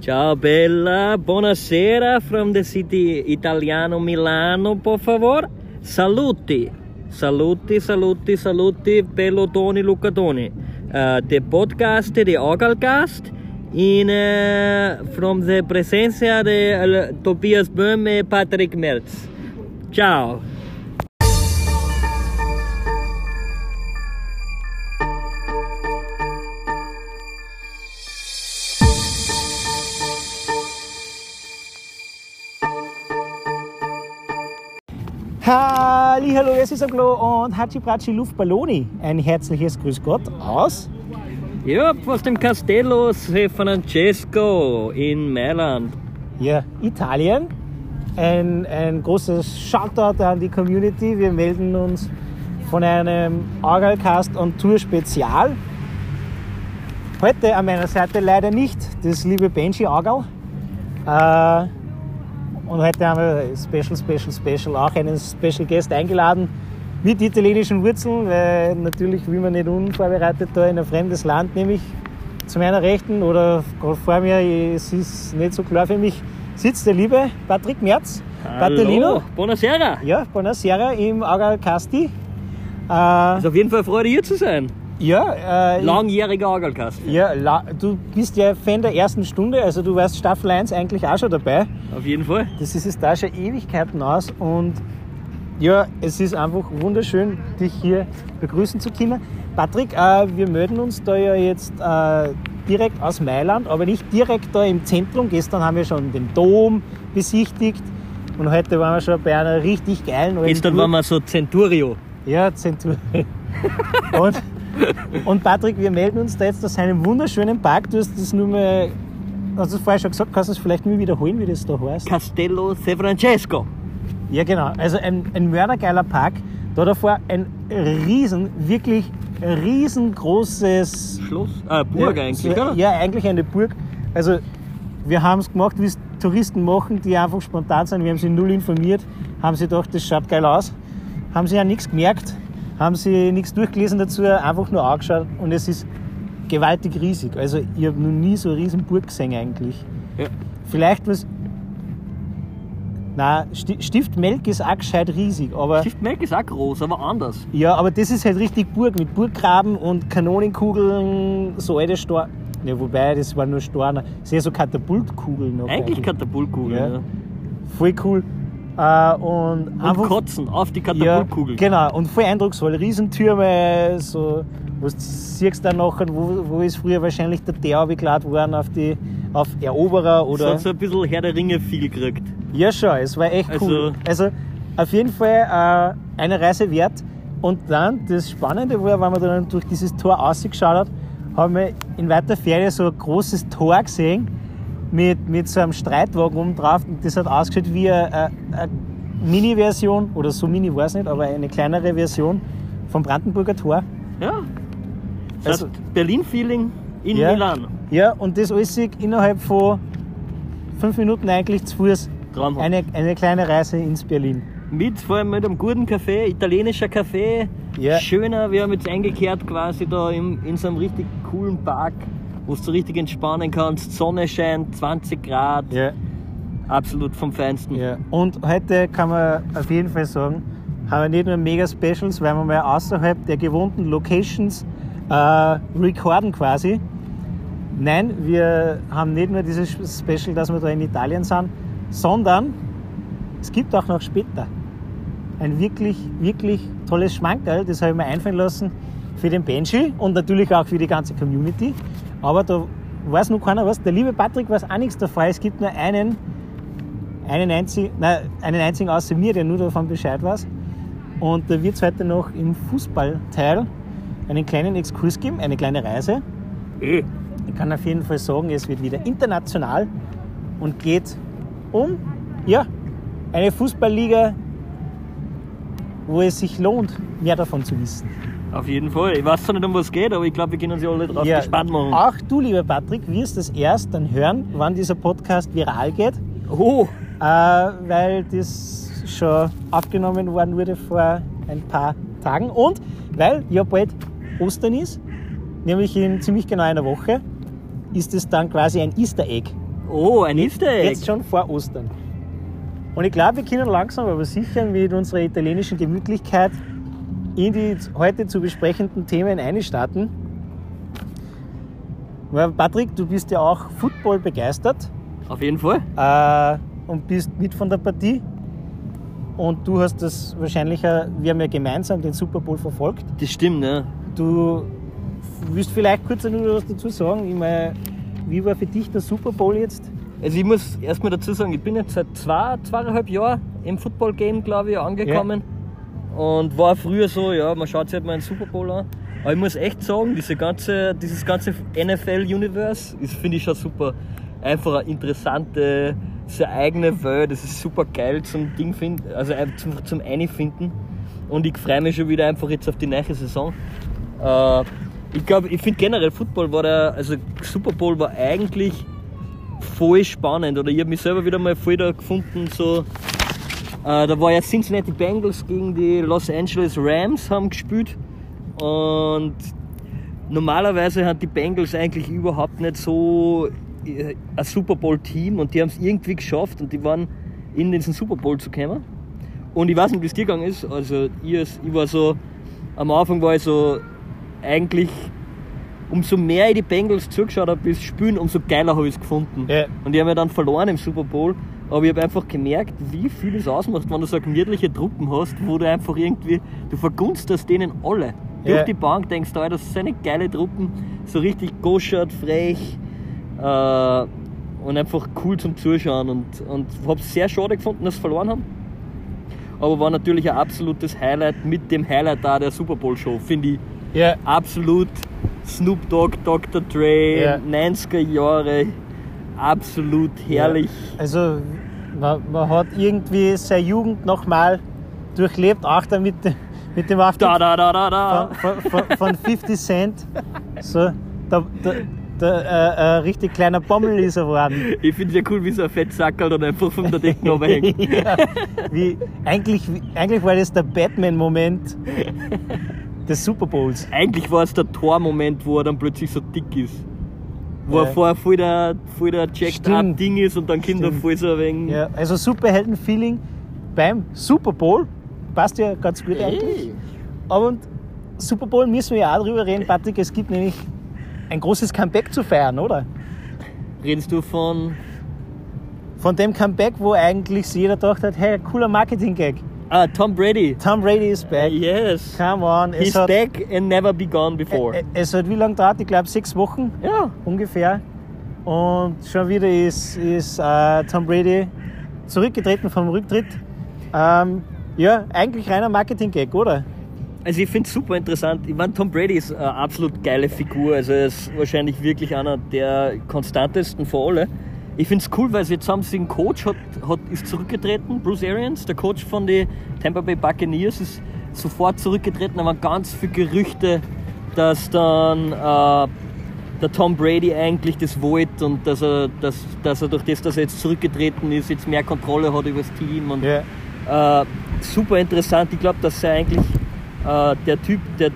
Ciao bella, buonasera from the city italiano Milano, por favor. Saluti, saluti, saluti, saluti, Bellotoni Lucatoni. Uh, the podcast, the Ogalcast, in uh, from the presencia de uh, Tobias Böhm e Patrick Merz. Ciao. Hallo, es ist Aglo und Hachi Bratschi Luftballoni. Ein herzliches Grüß Gott aus. Ja, aus dem Castello San Francesco in Mailand. Ja, Italien. Ein, ein großes Shoutout an die Community. Wir melden uns von einem Orgelcast und Tour Spezial. Heute an meiner Seite leider nicht das liebe Benji Orgel. Äh, und heute haben wir Special, Special, Special auch einen Special Guest eingeladen mit italienischen Wurzeln, weil natürlich will man nicht unvorbereitet da in ein fremdes Land, nämlich zu meiner Rechten oder vor mir, es ist nicht so klar für mich, sitzt der liebe Patrick Merz. Hallo, buonasera. Ja, buonasera im Agal Casti. Äh, ist auf jeden Fall Freude hier zu sein. Ja, äh, langjähriger Orgelkast. Ja, du bist ja Fan der ersten Stunde, also du warst Staffel 1 eigentlich auch schon dabei. Auf jeden Fall. Das ist jetzt da schon Ewigkeiten aus und ja, es ist einfach wunderschön, dich hier begrüßen zu können. Patrick, äh, wir melden uns da ja jetzt äh, direkt aus Mailand, aber nicht direkt da im Zentrum. Gestern haben wir schon den Dom besichtigt und heute waren wir schon bei einer richtig geilen Gestern waren wir so Centurio. Ja, Centurio. und und Patrick, wir melden uns da jetzt aus einem wunderschönen Park. Du hast das nur mal, hast du es vorher schon gesagt, kannst du es vielleicht nur wiederholen, wie das da heißt? Castello San Francesco. Ja, genau. Also ein, ein mördergeiler Park. Da davor ein riesen, wirklich riesengroßes... Schloss? Ah, Burg ja, eigentlich, oder? Ja, eigentlich eine Burg. Also wir haben es gemacht, wie es Touristen machen, die einfach spontan sind. Wir haben sie null informiert, haben sie gedacht, das schaut geil aus. Haben sie ja nichts gemerkt haben sie nichts durchgelesen dazu, einfach nur angeschaut und es ist gewaltig riesig. Also ich habe noch nie so eine riesen Burg gesehen eigentlich. Ja. Vielleicht was... Nein, Stift Melk ist auch gescheit riesig, aber... Stift Melk ist auch groß, aber anders. Ja, aber das ist halt richtig Burg mit Burggraben und Kanonenkugeln, so alte Stor... Ja, wobei, das waren nur Storner. Das sind so Katapultkugeln noch. Eigentlich, eigentlich. Katapultkugeln, ja. ja. Voll cool. Äh, und, und einfach, kotzen auf die Katapultkugel. Ja, genau, und voll eindrucksvoll. Riesentürme, so, du siehst dann nachher, wo, wo ist früher wahrscheinlich der Teer geladen worden auf die auf Eroberer oder. Es hat so ein bisschen Herr der Ringe viel gekriegt. Ja, schon, es war echt also, cool. Also auf jeden Fall äh, eine Reise wert. Und dann das Spannende war, wenn man dann durch dieses Tor ausgeschaut hat, haben wir in weiter Ferne so ein großes Tor gesehen mit, mit so einem Streitwagen oben drauf. Und das hat ausgeschaut wie eine, eine Mini-Version, oder so mini war es nicht, aber eine kleinere Version vom Brandenburger Tor. Ja. Das also, Berlin-Feeling in ja, Milan. Ja, und das alles innerhalb von fünf Minuten eigentlich zu Fuß. Eine, eine kleine Reise ins Berlin. Mit vor allem mit einem guten Kaffee, italienischer Kaffee. Ja. Schöner, wir haben jetzt eingekehrt quasi da in, in so einem richtig coolen Park wo du richtig entspannen kannst. Sonne scheint, 20 Grad. Ja. Absolut vom Feinsten. Ja. Und heute kann man auf jeden Fall sagen, haben wir nicht nur mega Specials, weil wir mal außerhalb der gewohnten Locations äh, recorden quasi. Nein, wir haben nicht nur dieses Special, dass wir da in Italien sind, sondern es gibt auch noch später ein wirklich, wirklich tolles Schmankerl, das habe ich mir einfallen lassen für den Benji und natürlich auch für die ganze Community. Aber da weiß noch keiner was. Der liebe Patrick weiß auch nichts davon. Es gibt nur einen, einen, einzig, nein, einen einzigen außer mir, der nur davon Bescheid weiß. Und da wird es heute noch im Fußballteil einen kleinen Exkurs geben, eine kleine Reise. Äh. Ich kann auf jeden Fall sagen, es wird wieder international und geht um ja, eine Fußballliga, wo es sich lohnt, mehr davon zu wissen. Auf jeden Fall. Ich weiß zwar nicht, um was es geht, aber ich glaube, wir können uns ja alle drauf ja, gespannt machen. Auch du, lieber Patrick, wirst es erst dann hören, wann dieser Podcast viral geht. Oh! Äh, weil das schon aufgenommen worden wurde vor ein paar Tagen und weil ja bald Ostern ist, nämlich in ziemlich genau einer Woche, ist es dann quasi ein Easter Egg. Oh, ein Easter Egg. Jetzt schon vor Ostern. Und ich glaube, wir können langsam aber sicher mit unserer italienischen Gemütlichkeit in die heute zu besprechenden Themen einstarten. Patrick, du bist ja auch Football begeistert Auf jeden Fall. äh, und bist mit von der Partie. Und du hast das wahrscheinlich, äh, wir haben ja gemeinsam den Super Bowl verfolgt. Das stimmt, ne? Du willst vielleicht kurz nur was dazu sagen. Ich meine, wie war für dich der Super Bowl jetzt? Also ich muss erstmal dazu sagen, ich bin jetzt seit zwei, zweieinhalb Jahren im Football-Game, glaube ich, angekommen. Und war früher so, ja, man schaut sich halt mal einen Super Bowl an. Aber ich muss echt sagen, diese ganze, dieses ganze NFL-Universe, finde ich schon super. Einfach eine interessante, sehr eigene Welt. Das ist super geil zum Ding finden, also einfach zum, zum Einfinden. Und ich freue mich schon wieder einfach jetzt auf die neue Saison. Äh, ich glaube, ich finde generell Football war der, also Super Bowl war eigentlich voll spannend. Oder ich habe mich selber wieder mal voll da gefunden, so. Äh, da war ja Cincinnati Bengals gegen die Los Angeles Rams haben gespielt. Und normalerweise haben die Bengals eigentlich überhaupt nicht so äh, ein Super Bowl-Team und die haben es irgendwie geschafft und die waren in diesen Super Bowl zu kommen. Und ich weiß nicht, wie es dir gegangen ist. Also ich, ich war so, am Anfang war ich so eigentlich, umso mehr ich die Bengals zugeschaut habe, bis spielen, umso geiler habe ich es gefunden. Ja. Und die haben ja dann verloren im Super Bowl. Aber ich habe einfach gemerkt, wie viel es ausmacht, wenn du so gemütliche Truppen hast, wo du einfach irgendwie, du vergunstest denen alle. Ja. Durch die Bank denkst du, das sind eine geile Truppen, so richtig goschert, frech äh, und einfach cool zum Zuschauen. Und, und habe es sehr schade gefunden, dass sie verloren haben. Aber war natürlich ein absolutes Highlight mit dem Highlight da der Super Bowl Show, finde ich Ja, absolut Snoop Dogg, Dr. Dre, Ja. 90er Jahre, absolut herrlich. Also man, man hat irgendwie seine Jugend nochmal durchlebt, auch da mit, dem- mit dem Auftritt Da, da, da, da, da. von, von, von 50 Cent. So, da, da, da, äh, äh, richtig kleiner Bommel ist er geworden. Ich finde es ja cool, wie so ein Fettsackerl dann einfach von der Decke runterhängt. ja, wie, eigentlich, eigentlich war das der Batman-Moment des Super Bowls. Eigentlich war es der Tor-Moment, wo er dann plötzlich so dick ist. Wo Ja. er vorher voll der, voll der jacked Stimmt. up Ding ist und dann Kinder voll so ein wenig. Ja, also Superhelden-Feeling beim Super Bowl. Passt ja ganz gut eigentlich. Ey. Aber und Super Bowl müssen wir ja auch drüber reden, Patrick. Es gibt nämlich ein großes Comeback zu feiern, oder? Redest du von. Von dem Comeback, wo eigentlich jeder gedacht hat, hey, cooler Marketing-Gag. Ah, Tom Brady. Tom Brady is back. Yes. Come on. He's Es hat, back and never be gone before. es hat wie lange gedauert? Ich glaube sechs Wochen ja. ungefähr. Und schon wieder ist, ist äh, Tom Brady zurückgetreten vom Rücktritt. Ähm, ja, eigentlich reiner Marketing-Gag, oder? Also ich finde es super interessant. Ich meine, Tom Brady ist eine absolut geile Figur. Also er ist wahrscheinlich wirklich einer der konstantesten von alle. Ich finde es cool, weil sie jetzt haben sie einen Coach, hat, hat, ist zurückgetreten, Bruce Arians, der Coach von den Tampa Bay Buccaneers, ist sofort zurückgetreten. Da waren ganz viele Gerüchte, dass dann äh, der Tom Brady eigentlich das wollte und dass er, dass, dass er durch das, dass er jetzt zurückgetreten ist, jetzt mehr Kontrolle hat über das Team. Und Ja. äh, super interessant. Ich glaube, dass er eigentlich äh, der Typ, der,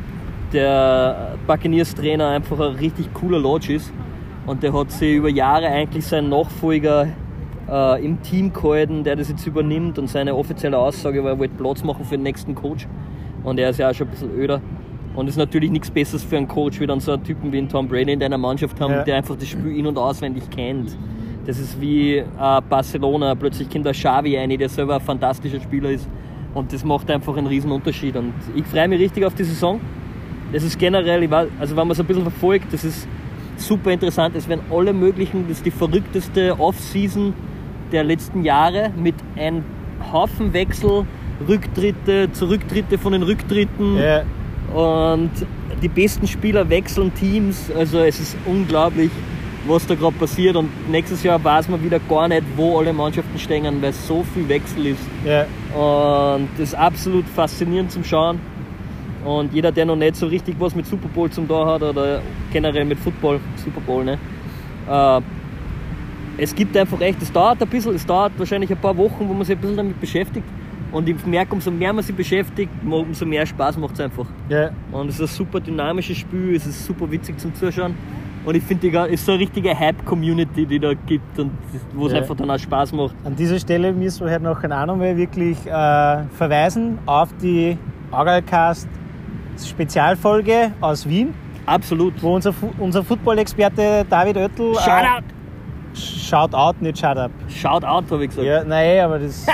der Buccaneers-Trainer einfach ein richtig cooler Lodge ist. Und der hat sich über Jahre eigentlich seinen Nachfolger äh, im Team gehalten, der das jetzt übernimmt. Und seine offizielle Aussage war, er wollte Platz machen für den nächsten Coach. Und er ist ja auch schon ein bisschen öder. Und es ist natürlich nichts Besseres für einen Coach, wie dann so einen Typen wie einen Tom Brady in deiner Mannschaft haben, Ja. der einfach das Spiel in- und auswendig kennt. Das ist wie äh, Barcelona, plötzlich kommt der Xavi rein, der selber ein fantastischer Spieler ist. Und das macht einfach einen riesen Unterschied. Und ich freue mich richtig auf die Saison. Das ist generell, ich weiß, also wenn man es ein bisschen verfolgt, das ist super interessant. Es werden alle möglichen, das ist die verrückteste Off-Season der letzten Jahre mit einem Haufen Wechsel, Rücktritte, Zurücktritte von den Rücktritten. Ja. Und die besten Spieler wechseln Teams. Also es ist unglaublich, was da gerade passiert. Und nächstes Jahr weiß man wieder gar nicht, wo alle Mannschaften stehen, weil so viel Wechsel ist. Ja. Und das ist absolut faszinierend zum Schauen. Und jeder, der noch nicht so richtig was mit Super Bowl zum da hat oder generell mit Football, Super Bowl, ne? Äh, es gibt einfach echt, es dauert ein bisschen, es dauert wahrscheinlich ein paar Wochen, wo man sich ein bisschen damit beschäftigt. Und ich merke, umso mehr man sich beschäftigt, umso mehr Spaß macht es einfach. Ja. Und es ist ein super dynamisches Spiel, es ist super witzig zum Zuschauen. Und ich finde, es ist so eine richtige Hype-Community, die da gibt und wo es Ja. einfach dann auch Spaß macht. An dieser Stelle müssen wir halt noch nochmal wirklich äh, verweisen auf die Agalcast Spezialfolge aus Wien, Absolut. wo unser, Fu unser Football-Experte David Oettel. Shoutout! Shout out, nicht shout up. Shoutout, habe ich gesagt. Ja, nein, aber das.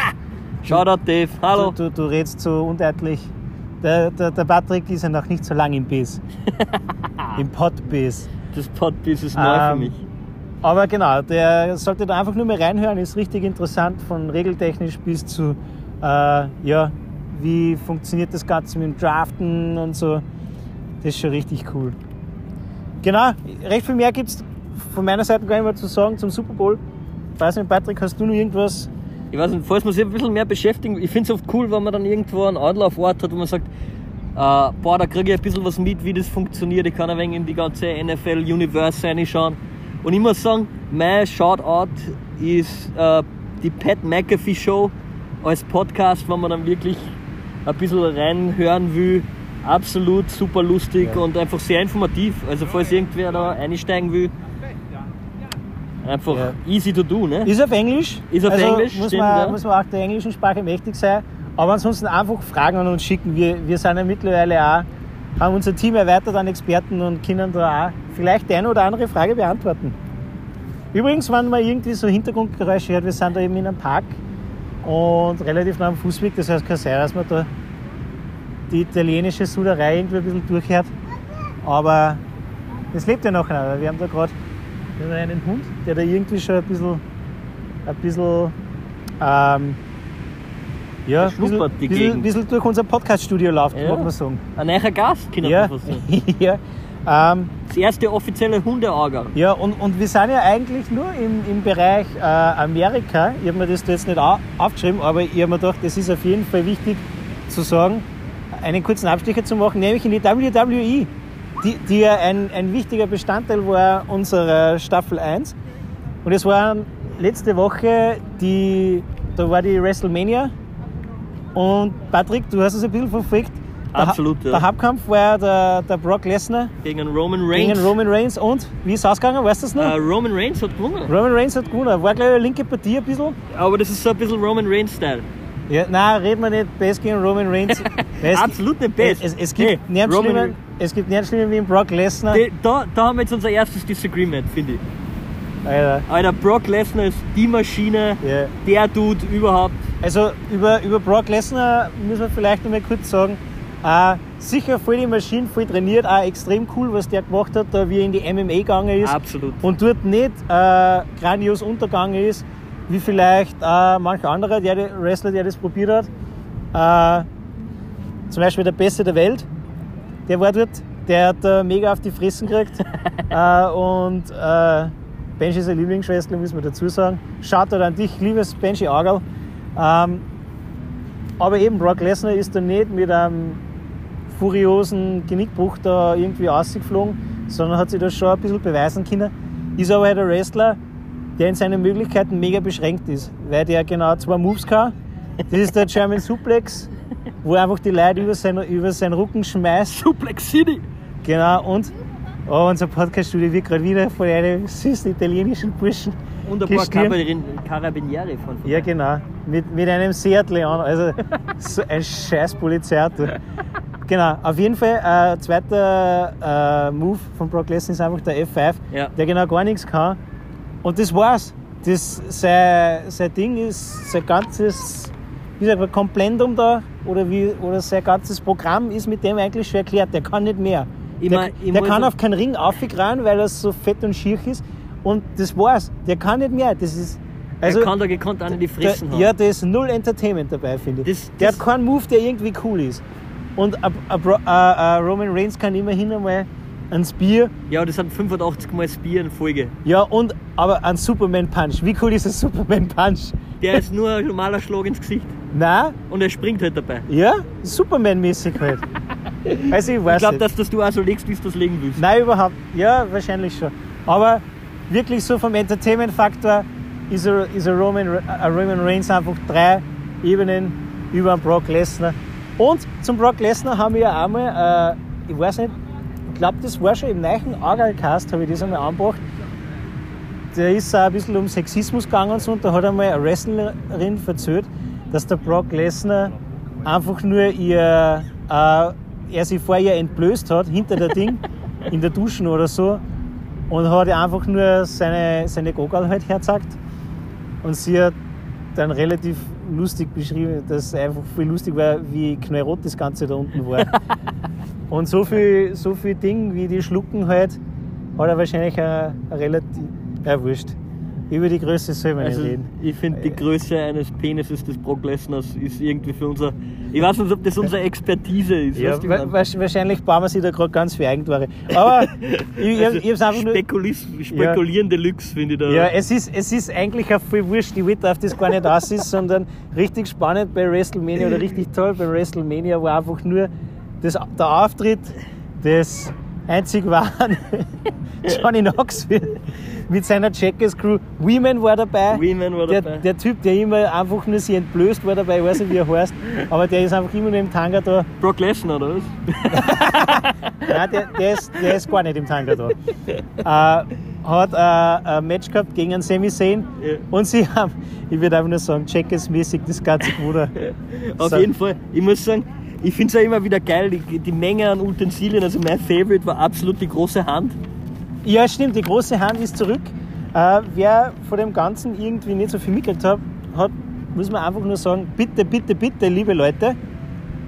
Shoutout, Dave. Hallo. Du, du, du redest so undeutlich. Der, der, der Patrick ist ja noch nicht so lang im Biss. Im Pottbiss. Das Podbiss ist neu für Ähm, mich. Aber genau, der sollte da einfach nur mal reinhören, ist richtig interessant, von regeltechnisch bis zu, äh, ja, wie funktioniert das Ganze mit dem Draften und so. Das ist schon richtig cool. Genau, recht viel mehr gibt es von meiner Seite gar nicht mehr zu sagen zum Super Bowl. Ich weiß nicht, Patrick, hast du noch irgendwas? Ich weiß nicht, falls man sich ein bisschen mehr beschäftigen, ich finde es oft cool, wenn man dann irgendwo einen Adler auf Ort hat, wo man sagt, äh, boah, da kriege ich ein bisschen was mit, wie das funktioniert. Ich kann ein wenig in die ganze NFL-Universe reinschauen. Und ich muss sagen, mein Shoutout ist äh, die Pat McAfee Show als Podcast, wenn man dann wirklich ein bisschen reinhören will. Absolut super lustig Ja. und einfach sehr informativ. Also falls irgendwer da einsteigen will, einfach Ja. easy to do, ne? Ist auf Englisch. Ist auf also Englisch, Muss stimmt, man, ja. muss man auch der englischen Sprache mächtig sein. Aber ansonsten einfach Fragen an uns schicken. Wir, wir sind ja mittlerweile auch, haben unser Team erweitert an Experten und können da auch vielleicht die eine oder andere Frage beantworten. Übrigens, wenn man irgendwie so Hintergrundgeräusche hört, wir sind da eben in einem Park und relativ nah am Fußweg. Das heißt, kann sein, dass man da die italienische Suderei irgendwie ein bisschen durchhört. Aber das lebt ja noch. Wir haben da gerade einen Hund, der da irgendwie schon ein bisschen, ein bisschen, ähm, ja, ein bisschen, bisschen, bisschen durch unser Podcast-Studio läuft, Ja. mag man sagen. Ein neuer Gast, können Ja, ja. Ähm, Das erste offizielle Hundeauger. ja und, und wir sind ja eigentlich nur im, im Bereich äh, Amerika. Ich habe mir das da jetzt nicht au- aufgeschrieben, aber ich habe mir gedacht, das ist auf jeden Fall wichtig zu sagen, einen kurzen Abstecher zu machen, nämlich in die WWE, die, die ja ein, ein wichtiger Bestandteil war unserer Staffel 1. Und es war letzte Woche die, da war die WrestleMania. Und Patrick, du hast es ein bisschen verfolgt. Der Absolut, ja. Der Hauptkampf war der, der Brock Lesnar Gegen Roman Reigns. gegen Roman Reigns. Und wie ist es ausgegangen? Weißt du das noch? Äh, Roman Reigns hat gewonnen. Roman Reigns hat gewonnen. War, glaube ich, eine linke Partie ein bisschen. Aber das ist so ein bisschen Roman Reigns-Style. Ja, nein, reden wir nicht Best gegen Roman Reigns. Es- Absolut nicht best. Es, es, gibt nichts schlimmer, es gibt nichts schlimmer wie ein Brock Lesnar. Da, da haben wir jetzt unser erstes Disagreement, finde ich. Alter, Alter, Brock Lesnar ist die Maschine, ja. der Dude überhaupt. Also über, über Brock Lesnar müssen wir vielleicht noch mal kurz sagen, äh, sicher voll die Maschine, voll trainiert, auch extrem cool, was der gemacht hat, da wie er in die MMA gegangen ist Absolut. und dort nicht äh, grandios untergegangen ist, wie vielleicht äh, manch anderer der, Wrestler, der das probiert hat. Äh, zum Beispiel der Beste der Welt, der war dort, der hat äh, mega auf die Fressen gekriegt. äh, und äh, Benji ist eine Lieblingswrestler, muss man dazu sagen. Schaut an dich, liebes Benji Agel. Ähm, aber eben Brock Lesnar ist da nicht mit einem furiosen Genickbruch da irgendwie rausgeflogen, sondern hat sich das schon ein bisschen beweisen können. Ist aber halt ein Wrestler, der in seinen Möglichkeiten mega beschränkt ist, weil der genau zwei Moves kann. Das ist der German Suplex, wo er einfach die Leute über, sein, über seinen Rücken schmeißt. Suplex City. Genau, und oh, unser Podcast-Studio wird gerade wieder von einem süßen italienischen Burschen Und ein paar gestürmt. Carabin- Carabinieri von vorbei. Ja, genau. Mit, mit einem Seat Leon. Also so ein scheiß Polizeiauto. Genau, auf jeden Fall, äh, zweiter äh, Move von Brock Lesnar ist einfach der F5, Ja. der genau gar nichts kann. Und das war's. Das, sein, sein Ding ist, sein ganzes, wie sagt man, Komplendum da, oder, wie, oder sein ganzes Programm ist mit dem eigentlich schon erklärt. Der kann nicht mehr. Ich der mein, der kann auf keinen Ring aufgerannt, weil er so fett und schier ist. Und das war's. Der kann nicht mehr. Das ist, also, er kann da gekonnt einen die Fressen der, haben. ja, da ist null Entertainment dabei, finde ich. Das- der das- hat keinen Move, der irgendwie cool ist. Und a, a, a, Roman Reigns kann immerhin einmal ein Spear. Ja, das sind 85 Mal Spear in Folge. Ja, und aber ein Superman Punch. Wie cool ist ein Superman Punch? Der ist nur ein normaler Schlag ins Gesicht. Na, Und er springt halt dabei. ja, Superman-mäßig halt. Also ich weiß Ich glaube, dass das du auch so legst, wie du das legen willst. Nein, überhaupt. Ja, wahrscheinlich schon. Aber wirklich so vom Entertainment-Faktor ist ein, ist Roman, ein Roman Reigns einfach drei Ebenen über Brock Lesnar. Und zum Brock Lesnar haben wir ja einmal, äh, ich weiß nicht, ich glaube, das war schon im neuen Argalcast, habe ich das einmal angebracht. Da ist auch ein bisschen um Sexismus gegangen und so, und da hat einmal eine Wrestlerin erzählt, dass der Brock Lesnar einfach nur ihr, äh, er sich vor ihr entblößt hat, hinter der Ding, in der Duschen oder so, und hat einfach nur seine, seine Gogel halt hergezeigt. Und sie hat dann relativ lustig beschrieben, dass es einfach viel lustig war, wie knallrot das Ganze da unten war. und so viel, so viel Ding, wie die schlucken halt, hat er wahrscheinlich ein, ein relativ, ja wurscht. Über die Größe soll man Also, nicht reden. ich finde, die Größe eines Penises des Brock Lesners ist irgendwie für unser. Ich weiß nicht, ob das unsere Expertise ist. Ja, weißt du, wa- wasch- wahrscheinlich bauen wir sich da gerade ganz viel Eigentore. Aber ich, Also, ich einfach nur. Spekulis, Spekulieren Deluxe, finde ich da. Ja, es ist, es ist eigentlich auch viel wurscht, ich will auf das gar nicht aus ist, sondern richtig spannend bei WrestleMania oder richtig toll bei WrestleMania war einfach nur das, der Auftritt des einzig wahren Johnny Knoxville mit seiner Jackass Crew. Weeman war dabei. Weeman war der, dabei. Der Typ, der immer einfach nur sich entblößt war dabei, ich weiß nicht wie er heißt, aber der ist einfach immer nur im Tanga da. Brock Lesnar, oder was? Nein, der, der, ist, der ist gar nicht im Tanga da. Äh, hat äh, ein Match gehabt gegen einen Sami Zayn Ja. und sie haben, ich würde einfach nur sagen, Checkers-mäßig das ganze Bruder. Auf So. jeden Fall, ich muss sagen, ich finde es ja immer wieder geil, die, die Menge an Utensilien. Also mein Favorite war absolut die große Hand. Ja, stimmt, die große Hand ist zurück. Äh, wer von dem Ganzen irgendwie nicht so viel mitgekriegt hat, hat, muss man einfach nur sagen, bitte, bitte, bitte, liebe Leute,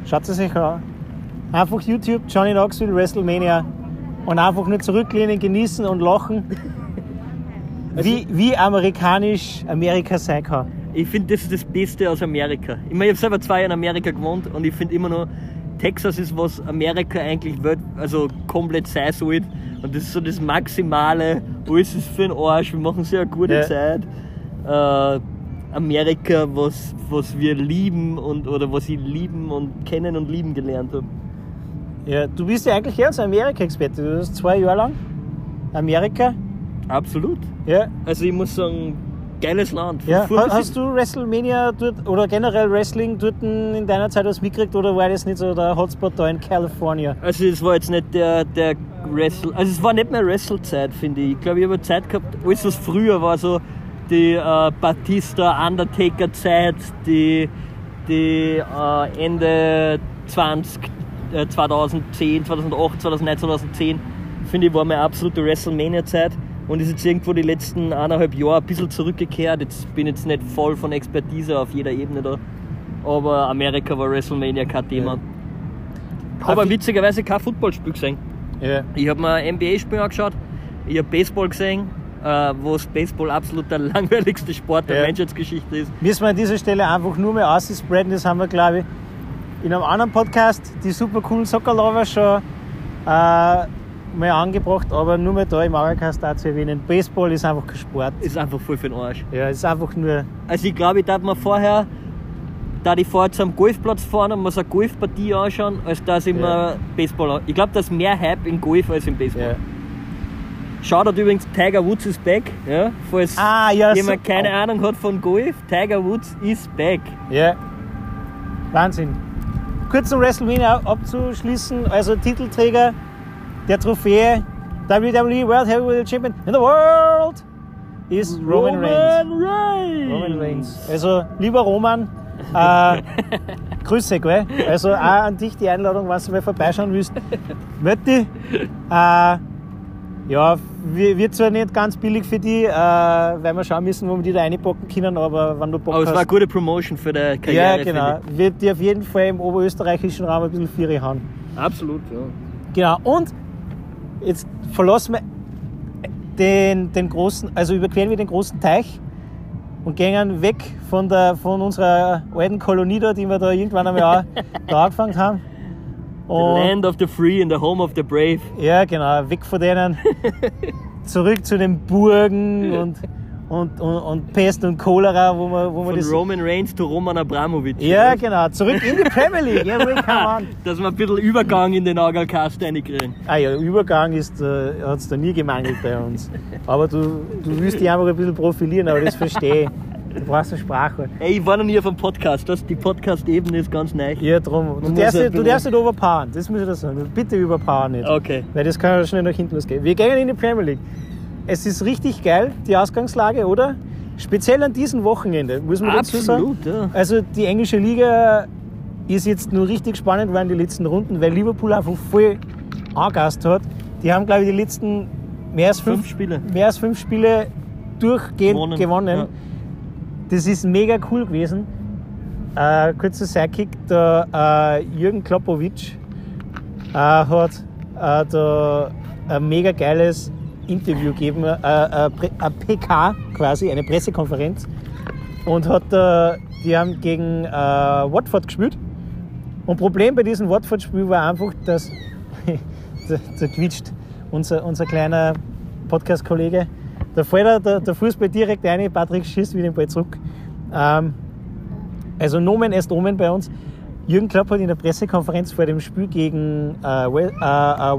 schaut es euch an. Einfach YouTube, Johnny Knoxville, WrestleMania und einfach nur zurücklehnen, genießen und lachen. Wie, wie amerikanisch Amerika sein kann. Ich finde, das ist das Beste aus Amerika. Ich meine, ich habe selber zwei Jahre in Amerika gewohnt und ich finde immer noch, Texas ist was Amerika eigentlich wird, also komplett sein sollte. Und das ist so das Maximale, alles ist für den Arsch, wir machen sehr gute Ja. Zeit. Äh, Amerika, was, was wir lieben und oder was ich lieben und kennen und lieben gelernt habe. Ja, du bist ja eigentlich eher unser Amerika-Experte. Du hast zwei Jahre lang Amerika. Absolut. Ja, Also ich muss sagen, geiles Land. Ja, hast du WrestleMania dort oder generell Wrestling dort in deiner Zeit was mitgekriegt oder war das nicht so der Hotspot da in California? Also es war jetzt nicht der, der Wrestle, also es war nicht mehr Wrestle-Zeit, finde ich. Ich glaube, ich habe Zeit gehabt, alles was früher war, so die äh, Batista, Undertaker-Zeit, die, die äh, Ende 20, äh, 2010, 2008, 2009, 2010, finde ich, war meine absolute WrestleMania-Zeit. Und ist jetzt irgendwo die letzten eineinhalb Jahre ein bisschen zurückgekehrt. Jetzt bin jetzt nicht voll von Expertise auf jeder Ebene da. Aber Amerika war WrestleMania kein Thema. Ja. Habe witzigerweise kein Footballspiel gesehen. Ja. Ich habe mir ein NBA-Spiel angeschaut, ich habe Baseball gesehen, äh, wo das Baseball absolut der langweiligste Sport der Ja. Menschheitsgeschichte ist. Müssen wir an dieser Stelle einfach nur mehr ausspreaden, das haben wir, glaube ich, in einem anderen Podcast, die super coolen Soccer-Lover, schon äh, mal angebracht, aber nur mehr da im Auracast auch zu erwähnen. Baseball ist einfach kein Sport. Ist einfach voll für den Arsch. Ja, es ist einfach nur. Also ich glaube, ich darf mir vorher, da ich vorher zum Golfplatz fahren und mir so eine Golfpartie anschauen, als dass ich Ja. mir Baseball. Ich glaube, da ist mehr Hype in Golf als im Baseball. Ja. Schaut übrigens, Tiger Woods ist back. Ja, falls Ah, ja, jemand so- keine Ahnung hat von Golf, Tiger Woods ist back. Ja. Wahnsinn. Kurz um WrestleMania abzuschließen, also Titelträger der Trophäe WWE World Heavyweight Champion in the World ist Roman, Reigns. Reigns. Roman Reigns. Also, lieber Roman, äh, Grüße, gell? Also auch an dich die Einladung, wenn du mal vorbeischauen willst. Mötti, äh, ja, wir- wird zwar nicht ganz billig für die, äh, weil wir schauen müssen, wo wir die da reinpacken können, aber wenn du Bock Aber es hast. war eine gute Promotion für die Karriere. Ja, genau. Wird dir auf jeden Fall im oberösterreichischen Raum ein bisschen Viere hauen. ich. Absolut, ja. Genau. Und jetzt verlassen wir den, den großen, also überqueren wir den großen Teich und gehen weg von, der, von unserer alten Kolonie da, die wir da irgendwann einmal auch da angefangen haben. The Und, land of the free and the home of the brave. ja, genau, weg von denen. Zurück zu den Burgen und, und, und, und Pest und Cholera, wo man, wo man Von das. Roman Reigns zu Roman Abramovic. Ja, genau, zurück in die Premier League. Ja, we come on. Dass wir ein bisschen Übergang in den Nagelcast reinkriegen. Ah ja, Übergang ist, äh, hat es da nie gemangelt bei uns. Aber du, du willst dich einfach ein bisschen profilieren, aber das verstehe ich. Du brauchst eine Sprache. Ey, ich war noch nie auf einem Podcast. Das, die Podcast-Ebene ist ganz neu. Ja, drum. Du darfst, du darfst nicht overpowern, das muss ich dir sagen. Bitte überpowern nicht. Okay. Weil das kann ja schnell nach hinten losgehen. Wir gehen in die Premier League. Es ist richtig geil, die Ausgangslage, oder? Speziell an diesem Wochenende, muss man dazu sagen. Absolut, ja. Also die englische Liga ist jetzt nur richtig spannend geworden, die letzten Runden, weil Liverpool einfach voll angast hat. Die haben, glaube ich, die letzten mehr als fünf, Fünf Spiele. Mehr als fünf Spiele durchgehend gewonnen. Gewonnen, ja. Das ist mega cool gewesen. Äh, kurzer Sidekick, der äh, Jürgen Klopowitsch äh, hat äh, da ein mega geiles Interview gegeben, äh, äh, Pre- ein PK quasi, eine Pressekonferenz. Und hat, äh, die haben gegen äh, Watford gespielt. Und Problem bei diesem Watford-Spiel war einfach, dass der quietscht, unser, unser kleiner Podcast-Kollege, da fällt er der, der Fußball direkt rein, Patrick schießt wieder den Ball zurück. Ähm, also Nomen est Omen bei uns. Jürgen Klopp hat in der Pressekonferenz vor dem Spiel gegen äh, äh, äh,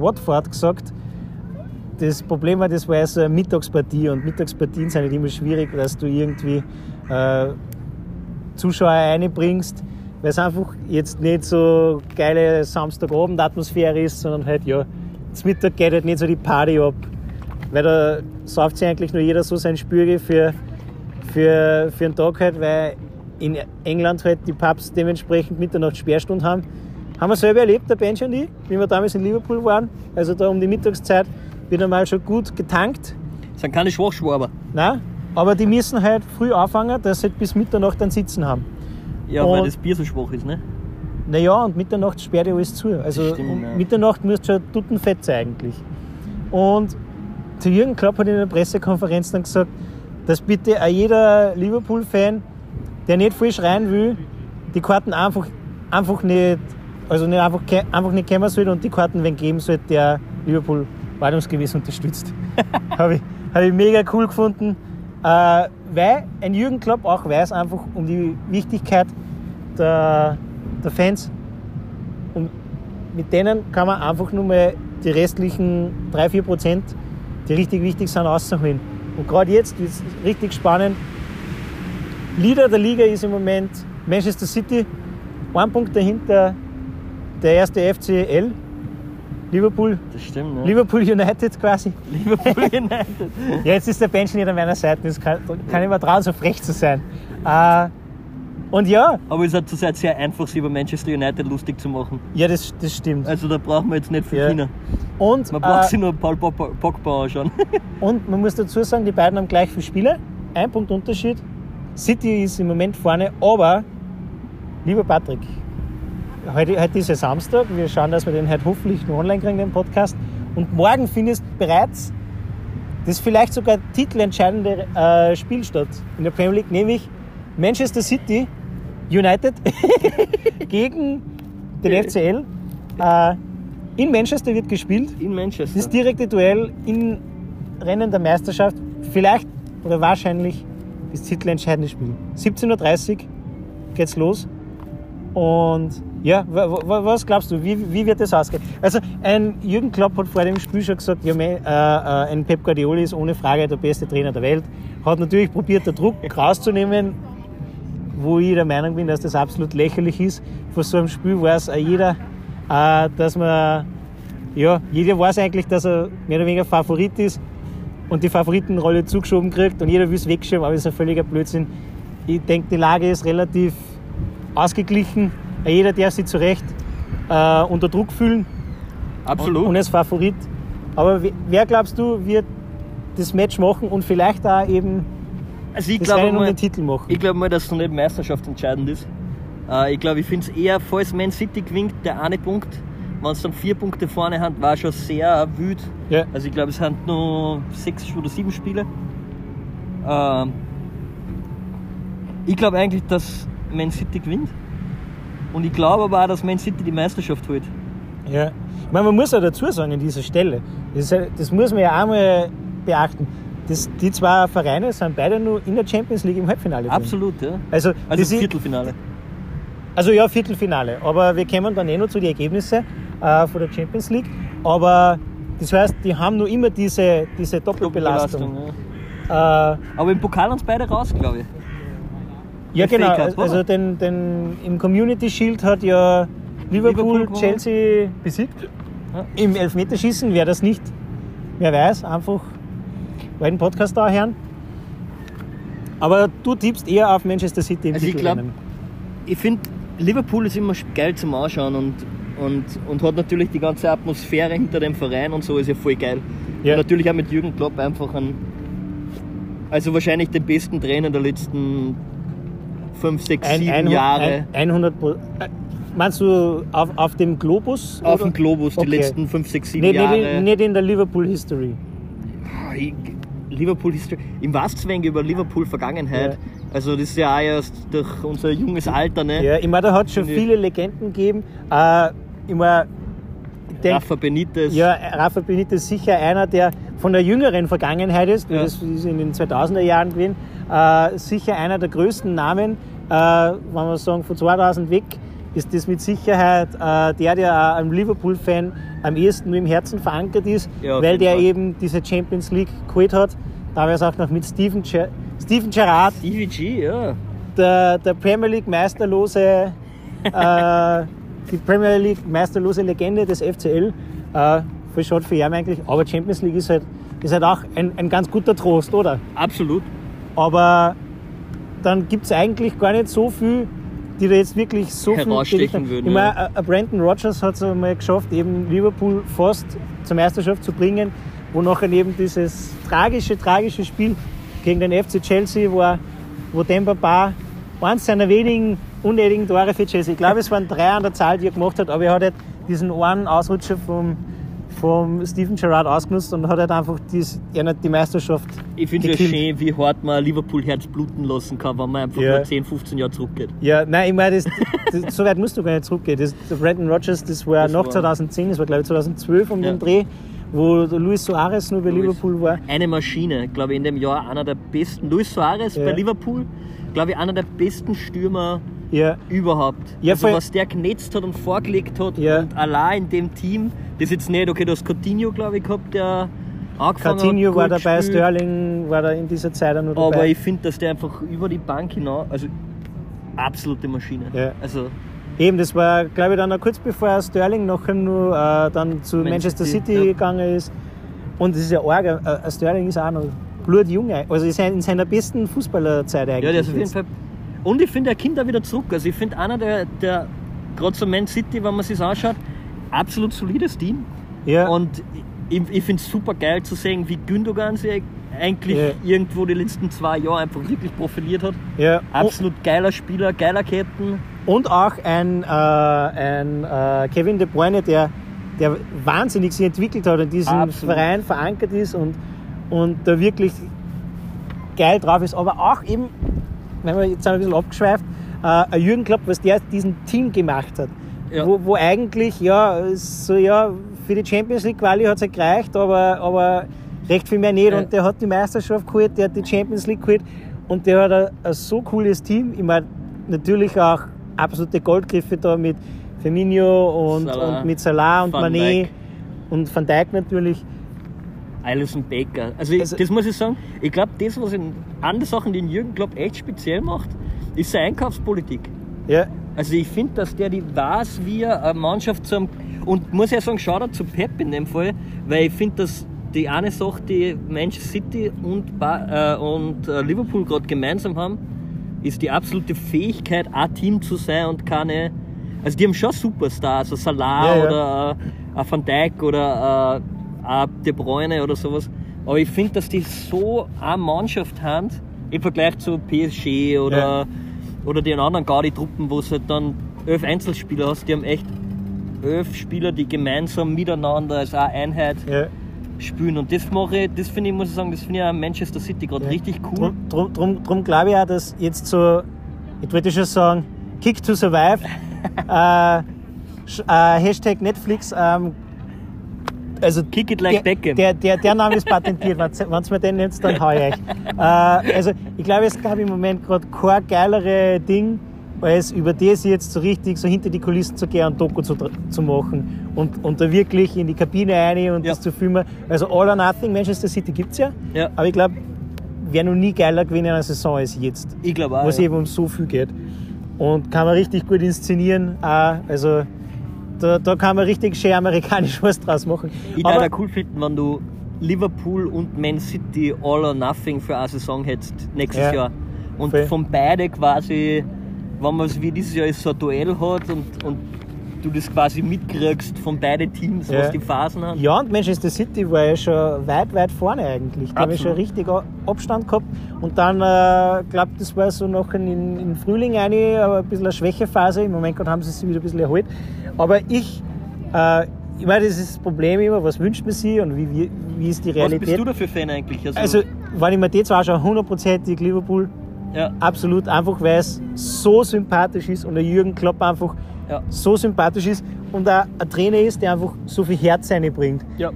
Watford gesagt, das Problem war, das war ja so eine Mittagspartie und Mittagspartien sind halt immer schwierig, dass du irgendwie äh, Zuschauer einbringst, weil es einfach jetzt nicht so geile Samstagabend-Atmosphäre ist, sondern halt, ja, zum Mittag geht halt nicht so die Party ab, weil da sauft sich eigentlich nur jeder so sein Spürge für, für, für einen Tag halt, weil in England halt die Pubs dementsprechend Mitternacht Sperrstunde haben. Haben wir selber erlebt, der Bench und ich, wie wir damals in Liverpool waren. Also da um die Mittagszeit wird einmal schon gut getankt. Das sind keine Schwachschwaber. Nein, aber die müssen halt früh anfangen, dass sie halt bis Mitternacht dann sitzen haben. Ja, Und- weil das Bier so schwach ist, ne? Naja, und Mitternacht sperrt ja alles zu. Also Stimmt, um ja. Mitternacht müsste schon tuttenfett sein eigentlich. Und der Jürgen Klopp hat in der Pressekonferenz dann gesagt, dass bitte auch jeder Liverpool-Fan, der nicht viel schreien will, die Karten einfach, einfach nicht, also nicht einfach, einfach nicht kommen soll und die Karten wenn geben soll, der Liverpool wartungsgewiss unterstützt. Habe ich, hab ich mega cool gefunden, äh, weil ein Jürgen Klopp auch weiß einfach um die Wichtigkeit der, der Fans. Und mit denen kann man einfach nur mal die restlichen 3-4 Prozent, die richtig wichtig sind, rausholen. Und gerade jetzt ist es richtig spannend. Leader der Liga ist im Moment Manchester City, ein Punkt dahinter der erste FCL, Liverpool, Das stimmt, ne? Liverpool United quasi. Liverpool United. Ja, jetzt ist der Bench nicht an meiner Seite, das kann, kann ich mir trauen, so frech zu sein. Äh, und ja, Aber es ist zurzeit sehr einfach, sich über Manchester United lustig zu machen. ja, das, das stimmt. Also da braucht man jetzt nicht viel Ja. China. Und, Man braucht äh, sich nur Paul Pogba anschauen. Und man muss dazu sagen, die beiden haben gleich viele Spiele. Ein Punkt Unterschied. City ist im Moment vorne, aber lieber Patrick, heute, heute ist ja Samstag. Wir schauen, dass wir den heute hoffentlich noch online kriegen, den Podcast. Und morgen findest bereits das vielleicht sogar titelentscheidende äh, Spiel statt in der Premier League, nämlich Manchester City United gegen den FCL. Äh, in Manchester wird gespielt. In Manchester. Das direkte Duell im Rennen der Meisterschaft, vielleicht oder wahrscheinlich das titelentscheidende Spiel. 17.30 Uhr geht's los. Und ja, wa- wa- was glaubst du, wie, wie wird das ausgehen? Also, ein Jürgen Klopp hat vor dem Spiel schon gesagt, ja, me- äh, äh, ein Pep Guardiola ist ohne Frage der beste Trainer der Welt. Hat natürlich probiert, den Druck rauszunehmen, wo ich der Meinung bin, dass das absolut lächerlich ist. Vor so einem Spiel weiß auch jeder, äh, dass man, ja, jeder weiß eigentlich, dass er mehr oder weniger Favorit ist und die Favoritenrolle zugeschoben kriegt und jeder will es wegschieben, aber das ist ein völliger Blödsinn. Ich denke, die Lage ist relativ ausgeglichen. Jeder darf sich zu Recht äh, unter Druck fühlen Absolut. und als Favorit. Aber wer, glaubst du, wird das Match machen und vielleicht auch eben also ich das Rennen um den Titel machen? ich glaube mal, dass es noch nicht meisterschaftsentscheidend ist. Äh, ich glaube, ich finde es eher, falls Man City gewinnt, der eine Punkt, wenn es dann vier Punkte vorne hat, war schon sehr wüt. Ja. Also ich glaube, es sind nur sechs oder sieben Spiele. Ähm, ich glaube eigentlich, dass Man City gewinnt. Und ich glaube aber auch, dass Man City die Meisterschaft holt. Ja. Ich meine, man muss ja dazu sagen an dieser Stelle, das, ja- das muss man ja auch mal beachten. Das, die zwei Vereine sind beide nur in der Champions League im Halbfinale. drin. Absolut, ja. Also, Also das ist, Viertelfinale. also ja, Viertelfinale. Aber wir kommen dann eh noch zu den Ergebnissen äh, von der Champions League. Aber das heißt, die haben nur immer diese, diese Doppelbelastung. Doppelbelastung, ja. Äh, Aber im Pokal uns beide raus, glaube ich. Ja, genau. Cup, Also, den, den, im Community Shield hat ja Liverpool, Liverpool. Chelsea besiegt. Ja. Im Elfmeterschießen, wer das nicht, wer weiß, einfach einen Podcast da hören. Aber du tippst eher auf Manchester City im Also ich Titelrennen. ich finde, Liverpool ist immer geil zum Anschauen und, und, und hat natürlich die ganze Atmosphäre hinter dem Verein und so ist ja voll geil. Ja. Und natürlich auch mit Jürgen Klopp einfach einen, also wahrscheinlich den besten Trainer der letzten 5, 6, Ein- 7 ein- Jahre ein- 100 Pro- äh, Meinst du auf, auf dem Globus? auf oder? dem Globus, die Okay. letzten 5, 6, 7 Nicht, Jahre. nicht, nicht in der Liverpool History. Ah, ich- Liverpool History. Im wenig über Liverpool Vergangenheit. Ja. Also das ist ja auch erst durch unser junges Alter, ne? Ja, ich meine, da hat es schon viele Legenden gegeben. Äh, ich meine, denk, Rafa Benitez. Ja, Rafa Benitez ist sicher einer, der von der jüngeren Vergangenheit ist, Ja. das ist in den 2000er Jahren gewesen, äh, sicher einer der größten Namen, äh, wenn wir sagen von 2000 weg, ist das mit Sicherheit äh, der, der auch einem Liverpool-Fan am ehesten nur im Herzen verankert ist, Ja, weil der Fall. eben diese Champions League geholt hat. Damals auch noch mit Steven, Ger Steven Gerrard, Stevie G, ja. der, der Premier League meisterlose, äh, die Premier League meisterlose Legende des FCL. Äh, voll schade für ihn eigentlich. Aber Champions League ist halt, ist halt auch ein, ein ganz guter Trost, oder? Absolut. Aber dann gibt es eigentlich gar nicht so viel, die da jetzt wirklich so viel Herausstechen würden, Ich meine, äh, Brandon Rogers hat es einmal geschafft, eben Liverpool fast zur Meisterschaft zu bringen, wo nachher eben dieses tragische, tragische Spiel gegen den FC Chelsea war, wo Demba Ba eins seiner wenigen unnötigen Tore für Chelsea, ich glaube es waren drei an der Zahl, die er gemacht hat, aber er hat halt diesen einen Ausrutscher vom, vom Steven Gerrard ausgenutzt und hat halt einfach dies, er hat die Meisterschaft Ich finde es ja schön, wie hart man Liverpool Herz bluten lassen kann, wenn man einfach Ja. nur 10, 15 Jahre zurückgeht. Ja, nein, ich meine, so weit musst du gar nicht zurückgehen. Das, Brandon Rogers, das war Das nach war- 2010, das war glaube ich 2012 um Ja. den Dreh, wo Luis Suarez nur bei Luis. Liverpool war. Eine Maschine, glaube ich, in dem Jahr einer der besten. Luis Suarez Ja. bei Liverpool, glaube ich, einer der besten Stürmer Ja, überhaupt. Ja, also was der genetzt hat und vorgelegt hat Ja. und allein in dem Team, das jetzt nicht, okay, du hast Coutinho, glaube ich, gehabt, der angefangen Coutinho hat, war dabei, gespielt. Sterling war da in dieser Zeit auch noch dabei. Aber ich finde, dass der einfach über die Bank hinaus, also absolute Maschine. Ja. Also Eben, das war, glaube ich, dann auch kurz bevor Sterling nachher nur äh, dann zu Man Manchester City, ja. gegangen ist. Und das ist ja arg, äh, äh, Sterling ist auch noch blutjung, also ist in seiner besten Fußballerzeit eigentlich. Ja, der ist auf jeden. Fall. Und ich finde, er kommt da wieder zurück. Also ich finde einer der, der gerade so Man City, wenn man sich anschaut, absolut solides Team. Ja. Und ich, ich finde es super geil zu sehen, wie Gündogan sich eigentlich Ja. irgendwo die letzten zwei Jahre einfach wirklich profiliert hat. ja. Absolut geiler Spieler, geiler Ketten. Und auch ein, äh, ein äh, Kevin De Bruyne, der, der wahnsinnig sich entwickelt hat und diesen Absolut. Verein verankert ist und, und da wirklich geil drauf ist. Aber auch eben, wenn wir jetzt ein bisschen abgeschweift, äh, Jürgen Klopp, was der aus diesem Team gemacht hat. Ja. Wo, wo eigentlich, ja, so, ja, für die Champions League Quali hat es nicht gereicht, aber, aber recht viel mehr nicht. Ja. Und der hat die Meisterschaft geholt, der hat die Champions League geholt und der hat ein, ein so cooles Team. Ich meine, natürlich auch absolute Goldgriffe da mit Firmino und, Salah, und mit Salah und Van Mané Dijk. und Van Dijk natürlich. Alison Baker. Also, Also- das muss ich sagen, ich glaube, das, was in andere Sachen den Jürgen Klopp echt speziell macht, ist seine Einkaufspolitik. Ja, Also ich finde, dass der die weiß, wie er eine Mannschaft zum und muss ja sagen, Shoutout zu Pep in dem Fall, weil ich finde, dass die eine Sache, die Manchester City und, ba äh, und äh, Liverpool gerade gemeinsam haben, ist die absolute Fähigkeit, ein Team zu sein und keine. Also die haben schon Superstars, also Salah Ja, ja. oder äh, Van Dijk oder äh, ein De Bruyne oder sowas. Aber ich finde, dass die so eine Mannschaft haben im Vergleich zu PSG oder Ja. oder die anderen Gardi-Truppen, wo es halt dann elf Einzelspieler hast, die haben echt elf Spieler, die gemeinsam miteinander als eine Einheit ja. spielen. Und das mache ich, das finde ich, muss ich sagen, das finde ich an Manchester City gerade Ja. richtig cool. Drum, drum, drum, drum glaube ich auch, dass jetzt so, ich wollte schon sagen, Kick to Survive, äh, äh, Hashtag Netflix, ähm, also Kick it like der, Beckham. der, der, der Name ist patentiert, wenn ihr mir den nennt, dann hau ich euch. Äh, also ich glaube, es gab im Moment gerade kein geilere Ding, als über das jetzt so richtig so hinter die Kulissen zu gehen und Doku zu, zu machen und, und da wirklich in die Kabine rein und Ja. das zu filmen. Also All or Nothing, Manchester City gibt es ja, Ja. aber ich glaube, wäre noch nie geiler gewesen in einer Saison als jetzt. Ich glaube auch. was ja. eben um so viel geht. Und kann man richtig gut inszenieren. Auch, also da, da kann man richtig schön amerikanisch was draus machen. Ich würde cool finden, wenn du Liverpool und Man City all or nothing für eine Saison hättest nächstes Ja, Jahr. Und voll. von beide quasi, wenn man es wie dieses Jahr ist, so ein Duell hat und, und du das quasi mitkriegst von beiden Teams, Ja. was die Phasen haben. Ja, und Manchester City war ja schon weit, weit vorne eigentlich. Die haben ja schon richtig Abstand gehabt. Und dann, äh, glaube das war so noch in, in Frühling eine, aber ein bisschen eine Schwächephase. Im Moment gerade haben sie sich wieder ein bisschen erholt. Aber ich, äh, ich meine, das ist das Problem immer, was wünscht man sich und wie, wie, wie ist die Was Realität? bist du da für Fan eigentlich? Also, also, wenn ich mir die zwei schaue, hundertprozentig Liverpool, ja, absolut, einfach weil es so sympathisch ist und der Jürgen Klopp einfach ja, so sympathisch ist und auch ein Trainer ist, der einfach so viel Herz reinbringt. ja.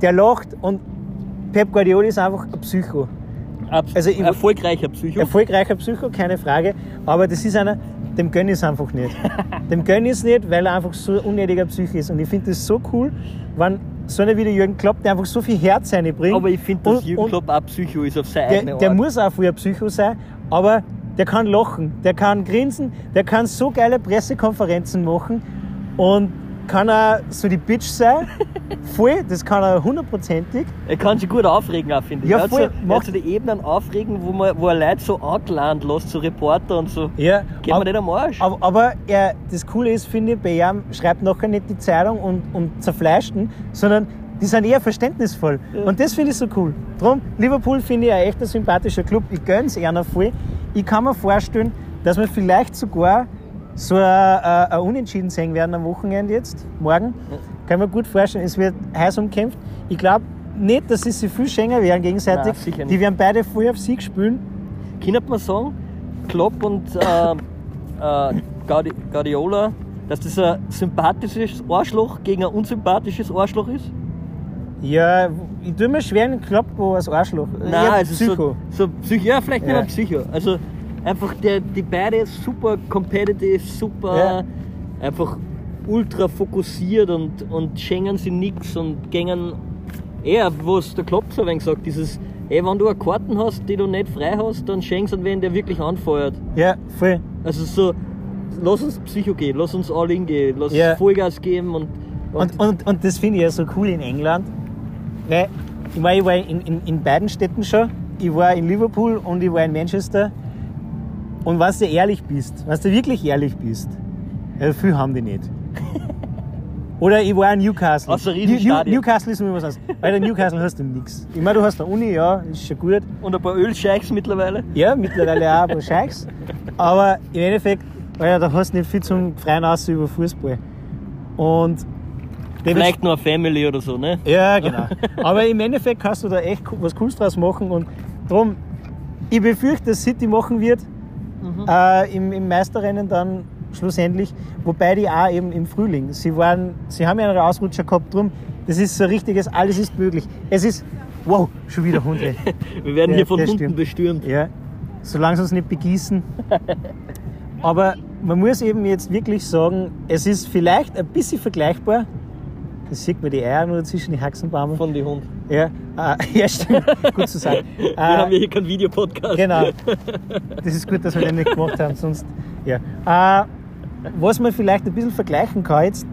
Der lacht und Pep Guardiola ist einfach ein Psycho. Abs Also ich- erfolgreicher Psycho. Erfolgreicher Psycho, keine Frage, aber das ist einer, dem gönn ich es einfach nicht. dem gönn ich es nicht, weil er einfach so ein unnötiger Psycho ist. Und ich finde das so cool, wenn so einer wie der Jürgen Klopp, der einfach so viel Herz reinbringt. aber ich finde, dass Und- Jürgen Klopp auch Psycho ist auf seine der, eigene der Art. muss auch früher Psycho sein, aber der kann lachen, der kann grinsen, der kann so geile Pressekonferenzen machen und kann auch so die Bitch sein. Voll, das kann er hundertprozentig. Er kann sich gut aufregen, auch, finde ich. Ja, er hat, voll. so, er hat Macht- so die Ebenen aufregen, wo, man, wo er Leute so angeladen lässt, so Reporter und so. Ja, Geht ab- mir nicht am Arsch. Aber, aber er, das Coole ist, finde ich, bei ihm schreibt nachher nicht die Zeitung und, und zerfleischt ihn, sondern die sind eher verständnisvoll. Und das finde ich so cool. Drum, Liverpool finde ich ein echt ein sympathischer Club. Ich gönn's einer voll. Ich kann mir vorstellen, dass wir vielleicht sogar so ein, ein, Unentschieden sehen werden am Wochenende jetzt, morgen. Kann mir gut vorstellen, es wird heiß umkämpft. Ich glaube nicht, dass sie sich viel schänger werden gegenseitig. Nein, die werden beide voll auf Sieg spielen. Kann man sagen, Klopp und äh, äh, Gaudi Guardiola, dass das ein sympathisches Arschloch gegen ein unsympathisches Arschloch ist? Ja, ich tue mir schwer in den Klopp als Arschloch. Nein, Eher also Psycho. so, so Psycho, ja, vielleicht nicht Ja. mal Psycho. Also einfach der, die beide super competitive, super, Ja. einfach ultra fokussiert und, und schenken sie nichts und gängen eher, was der Klopp so wenig sagt, dieses, ey, wenn du eine Karten hast, die du nicht frei hast, dann schenkst du an wen, der wirklich anfeuert. Ja, voll. Also so, lass uns Psycho gehen, lass uns all in gehen, lass Ja. Vollgas geben und, Und, und, und das finde ich ja so cool in England. Weil, ich, war, ich war in, in, in beiden Städten schon. Ich war in Liverpool und ich war in Manchester. Und wenn du ehrlich bist, wenn du wirklich ehrlich bist, ja, viel haben die nicht. Oder ich war in Newcastle. Außer New, Riesenstadien. Newcastle ist mir was anderes. Bei der Newcastle hast du nichts. Ich meine, du hast eine Uni, ja, ist schon gut. und ein paar Ölscheichs mittlerweile. Ja, mittlerweile auch ein paar Scheichs. Aber im Endeffekt, ja, da hast du nicht viel zum freien Aus über Fußball. Und Vielleicht nur eine Family oder so, ne? Ja, genau. Aber im Endeffekt kannst du da echt was Cooles draus machen. Und darum, ich befürchte, dass City machen wird äh, im, im Meisterrennen dann schlussendlich. Wobei die auch eben im Frühling. Sie, waren, sie haben ja einen Ausrutscher gehabt. Drum, das ist so richtiges, alles ist möglich. Es ist, wow, schon wieder Hunde. Wir werden Ja, hier von Hunden bestürmt. Ja, solange sie uns nicht begießen. Aber man muss eben jetzt wirklich sagen, es ist vielleicht ein bisschen vergleichbar. Das sieht man die Eier nur zwischen die Haxenbäume. Von die Hund. Ja, äh, ja stimmt. gut zu sagen. Wir haben ja Äh, hier keinen Videopodcast. genau. Das ist gut, dass wir den nicht gemacht haben, sonst. Ja. Äh, was man vielleicht ein bisschen vergleichen kann jetzt,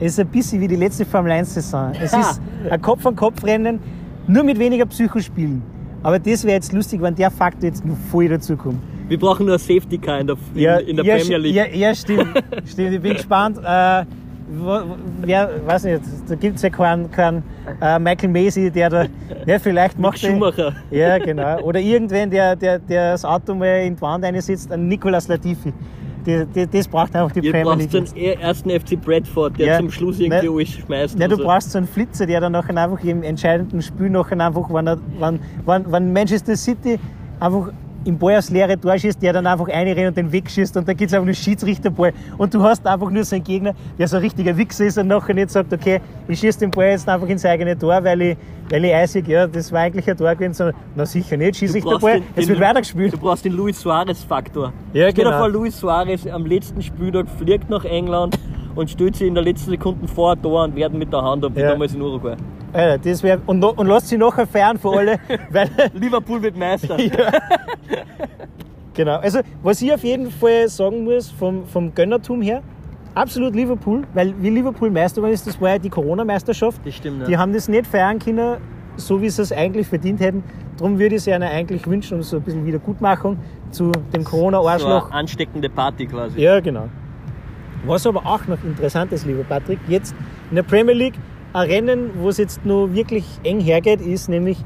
ist ein bisschen wie die letzte Formel 1-Saison. Es Ha. ist ein Kopf-an-Kopf-Rennen, nur mit weniger Psychospielen. Aber das wäre jetzt lustig, wenn der Faktor jetzt noch voll dazukommt. Wir brauchen nur Safety Car in der, in, in der ja, Premier League. Ja, ja stimmt. stimmt. Ich bin gespannt. Äh, wer, weiß nicht, da gibt es ja keinen, keinen äh, Michael Macy, der da, ja, vielleicht macht er- Schumacher. Ja, genau. Oder irgendwen, der, der, der das Auto mal in die Wand einsetzt, ein Nicolas Latifi. Die, die, das braucht einfach die Ihr Premier League. den ersten FC Bradford, der Ja. zum Schluss irgendwie Ne- alles schmeißt. Nein, du so. brauchst so einen Flitzer, der dann nachher einfach im entscheidenden Spiel nachher einfach, wenn, er, wenn, wenn, wenn Manchester City einfach im Ball aufs leere Tor schießt, der dann einfach reinrennt und den wegschießt und dann gibt es einfach nur Schiedsrichterball. Und du hast einfach nur so einen Gegner, der so ein richtiger Wichser ist und nachher nicht sagt, okay, ich schieße den Ball jetzt einfach ins eigene Tor, weil ich, ich eisig, ja, das war eigentlich ein Tor gewesen, sondern, na sicher nicht, schieße ich den Ball, den- es wird weitergespielt. Du brauchst den Luis Suarez-Faktor. Ja, Stell genau. vor, Luis Suarez am letzten Spieltag fliegt nach England und stellt sich in der letzten Sekunde vor ein Tor und werden mit der Hand ab, wie Ja. damals in Uruguay. Alter, das wär, und, und lasst sie nachher feiern für alle, weil Liverpool wird Meister. Genau, also was ich auf jeden Fall sagen muss, vom, vom Gönnertum her, absolut Liverpool, weil wie Liverpool Meister geworden ist, das war ja die Corona-Meisterschaft. Das stimmt, ja. Die haben das nicht feiern können, so wie sie es eigentlich verdient hätten. Darum würde ich es ihnen eigentlich wünschen, um so ein bisschen Wiedergutmachung zu dem So Corona-Arschloch. eine ansteckende Party quasi. Ja, genau. Was aber auch noch interessant ist, lieber Patrick, jetzt in der Premier League ein Rennen, wo es jetzt nur wirklich eng hergeht, ist nämlich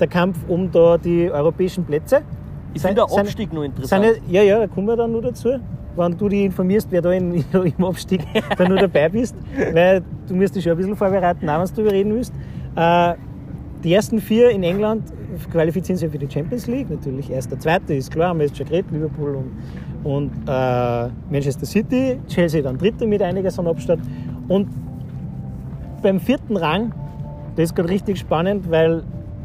der Kampf um da die europäischen Plätze. Ich Sein- finde der Abstieg noch interessant. Seine, ja, ja, da kommen wir dann nur dazu, wenn du dich informierst, wer da in, im Abstieg da nur dabei bist, weil du musst dich schon ein bisschen vorbereiten, auch wenn du reden willst. Äh, die ersten vier in England qualifizieren sich für die Champions League, natürlich. Erster, zweiter ist klar, haben wir jetzt schon geredet, Liverpool und, und äh, Manchester City, Chelsea dann dritter mit einiges an Abstand und beim vierten Rang, das ist gerade richtig spannend, weil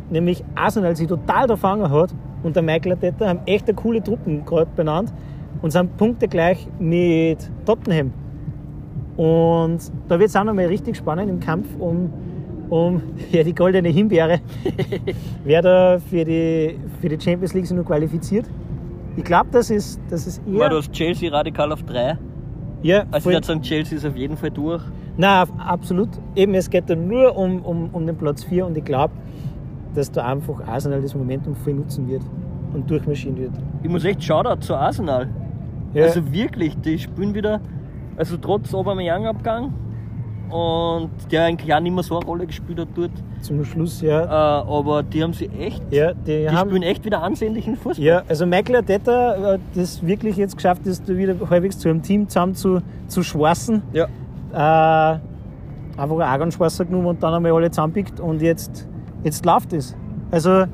nämlich Arsenal sich total da fangen hat und der Michael Arteta haben echt eine coole Truppen gerade benannt und sind punktegleich mit Tottenham. Und da wird es auch nochmal richtig spannend im Kampf um, um ja, die goldene Himbeere. Wer da für die, für die Champions League sich nur qualifiziert. Ich glaube, das ist, das ist eher. du hast Chelsea radikal auf drei. ja, Also voll- ich würde sagen, Chelsea ist auf jeden Fall durch. Nein, absolut. Eben, es geht da nur um, um, um den Platz 4 und ich glaube, dass da einfach Arsenal das Momentum voll nutzen wird und durchmarschieren wird. Ich muss echt Shoutout zu Arsenal. Ja, Also wirklich, die spielen wieder, also trotz Aubameyang-Abgang und der eigentlich auch nicht mehr so eine Rolle gespielt hat dort, zum Schluss, äh, ja. aber die haben sie echt, Ja, die, die haben, spielen echt wieder ansehnlichen Fußball. ja, also Michael Arteta hat das wirklich jetzt geschafft, das da wieder halbwegs zu einem Team zusammen zu, zu schwarzen. Ja. Äh, einfach einen Argonschwasser genommen und dann einmal alle zusammenpickt und jetzt, jetzt läuft es. Also,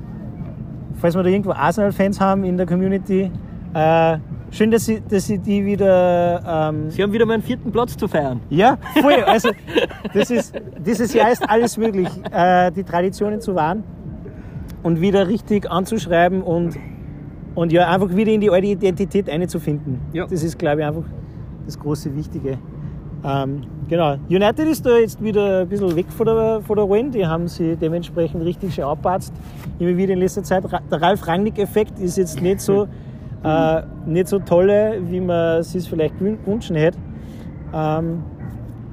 falls wir da irgendwo Arsenal-Fans haben in der Community, äh, schön, dass sie, dass sie die wieder ähm, Sie haben wieder mal einen vierten Platz zu feiern. Ja, voll. Also, das ist, dieses Jahr ist alles möglich, äh, die Traditionen zu wahren und wieder richtig anzuschreiben und, und ja, einfach wieder in die alte Identität einzufinden. Ja. Das ist, glaube ich, einfach das große Wichtige. Ähm, genau. United ist da jetzt wieder ein bisschen weg von der, von der Rollen. Die haben sie dementsprechend richtig schön abpatzt. Immer wieder in letzter Zeit. Der Ralf Rangnick-Effekt ist jetzt nicht so, äh, nicht so tolle, wie man es sich vielleicht gewünscht hätte. Ähm,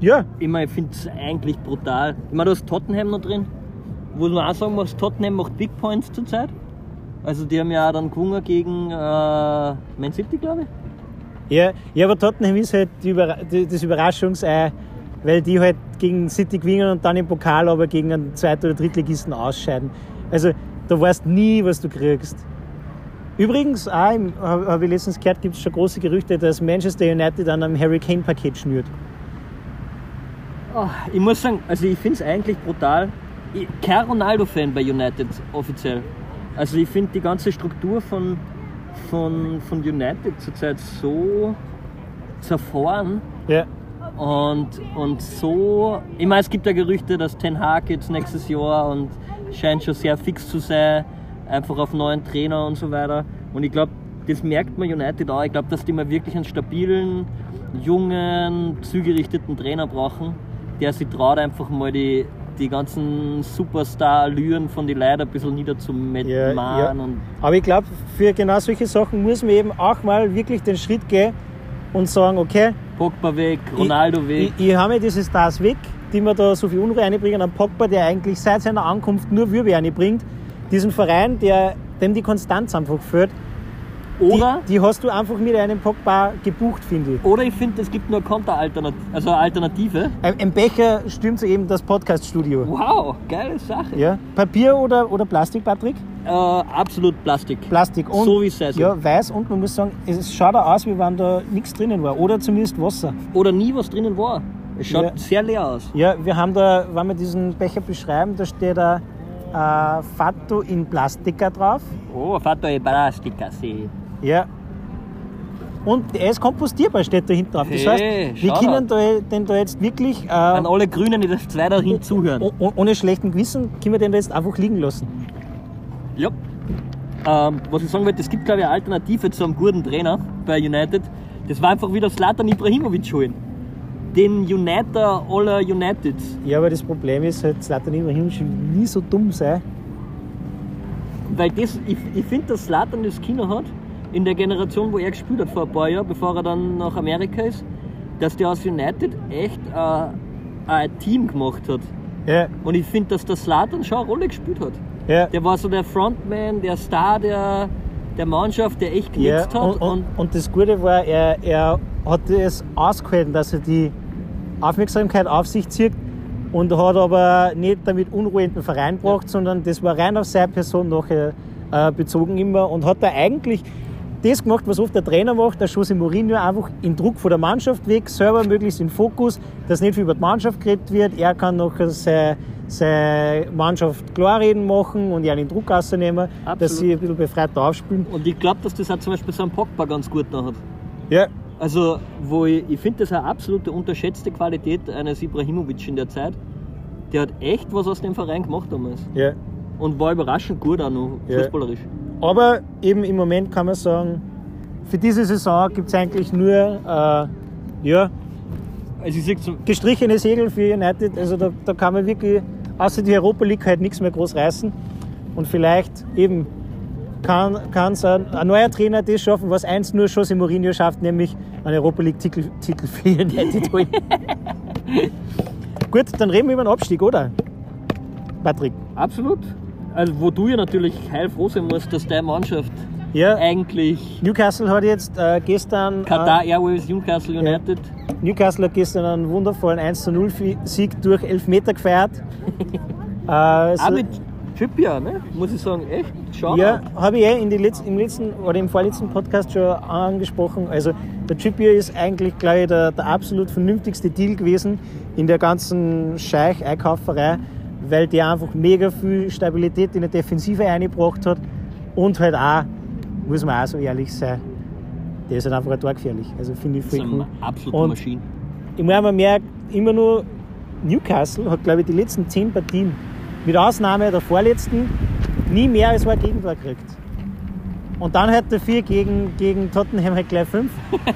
ja, Ich meine, ich finde es eigentlich brutal. Ich meine, du hast Tottenham noch drin. Wo man auch sagen muss, Tottenham macht Big Points zurzeit. Also die haben ja auch dann gewonnen gegen äh, Man City, glaube ich. Ja, ja, aber Tottenham ist halt Überra das Überraschungsei, weil die halt gegen City gewinnen und dann im Pokal aber gegen einen Zweit- oder Drittligisten ausscheiden. Also da weißt nie, was du kriegst. Übrigens, habe hab ich letztens gehört, gibt es schon große Gerüchte, dass Manchester United an einem Harry Kane-Paket schnürt. Ah, Ich muss sagen, also ich finde es eigentlich brutal. Ich, kein Ronaldo-Fan bei United offiziell. Also ich finde die ganze Struktur von, von, von United zurzeit so zerfahren Ja, und, und so. Ich meine, es gibt ja Gerüchte, dass Ten Hag jetzt nächstes Jahr und scheint schon sehr fix zu sein, einfach auf neuen Trainer und so weiter. Und ich glaube, das merkt man United auch. Ich glaube, dass die mal wirklich einen stabilen, jungen, zielgerichteten Trainer brauchen, der sich traut, einfach mal die, die ganzen Superstar-Allüren von den Leuten ein bisschen niederzumachen. Ja, ja. Und aber ich glaube, für genau solche Sachen muss man eben auch mal wirklich den Schritt gehen und sagen, okay, Pogba weg, Ronaldo weg. Ich, ich habe mir diese Stars weg, die mir da so viel Unruhe einbringen. Ein Pogba, der eigentlich seit seiner Ankunft nur Würbe einbringt. Diesen Verein, der, dem die Konstanz einfach führt. Oder? Die, die hast du einfach mit einem Pogba gebucht, finde ich. Oder ich finde, es gibt nur eine Konteralternative, also eine Alternative. Ein, ein Becher stürmt so eben das Podcast-Studio. Wow, geile Sache. Ja? Papier oder, oder Plastik, Patrick? Äh, absolut Plastik. Plastik. Und, So wie es soll. Ja, weiß und man muss sagen, es schaut auch aus, wie wenn da nichts drinnen war. Oder zumindest Wasser. Oder nie was drinnen war. Es schaut Ja. sehr leer aus. Ja, wir haben da, wenn wir diesen Becher beschreiben, da steht da äh, Fatto in Plastica drauf. Oh, fatto e plastica, sì. Ja. Und er ist kompostierbar, steht da hinten drauf. Das Hey, heißt, wir können da, den da jetzt wirklich äh, An alle Grünen, die das zwei dahin zuhören. oh- oh- ohne schlechten Gewissen, können wir den da jetzt einfach liegen lassen. Ja. Ähm, was ich sagen wollte, es gibt glaube ich eine Alternative zu einem guten Trainer bei United. Das war einfach wieder Slatan Ibrahimovic holen. Den Uniter aller Uniteds. Ja, aber das Problem ist halt, Zlatan Ibrahimovic nie so dumm sein. Weil das, ich, ich finde, dass Slatan das Kino hat, in der Generation, wo er gespielt hat vor ein paar Jahren, bevor er dann nach Amerika ist, dass der aus United echt äh, ein Team gemacht hat. Ja, Und ich finde, dass der Slatan schon eine Rolle gespielt hat. ja. Der war so der Frontman, der Star der, der Mannschaft, der echt Ja, genutzt hat. und, und, und das Gute war, er, er hat es ausgehalten, dass er die Aufmerksamkeit auf sich zieht und hat aber nicht damit Unruhe in den Verein gebracht, sondern das war rein auf seine Person nachher äh, bezogen immer und hat da eigentlich das gemacht, was oft der Trainer macht, der Jose Mourinho einfach in Druck von der Mannschaft weg, selber möglichst in Fokus, dass nicht viel über die Mannschaft geredet wird. Er kann nachher seine, seine Mannschaft klarreden machen und ja den Druck rausnehmen, dass Absolut. sie ein bisschen befreiter aufspielen. und ich glaube, dass das auch zum Beispiel so ein Pogba ganz gut noch hat. Ja, Also, wo ich, ich finde das eine absolute unterschätzte Qualität eines Ibrahimovic in der Zeit. Der hat echt was aus dem Verein gemacht damals. ja. Und war überraschend gut auch noch, Ja. fußballerisch. Aber eben im Moment kann man sagen, für diese Saison gibt es eigentlich nur äh, ja, Also so, gestrichene Segel für United. Also da, da kann man wirklich, außer die Europa League, halt nichts mehr groß reißen. Und vielleicht eben kann es ein, ein neuer Trainer das schaffen, was eins nur Jose Mourinho schafft, nämlich einen Europa League-Titel holen. Gut, dann reden wir über den Abstieg, oder? Patrick. absolut. Also wo du ja natürlich heilfroh sein musst, dass deine Mannschaft Ja, eigentlich Newcastle hat jetzt äh, gestern. äh, Qatar Airways Newcastle United Newcastle hat gestern einen wundervollen 1-0-Sieg durch Elfmeter gefeiert. äh, so, Trippier, ne? muss ich sagen, echt schade. ja, habe ich eh in die Letz-, im letzten oder im vorletzten Podcast schon angesprochen. Also der Trippier ist eigentlich, glaube ich, der, der absolut vernünftigste Deal gewesen in der ganzen Scheich-Einkauferei, weil der einfach mega viel Stabilität in der Defensive eingebracht hat und halt auch, muss man auch so ehrlich sein, der ist halt einfach ein Tor gefährlich. Also finde ich Das ist cool. eine absolute Und- Maschine. Ich meine, man merkt immer nur, Newcastle hat, glaube ich, die letzten zehn Partien, mit Ausnahme der vorletzten, nie mehr als ein Gegentor gekriegt. Und dann hat der vier gegen, gegen Tottenham halt gleich fünf.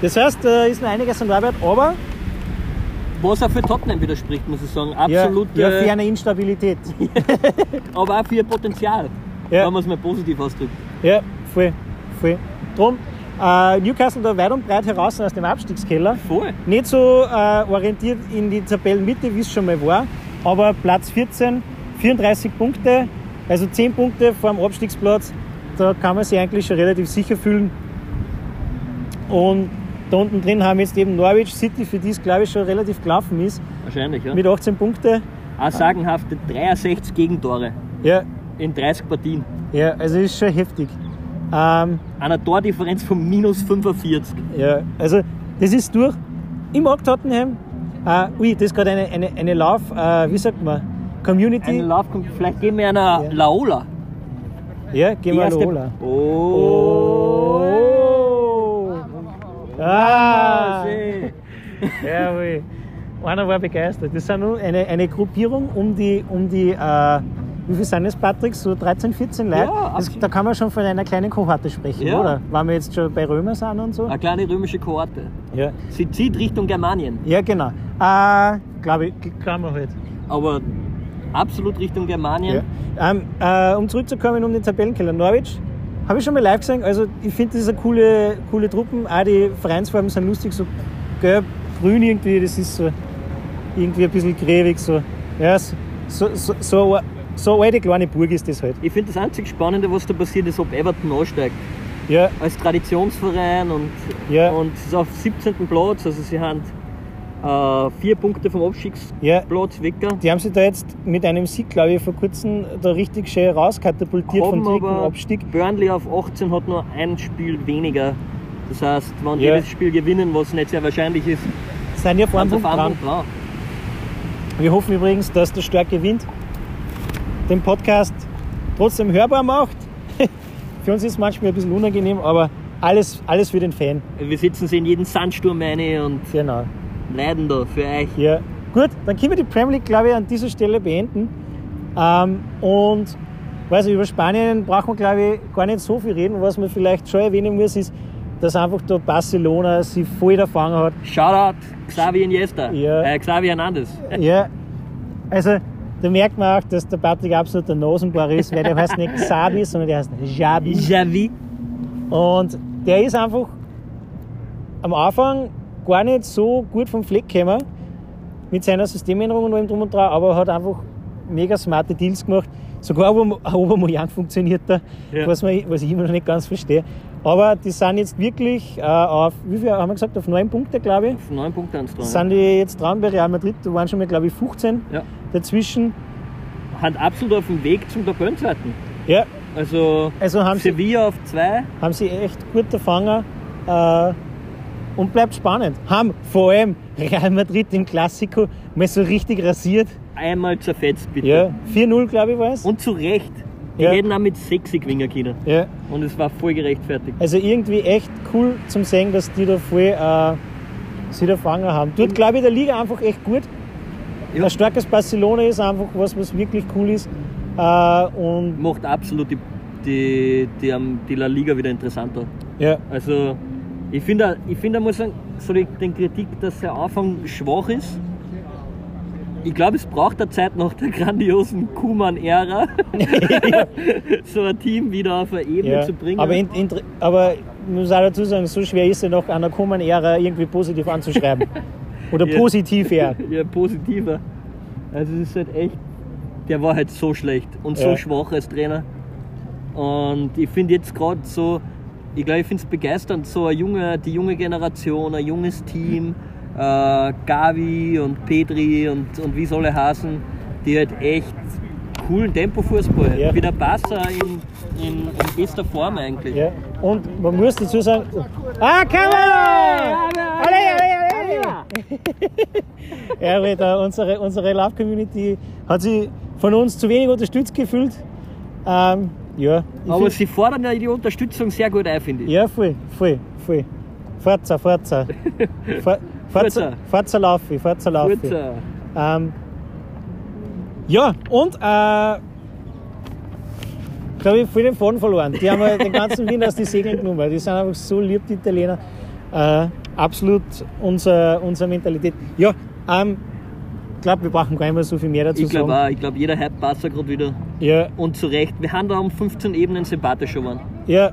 Das heißt, da ist noch einiges an Arbeit, aber Was auch für Tottenham widerspricht, muss ich sagen. ja, Absolut. ja, äh, für eine Instabilität. aber auch für ihr Potenzial, Ja. wenn man es mal positiv ausdrückt. Ja, voll, voll. Drum, äh, Newcastle da weit und breit heraus aus dem Abstiegskeller. Voll. Nicht so äh, orientiert in die Tabellenmitte, wie es schon mal war, aber Platz 14, 34 Punkte, also 10 Punkte vor dem Abstiegsplatz, da kann man sich eigentlich schon relativ sicher fühlen. Und da unten drin haben wir jetzt eben Norwich City, für die es glaube ich schon relativ gelaufen ist, Wahrscheinlich, ja. mit 18 Punkte. Auch sagenhafte 63 Gegentore Ja, in 30 Partien. ja also ist schon heftig. Ähm, Einer Tordifferenz von minus 45. Ja, also das ist durch. Ich mag Tottenham. Äh, ui, das ist gerade eine, eine, eine Lauf, äh, wie sagt man, Community. Ein Lauf vielleicht geben wir einer Ja. Laola. ja, gehen wir Erste- Lola. Oh. Ah, schön. jawohl. Einer war begeistert. Das nur eine, eine Gruppierung um die, um die äh, wie viel sind es, Patrick? So 13, 14 Leute? Ja, das, absolut. da kann man schon von einer kleinen Kohorte sprechen, Ja. oder? Wenn wir jetzt schon bei Römer sind und so. Eine kleine römische Kohorte. Ja, Sie zieht Richtung Germanien, ja genau. Äh, Glaube ich, kann man halt. aber absolut Richtung Germanien. Ja. Ähm, äh, um zurückzukommen um den Tabellenkeller. Norwich habe ich schon mal live gesehen. Also ich finde, das ist eine coole, coole Truppen. Auch die Vereinsfarben sind lustig, so gelb, grün irgendwie. Das ist so irgendwie ein bisschen gräbig. So. Ja, so, so, so, so, eine- alte kleine Burg ist das halt. Ich finde das einzig Spannende, was da passiert, ist, ob Everton aussteigt. Ja, Als Traditionsverein und, Ja. und ist auf 17. Platz. Also sie haben äh, vier Punkte vom Abstiegsplatz ja. weg. Die haben sich da jetzt mit einem Sieg, glaube ich, vor kurzem da richtig schön rauskatapultiert vom Haben dritten aber Abstieg. Burnley auf 18 hat nur ein Spiel weniger. Das heißt, wenn Ja. jedes Spiel gewinnen, was nicht sehr wahrscheinlich ist, Sind ja vor einen dran. Wir hoffen übrigens, dass der Stark gewinnt, den Podcast trotzdem hörbar macht. für uns ist es manchmal ein bisschen unangenehm, aber alles, alles für den Fan. Wir sitzen sie in jeden Sandsturm rein und Genau. leiden da für euch. Ja. Gut, dann können wir die Premier League, glaube ich, an dieser Stelle beenden. Ähm, und weiß ich, über Spanien brauchen wir, glaube ich, gar nicht so viel reden. Was man vielleicht schon erwähnen muss, ist, dass einfach da Barcelona sich voll erfangen hat. Shoutout Xavi Iniesta. Ja. Äh, Xavi Hernandez. Ja, also da merkt man auch, dass der Patrick absolut der Nasenbohrer ist, weil der heißt nicht Xavi, sondern der heißt Javi. Javi. Und der ist einfach am Anfang gar nicht so gut vom Fleck gekommen mit seiner Systemänderung und allem drum und dran, aber hat einfach mega smarte Deals gemacht. Sogar Obermoyan funktioniert da, Ja. was, man, was ich immer noch nicht ganz verstehe. Aber die sind jetzt wirklich äh, auf, wie viel haben wir gesagt, auf neun Punkte, glaube ich. Auf neun Punkte dran. Sind die jetzt dran bei Real Madrid, da waren schon mal, glaube ich, 15 Ja. dazwischen. Hat absolut auf dem Weg zum Tabellenzweiten. Ja, Also, also haben sie, Sevilla auf zwei. haben sie echt gut erfangen äh, und bleibt spannend. Haben vor allem Real Madrid im Klassiko mal so richtig rasiert. Einmal zerfetzt, bitte. Ja, 4-0, glaube ich, war es. Und zu Recht. Die Ja. hätten auch mit 6 gewinnen können. Ja, Und es war voll gerechtfertigt. also irgendwie echt cool zum sehen, dass die da voll äh, sich erfangen haben. Tut, glaube ich, der Liga einfach echt gut. Ja. Ein starkes Barcelona ist einfach was, was wirklich cool ist. Äh, und Macht absolut die, die, die, ähm, die La Liga wieder interessanter. ja, Also, ich finde, ich finde, muss sagen, so die, den Kritik, dass der Anfang schwach ist. Ich glaube, es braucht eine Zeit nach der grandiosen Kuman-Ära, so ein Team wieder auf eine Ebene ja. zu bringen. Aber, in, in, aber ich muss auch dazu sagen, so schwer ist es nach einer Kuman-Ära irgendwie positiv anzuschreiben. Oder Ja. positiv eher. ja, positiver. Also es ist halt echt, der war halt so schlecht und so schwach als Trainer. Und ich finde jetzt gerade so, ich glaube, ich finde es begeisternd, so eine junge, die junge Generation, ein junges Team, äh, Gavi und Pedri und, und wie soll er heißen, die halt echt coolen Tempo-Fußball, Ja. wie der Barca in, in, in bester Form eigentlich. Ja. Und man muss dazu sagen, ah, Kamera! Alle, alle, alle! Ja, da unsere, unsere Love-Community hat sich von uns zu wenig unterstützt gefühlt. Ähm, ja, Aber sie fordern ja die Unterstützung sehr gut ein, finde ich. ja, voll, voll, voll. Forza, Forza. For, Forza. Forza, Forza Laufi, Forza Laufi. Äh, Ähm, ja, und äh, glaube ich, voll den Faden verloren. Die haben halt den ganzen Wind aus die Segeln genommen. Die sind einfach so lieb, die Italiener. Äh, absolut unser, unsere Mentalität. Ja, ähm, ich glaube, wir brauchen gar nicht mehr so viel mehr dazu ich glaube sagen. auch, ich glaube, jeder hype Barca gerade wieder. Ja, Und zu Recht, wir haben da um 15 Ebenen sympathisch schon waren. ja,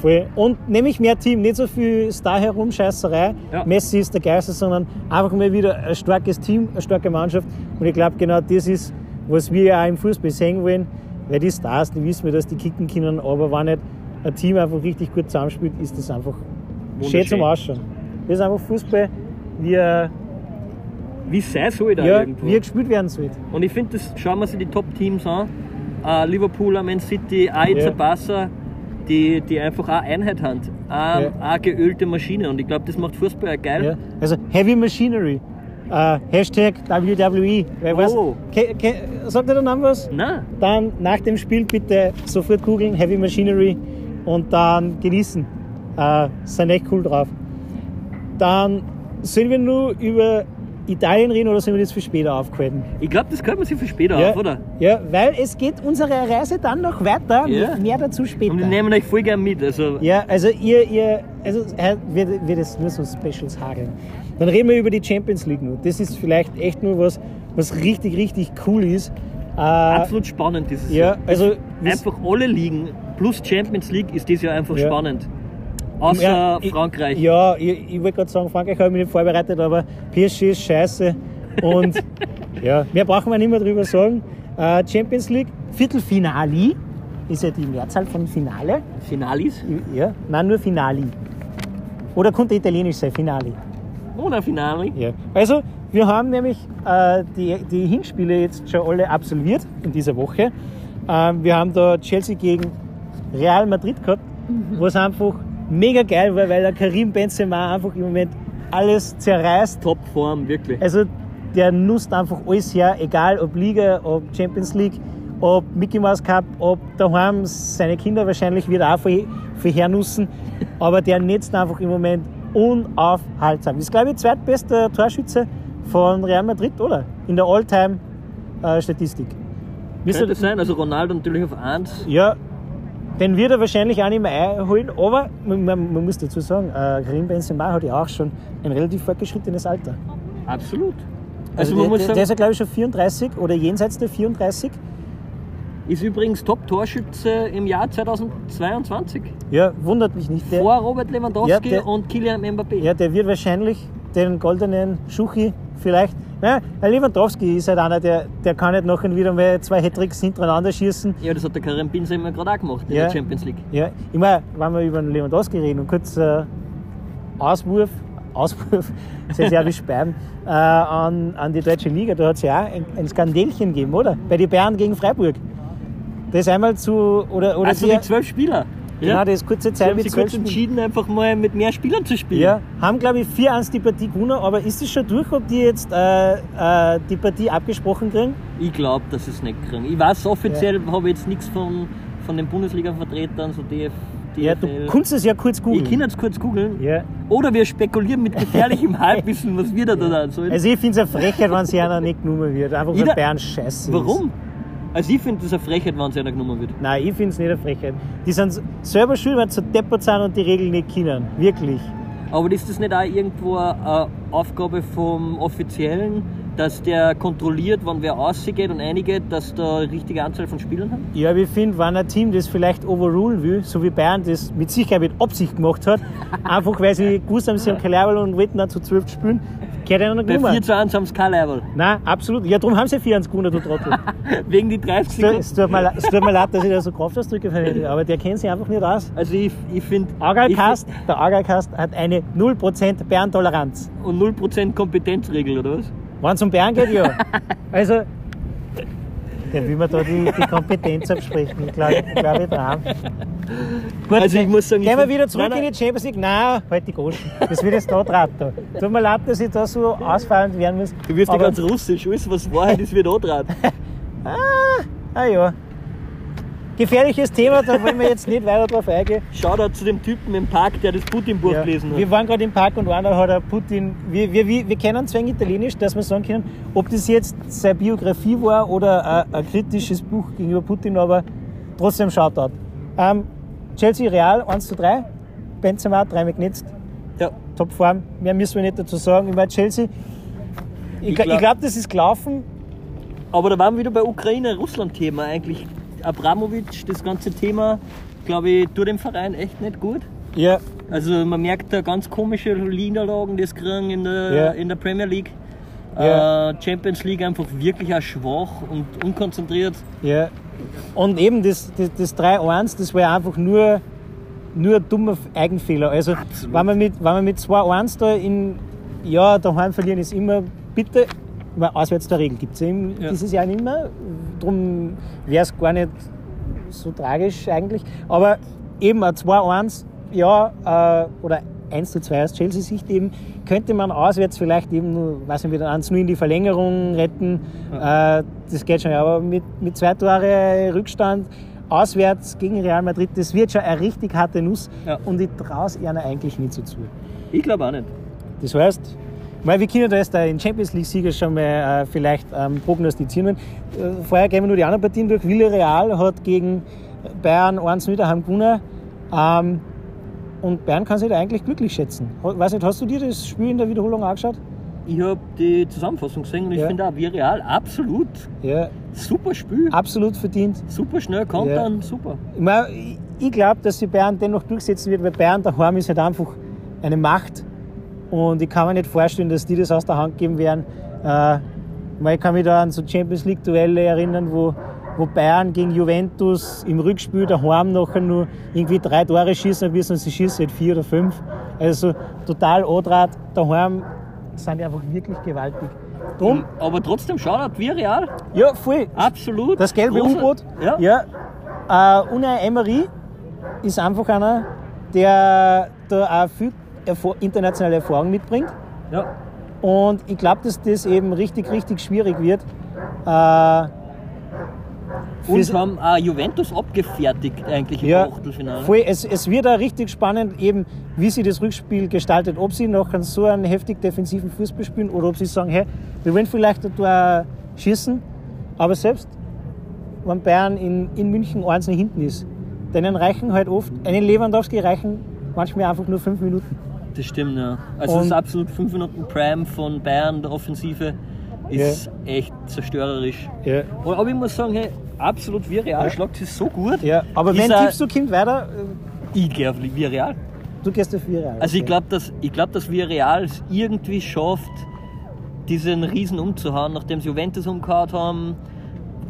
voll. Und nämlich mehr Team, nicht so viel Star herumscheißerei. Ja. Messi ist der Geilste, sondern einfach mal wieder ein starkes Team, eine starke Mannschaft. Und ich glaube, genau das ist, was wir ja auch im Fußball sehen wollen. Weil die Stars, die wissen wir, dass die kicken können, aber wenn nicht ein Team einfach richtig gut zusammenspielt, ist das einfach schön zum Ausschauen. Das ist einfach Fußball, wie, er- Wie es sein soll da ja, irgendwo. wie gespielt werden soll. Und ich finde, das schauen wir sich die Top-Teams an. Äh, Liverpool, Man City, jetzt Ja. Barca, die, die einfach auch Einheit haben. Auch, Ja. auch geölte Maschine. Und ich glaube, das macht Fußball auch geil. Ja. Also Heavy Machinery. Äh, Hashtag WWE. Weiß, Oh. ke, ke, sagt ihr der Name was? Nein, Dann nach dem Spiel bitte sofort googeln, Heavy Machinery und dann genießen. Äh, sind echt cool drauf. Dann sollen wir nur über Italien reden oder sollen wir das für später aufgehalten? ich glaube, das könnte man sich für später ja, auf, oder? ja, weil es geht unsere Reise dann noch weiter. Ja. Mehr dazu später. Und wir nehmen euch voll gern mit. Also, Ja, also ihr, ihr also wird, wird es nur so Specials hageln. Dann reden wir über die Champions League nur. Das ist vielleicht echt nur was, was richtig, richtig cool ist. Äh, absolut spannend dieses ja, Jahr. also wir- Einfach alle Ligen plus Champions League ist dieses Jahr einfach Ja. spannend. Außer Ja, ich- Frankreich. Ja, ich, ich wollte gerade sagen, Frankreich habe ich mich nicht vorbereitet, aber PSG ist scheiße. Und ja, mehr brauchen wir nicht mehr drüber sagen. Äh, Champions League, Viertelfinale ist ja die Mehrzahl von Finale. Finalis. Ja, nein, nur Finali. Oder könnte italienisch sein, Finale. Oder Finale. Ja. Also, wir haben nämlich äh, die, die Hinspiele jetzt schon alle absolviert in dieser Woche. Ähm, wir haben da Chelsea gegen Real Madrid gehabt, was einfach mega geil war, weil der Karim Benzema einfach im Moment alles zerreißt. Topform, wirklich. Also, der nutzt einfach alles her, egal ob Liga, ob Champions League, ob Mickey Mouse Cup, ob daheim seine Kinder wahrscheinlich wieder auch für, für hernussen. Aber der netzt einfach im Moment unaufhaltsam. Ist, glaube ich, zweitbester Torschütze von Real Madrid, oder? In der All-Time-Statistik. Könnte sein, also Ronaldo natürlich auf 1. Ja, Den wird er wahrscheinlich auch nicht mehr einholen, aber man, man, man muss dazu sagen, äh, Karim Benzema hat ja auch schon ein relativ fortgeschrittenes Alter. Absolut. Also, Also, der, muss der, der ist ja glaube ich schon 34 oder jenseits der 34. ist übrigens Top-Torschütze im Jahr 2022. Ja, wundert mich nicht. Der, Vor Robert Lewandowski Ja, der- und Kylian Mbappé. ja, der wird wahrscheinlich den goldenen Schuchi vielleicht. Ja, Herr Lewandowski ist halt einer, der, der kann nicht noch wieder mal zwei Hattricks hintereinander schießen. Ja, das hat der Karim Benzema gerade auch gemacht in Ja. der Champions League. Ja, immer, wenn wir über den Lewandowski reden und kurz äh, Auswurf, Auswurf, das ist ja wie Sperren, äh, an, an die deutsche Liga, da hat es ja auch ein, ein Skandälchen gegeben, oder? Bei den Bayern gegen Freiburg. Das einmal zu, oder, oder Also die zwölf Spieler. Genau, das ist kurze Sie Zeit haben mit sich kurz entschieden, einfach mal mit mehr Spielern zu spielen. Ja, haben glaube ich 4-1 die Partie gewonnen, aber ist es schon durch, ob die jetzt äh, äh, die Partie abgesprochen kriegen? Ich glaube, dass sie es nicht kriegen. Ich weiß, offiziell habe ich jetzt nichts von, von den Bundesliga-Vertretern, so DF, Ja, du kannst es ja kurz ich googeln. kann jetzt kurz googeln. Ja. Oder wir spekulieren mit gefährlichem Halbwissen, was wir da da sollen. Also ich finde es eine Frechheit, wenn sie einer nicht genommen wird. Einfach weil Bayern scheiße ist. Also ich finde das eine Frechheit, wenn sie einer genommen wird. Nein, ich finde es nicht eine Frechheit. Die sind selber schuld, wenn sie so deppert sind und die Regeln nicht kennen. Wirklich. Aber ist das nicht auch irgendwo eine Aufgabe vom Offiziellen, dass der kontrolliert, wann wer ausgeht und eingeht, dass da eine richtige Anzahl von Spielern haben? Ja, ich finde, wenn ein Team das vielleicht overrulen will, so wie Bayern das mit Sicherheit mit Absicht gemacht hat, einfach weil sie gewusst haben, sie haben kein Level und wollten dann zu 12 spielen, gehört einer Bei genommen. 4 zu 1 haben sie kein Level. Nein, absolut. Ja, darum haben sie 4 gewonnen, du Trottel. Wegen die 30 Es tut- Sekunden. es tut mir es tut mir leid, dass ich da so Kraftausdrücke verwende, aber der kennt sich einfach nicht aus. Also ich, ich finde... Argalcast, der Argalcast hat eine 0% Bärentoleranz. Und 0% Kompetenzregel, oder was? Wenn es um Bären geht, ja. Also, der will mir da die, die Kompetenz absprechen. Ich glaube, ich, glaub, ich dran. Gut, Also ich muss sagen, ich gehen wir wieder zurück Nein, in die Champions League. Nein, halt die Goschen. Das wird jetzt da draht. da. Tut mir leid, dass ich da so ausfallend werden muss. Du wirst ja ganz russisch. Alles, was Wahrheit ist, wird andraht. Ah ja. Gefährliches Thema, da wollen wir jetzt nicht weiter drauf eingehen. Shoutout zu dem Typen im Park, der das Putin-Buch Ja. gelesen hat. Wir waren gerade im Park und einer hat er Putin. Wir, wir, wir, wir kennen zwar Italienisch, dass wir sagen können, ob das jetzt seine Biografie war oder ein, ein kritisches Buch gegenüber Putin, aber trotzdem Shoutout. Ähm, Chelsea Real 1 zu 3, Benzema dreimal genetzt, Ja. Topform. Mehr müssen wir nicht dazu sagen. Ich meine, Chelsea, ich, Ich gl- glaub- glaube, das ist gelaufen. Aber da waren wir wieder bei Ukraine-Russland-Thema eigentlich. Abramowitsch, das ganze Thema, glaube ich, tut dem Verein echt nicht gut. Ja, Also man merkt da ganz komische Niederlagen, es kriegen in der, Ja. in der Premier League. Ja. Äh, Champions League einfach wirklich auch schwach und unkonzentriert. Ja. Und eben das, das, das 3-1, das war einfach nur, nur ein dummer Eigenfehler. Also, Absolut. wenn man mit, wenn man mit 2-1 da in, ja, daheim verlieren ist immer, bitte, auswärts der Regel gibt es ja, Ja. dieses Jahr nicht mehr. Darum wäre es gar nicht so tragisch eigentlich. Aber eben ein 2-1, ja, äh, oder 1 zu 2 aus Chelsea-Sicht eben, könnte man auswärts vielleicht eben nur, weiß nicht, wieder 1 nur in die Verlängerung retten. Äh, das geht schon, ja, aber mit, mit zwei Tore Rückstand auswärts gegen Real Madrid, das wird schon eine richtig harte Nuss Ja. und ich traue es ihnen eigentlich nicht so zu. Ich glaube auch nicht. Das heißt, weil wir können da jetzt den Champions League-Sieger schon mal äh, vielleicht ähm, prognostizieren. Äh, vorher gehen wir nur die anderen Partien durch. Villarreal hat gegen Bayern 1 wieder daheim gewonnen. Ähm, und Bayern kann sich da eigentlich glücklich schätzen. Weiß nicht, hast du dir das Spiel in der Wiederholung angeschaut? Ich habe die Zusammenfassung gesehen und ich Ja. finde auch Villarreal absolut Ja, super Spiel. absolut verdient. Super schnell, kontern, super. Ich, mein, ich- glaube, dass die Bayern dennoch durchsetzen wird, weil Bayern daheim ist halt einfach eine Macht. Und ich kann mir nicht vorstellen, dass die das aus der Hand geben werden. Äh, ich kann mich da an so Champions League-Duelle erinnern, wo, wo Bayern gegen Juventus im Rückspiel daheim nachher nur irgendwie drei Tore schießen müssen und sie schießen halt vier oder fünf. Also total Andraht. Daheim sind die einfach wirklich gewaltig. Drum, Aber trotzdem, Shoutout Villarreal, ja, voll. absolut. Das gelbe U-Boot. Ja. ja. Äh, Unai Emery ist einfach einer, der da auch viel Erfor internationale Erfahrung mitbringt. ja. Und ich glaube, dass das eben richtig, richtig schwierig wird. Äh, Und haben auch Juventus abgefertigt eigentlich im ja, Achtelfinale. voll, es, es wird auch richtig spannend, eben wie sie das Rückspiel gestaltet. Ob sie noch so einen heftig defensiven Fußball spielen oder ob sie sagen, hey, wir wollen vielleicht da schießen, aber selbst wenn Bayern in, in München eins nach hinten ist, denen reichen halt oft, einen Lewandowski reichen manchmal einfach nur fünf Minuten. Das stimmt, ja. Also das ist absolut 5 Minuten Prime von Bayern, der Offensive, ist echt zerstörerisch. Ja. Aber ich muss sagen, hey, absolut Villarreal Ja. schlagt es so gut. Ja, aber Ist wenn er- tippst du Kind weiter, Ich gehe auf Villarreal. du gehst auf Real. Also ich glaube, dass, ich glaub, dass Villarreal es irgendwie schafft, diesen Riesen umzuhauen, nachdem sie Juventus umgehauen haben,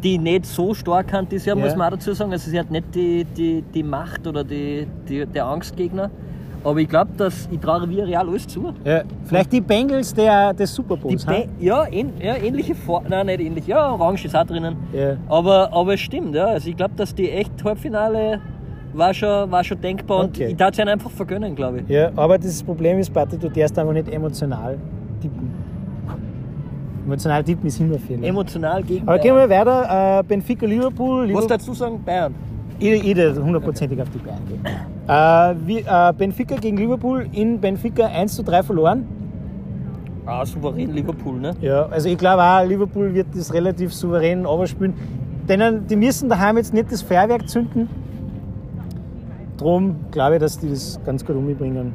die nicht so stark sind dieses Jahr, Ja. muss man auch dazu sagen. Also sie hat nicht die, die, die Macht oder die, die, der Angstgegner. Aber ich glaube, dass ich traue Villarreal alles zu. Ja, vielleicht die Bengals der, des Super Die Bowls. Ha? ja, ähn, ja, ähnliche Form. Nein, nicht ähnlich. Ja, Orange ist auch drinnen. Ja. Aber, aber es stimmt, ja. Also ich glaube, dass die echt Halbfinale war schon, war schon denkbar und Okay. ich darf es ihnen einfach vergönnen, glaube ich. ja, aber das Problem ist, Patrick, du darfst einfach nicht emotional tippen. Emotional tippen ist immer viel. Emotional gegen Aber gehen Bayern. wir weiter. Äh, Benfica, Liverpool. Was Liverpool dazu sagen? Bayern. Würde hundertprozentig auf die Bayern gehen. Äh, wie, äh, Benfica gegen Liverpool. In Benfica 1 zu 3 verloren. Ah, souverän Liverpool, ne? Ja, also ich glaube auch, Liverpool wird das relativ souverän überspielen. Denen, die müssen daheim jetzt nicht das Feuerwerk zünden. Drum glaube ich, dass die das ganz gut umbringen.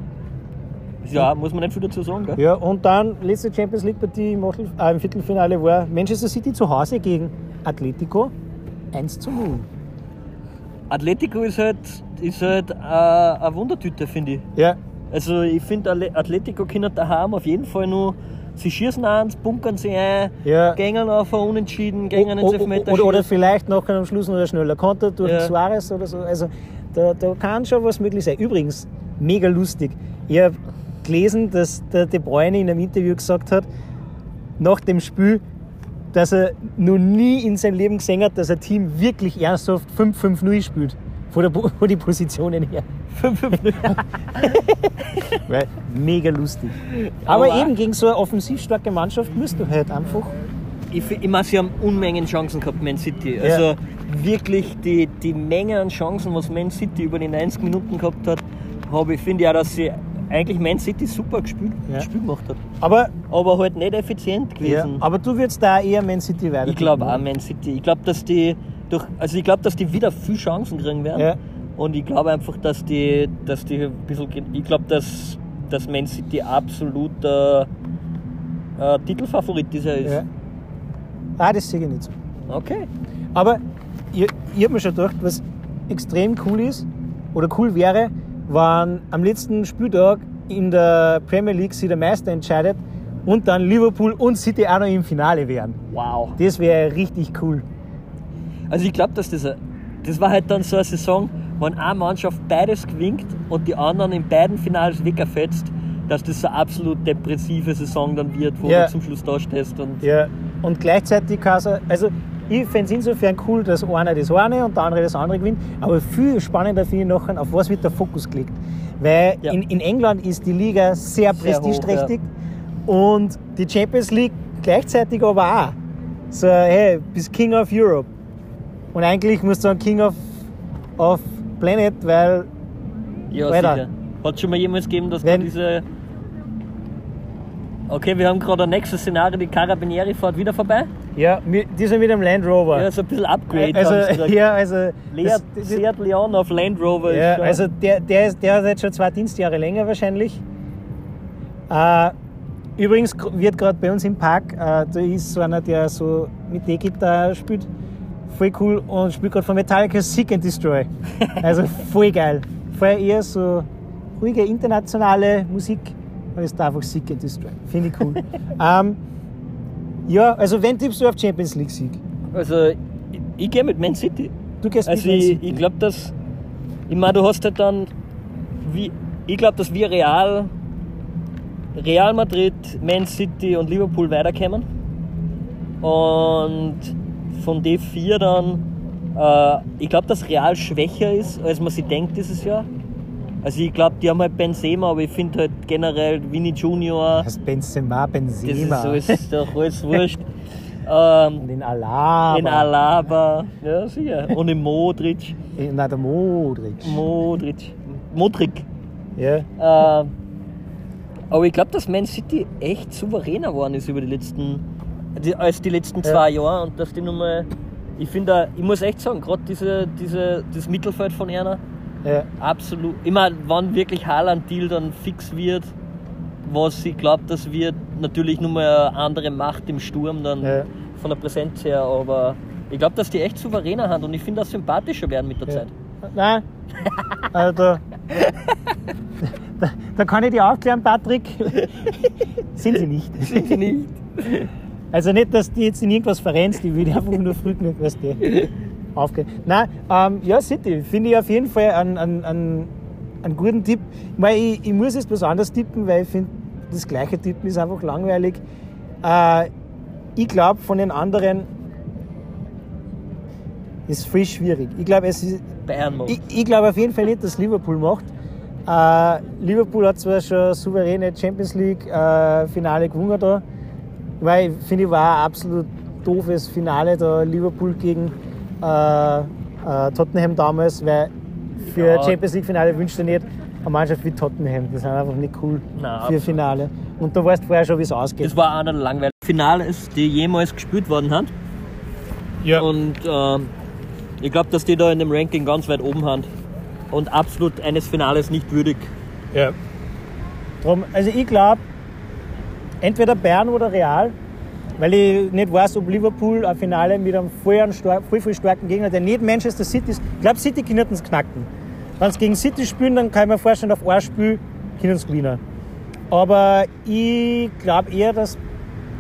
Ja, muss man nicht viel dazu sagen, gell? Ja, und dann letzte Champions League Partie im, äh, im Viertelfinale war Manchester City zu Hause gegen Atletico 1 zu 0. Atletico ist halt, ist halt äh, eine Wundertüte, finde ich. Ja, Also ich finde, Atletico können daheim auf jeden Fall nur, sie schießen eins, bunkern sie ein, Ja. gängen auf ein Unentschieden, gängen ins Elfmeter. oder, oder vielleicht noch am Schluss noch ein schneller Konter durch Ja. Suarez oder so. Also da, da kann schon was möglich sein. Übrigens, mega lustig. Ich habe gelesen, dass der De Bruyne in einem Interview gesagt hat, nach dem Spiel, dass er noch nie in seinem Leben gesehen hat, dass ein Team wirklich ernsthaft 5-5-0 spielt. Von, der, von den Positionen her. 5-5. Weil, mega lustig. Aber, Aber- eben gegen so eine offensivstarke Mannschaft musst du halt einfach. ich, ich meine, sie haben Unmengen Chancen gehabt, Man City. Ja. Also wirklich die, die Menge an Chancen, was Man City über die 90 Minuten gehabt hat, habe ich finde ja, dass sie eigentlich Man City super gespielt, Ja. Spiel gemacht hat. Aber, Aber halt nicht effizient ja, gewesen. aber du würdest da eher Man City weiter. Ich glaube auch Man City. Ich glaube, dass die durch, also ich glaube, dass die wieder viel Chancen kriegen werden. Ja. Und ich glaube einfach, dass die, dass die ein bisschen, ich glaube, dass, dass Man City absoluter äh, Titelfavorit dieser ist. Ja. Ah, das sehe ich nicht so. Okay. Aber ich, ich habe mir schon gedacht, was extrem cool ist oder cool wäre, wenn am letzten Spieltag in der Premier League sich der Meister entscheidet und dann Liverpool und City auch noch im Finale wären. Wow. Das wäre richtig cool. Also ich glaube, dass das, das war halt dann so eine Saison, wenn eine Mannschaft beides gewinnt und die anderen in beiden Finals wegfetzt, dass das so eine absolut depressive Saison dann wird, wo Ja. du zum Schluss da stehst und Ja. Und gleichzeitig kann es, also ich fände es insofern cool, dass einer das eine und der andere das andere gewinnt. Aber viel spannender finde ich nachher, auf was wird der Fokus gelegt. Weil Ja. in, in England ist die Liga sehr, Sehr hoch, prestigeträchtig und die Champions League gleichzeitig aber auch. So, hey, bist King of Europe. Und eigentlich musst du sagen King of, of Planet, weil ja, Weiter. sicher. Hat schon mal jemals gegeben, dass Wenn- da diese... Okay, wir haben gerade ein nächstes Szenario, die Carabinieri fährt wieder vorbei. Ja, mi- die sind mit dem Land Rover. Ja, so ein bisschen Upgrade also, ja, also Leert, das- das- Seat Leon auf Land Rover Ja, also der, der, ist, der hat jetzt schon zwei Dienstjahre länger wahrscheinlich. Äh, übrigens wird gerade bei uns im Park, äh, da ist so einer, der so mit E-Gitarre spielt, voll cool und spielt gerade von Metallica Seek and Destroy. Also voll geil. Vorher eher so ruhige internationale Musik, aber ist da einfach Seek and Destroy. Finde ich cool. ähm, ja, also wenn tippst du auf Champions League Sieg? Also, ich, ich gehe mit Man City. Du gehst Also mit Man ich, City. ich glaube, dass ich meine, du hast halt dann wie ich glaube, dass wir Real Real Madrid, Man City und Liverpool weiterkommen. Und von den vier dann äh, ich glaube, dass Real schwächer ist, als man sich denkt dieses Jahr. Also ich glaube, die haben halt Benzema, aber ich finde halt generell Vini Junior, Das Benzema, das Benzema. ist, alles, doch alles wurscht. ähm, Und in Alaba. in Alaba, ja sicher. Und in Modric. In, na, der Modric. Modric. Modric. Ja. Äh, aber ich glaube, dass Man City echt souveräner geworden ist über die letzten, die, als die letzten Ja. zwei Jahre und dass die nochmal Ich finde, ich muss echt sagen, gerade diese, diese, das Mittelfeld von einer, Ja. absolut. Immer, wann wirklich Haaland-Deal dann fix wird, was ich glaube, das wird natürlich nur mal eine andere Macht im Sturm dann Ja. von der Präsenz her, aber ich glaube, dass die echt souveräner haben und ich finde, dass sympathischer werden mit der Ja. Zeit. Nein. Also da, da, da kann ich dich aufklären, Patrick. Sind sie nicht. Sind sie nicht? Also nicht, dass die jetzt in irgendwas verrennst, die will einfach nur früh weißt du, aufgehen. Nein, ähm, ja, City, finde ich auf jeden Fall einen, einen, einen, einen guten Tipp. Ich, meine, ich, ich muss jetzt was anderes tippen, weil ich finde, das gleiche Tippen ist einfach langweilig. Äh, ich glaube, von den anderen ist viel schwierig. Ich glaube, es ist, Bayern macht. ich, ich glaube auf jeden Fall nicht, dass Liverpool macht. Äh, Liverpool hat zwar schon souveräne Champions League äh, Finale gewonnen da, weil ich finde, war ein absolut doofes Finale da Liverpool gegen äh, äh, Tottenham damals, weil für Ja. Champions League Finale wünscht er nicht eine Mannschaft wie Tottenham. Die sind einfach nicht cool Nein, für absolut. Finale. Und du weißt vorher schon, wie es ausgeht. Das war einer der langweiligsten Finales, die jemals gespielt worden hat. ja. Und ähm, ich glaube, dass die da in dem Ranking ganz weit oben haben. Und absolut eines Finales nicht würdig. Ja. Drum, also ich glaube, entweder Bern oder Real, weil ich nicht weiß, ob Liverpool ein Finale mit einem voll, voll, voll starken Gegner, der nicht Manchester City ist. Ich glaube, City können es knacken. Wenn sie gegen City spielen, dann kann ich mir vorstellen, auf ein Spiel können sie gewinnen. Aber ich glaube eher, dass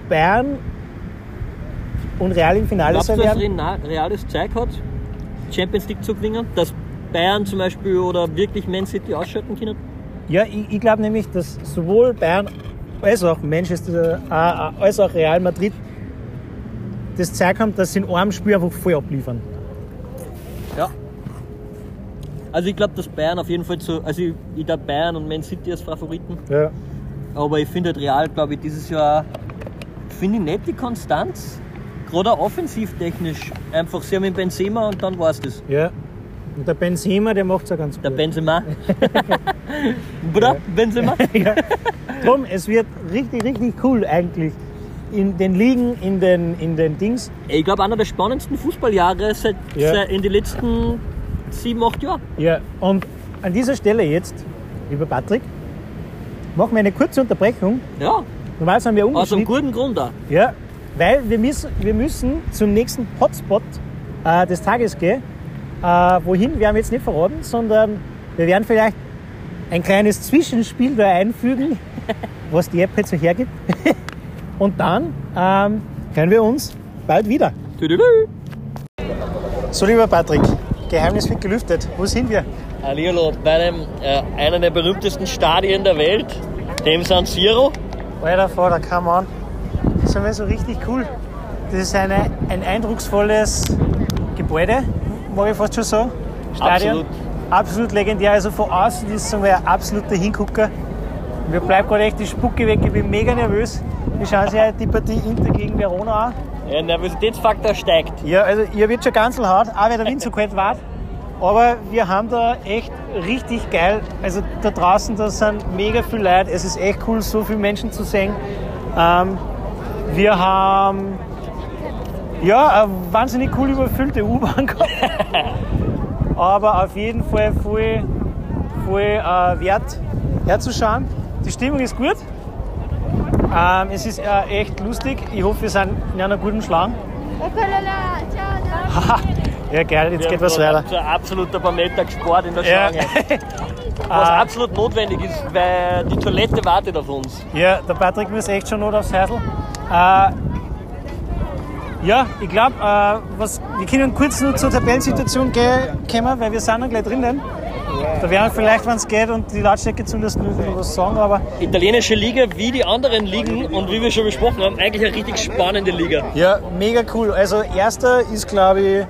Bern und Real im Finale Glaubst du, sein dass werden. Real Reales Zeug hat, Champions League zu gewinnen? Dass Bayern zum Beispiel oder wirklich Man City ausschalten können? Ja, ich, ich glaube nämlich, dass sowohl Bayern als auch Manchester, äh, als auch Real Madrid das Zeug haben, dass sie in einem Spiel einfach voll abliefern. Ja. Also ich glaube, dass Bayern auf jeden Fall zu. Also ich, ich da Bayern und Man City als Favoriten. Ja. Aber ich finde halt Real, glaube ich, dieses Jahr finde ich nicht die Konstanz. Gerade offensivtechnisch. Einfach, sie haben den Benzema und dann war es das. ja. Und der Benzema, der macht es ja ganz Der gut. Benzema. Bruder, Benzema. ja. Drum, es wird richtig, richtig cool eigentlich. In den Ligen, in den, in den Dings. Ich glaube, einer der spannendsten Fußballjahre seit, Ja. seit in den letzten sieben, acht Jahren. Ja. Und an dieser Stelle jetzt, lieber Patrick, machen wir eine kurze Unterbrechung. Ja, Normalerweise haben wir aus einem guten Grund auch. Ja, weil wir müssen, wir müssen zum nächsten Hotspot äh, des Tages gehen. Äh, wohin werden wir jetzt nicht verraten, sondern wir werden vielleicht ein kleines Zwischenspiel da einfügen, was die App jetzt so hergibt. Und dann ähm, hören wir uns bald wieder. So, lieber Patrick, Geheimnis wird gelüftet. Wo sind wir? Hallihallo, bei einem, äh, einer der berühmtesten Stadien der Welt, dem San Siro. Alter Vater, come on. Das ist so richtig cool. Das ist eine, ein eindrucksvolles Gebäude, mag ich fast schon sagen. Stadion. Absolut. Absolut legendär. Also von außen ist es ein absoluter Hingucker. Mir bleibt gerade echt die Spucke weg, ich bin mega nervös. Wir schauen sich heute die Partie Inter gegen Verona an. Der Nervositätsfaktor steigt. Ja, also ihr wird schon ganz hart, auch wenn der Wind so kalt war. Aber wir haben da echt richtig geil. Also da draußen, da sind mega viele Leute. Es ist echt cool, so viele Menschen zu sehen. Ähm, wir haben ja eine wahnsinnig cool überfüllte U-Bahn. Aber auf jeden Fall voll, voll äh, wert herzuschauen. Die Stimmung ist gut. Ähm, es ist äh, echt lustig. Ich hoffe, wir sind in einer guten Schlange. Ja, geil, jetzt Wir geht was weiter. So ein absoluter paar Meter gespart in der Ja. Schlange. Was absolut notwendig ist, weil die Toilette wartet auf uns. ja, der Patrick muss echt schon not aufs Häusl. Äh, ja, ich glaube, äh, was- wir können kurz nur zur Tabellensituation kommen, weil wir sind dann gleich drinnen. Da werden wir vielleicht, wenn es geht und die Lautstärke zulassen, noch was sagen, aber Italienische Liga wie die anderen Ligen und wie wir schon besprochen haben, eigentlich eine richtig spannende Liga. ja, mega cool. Also, erster ist, glaube ich,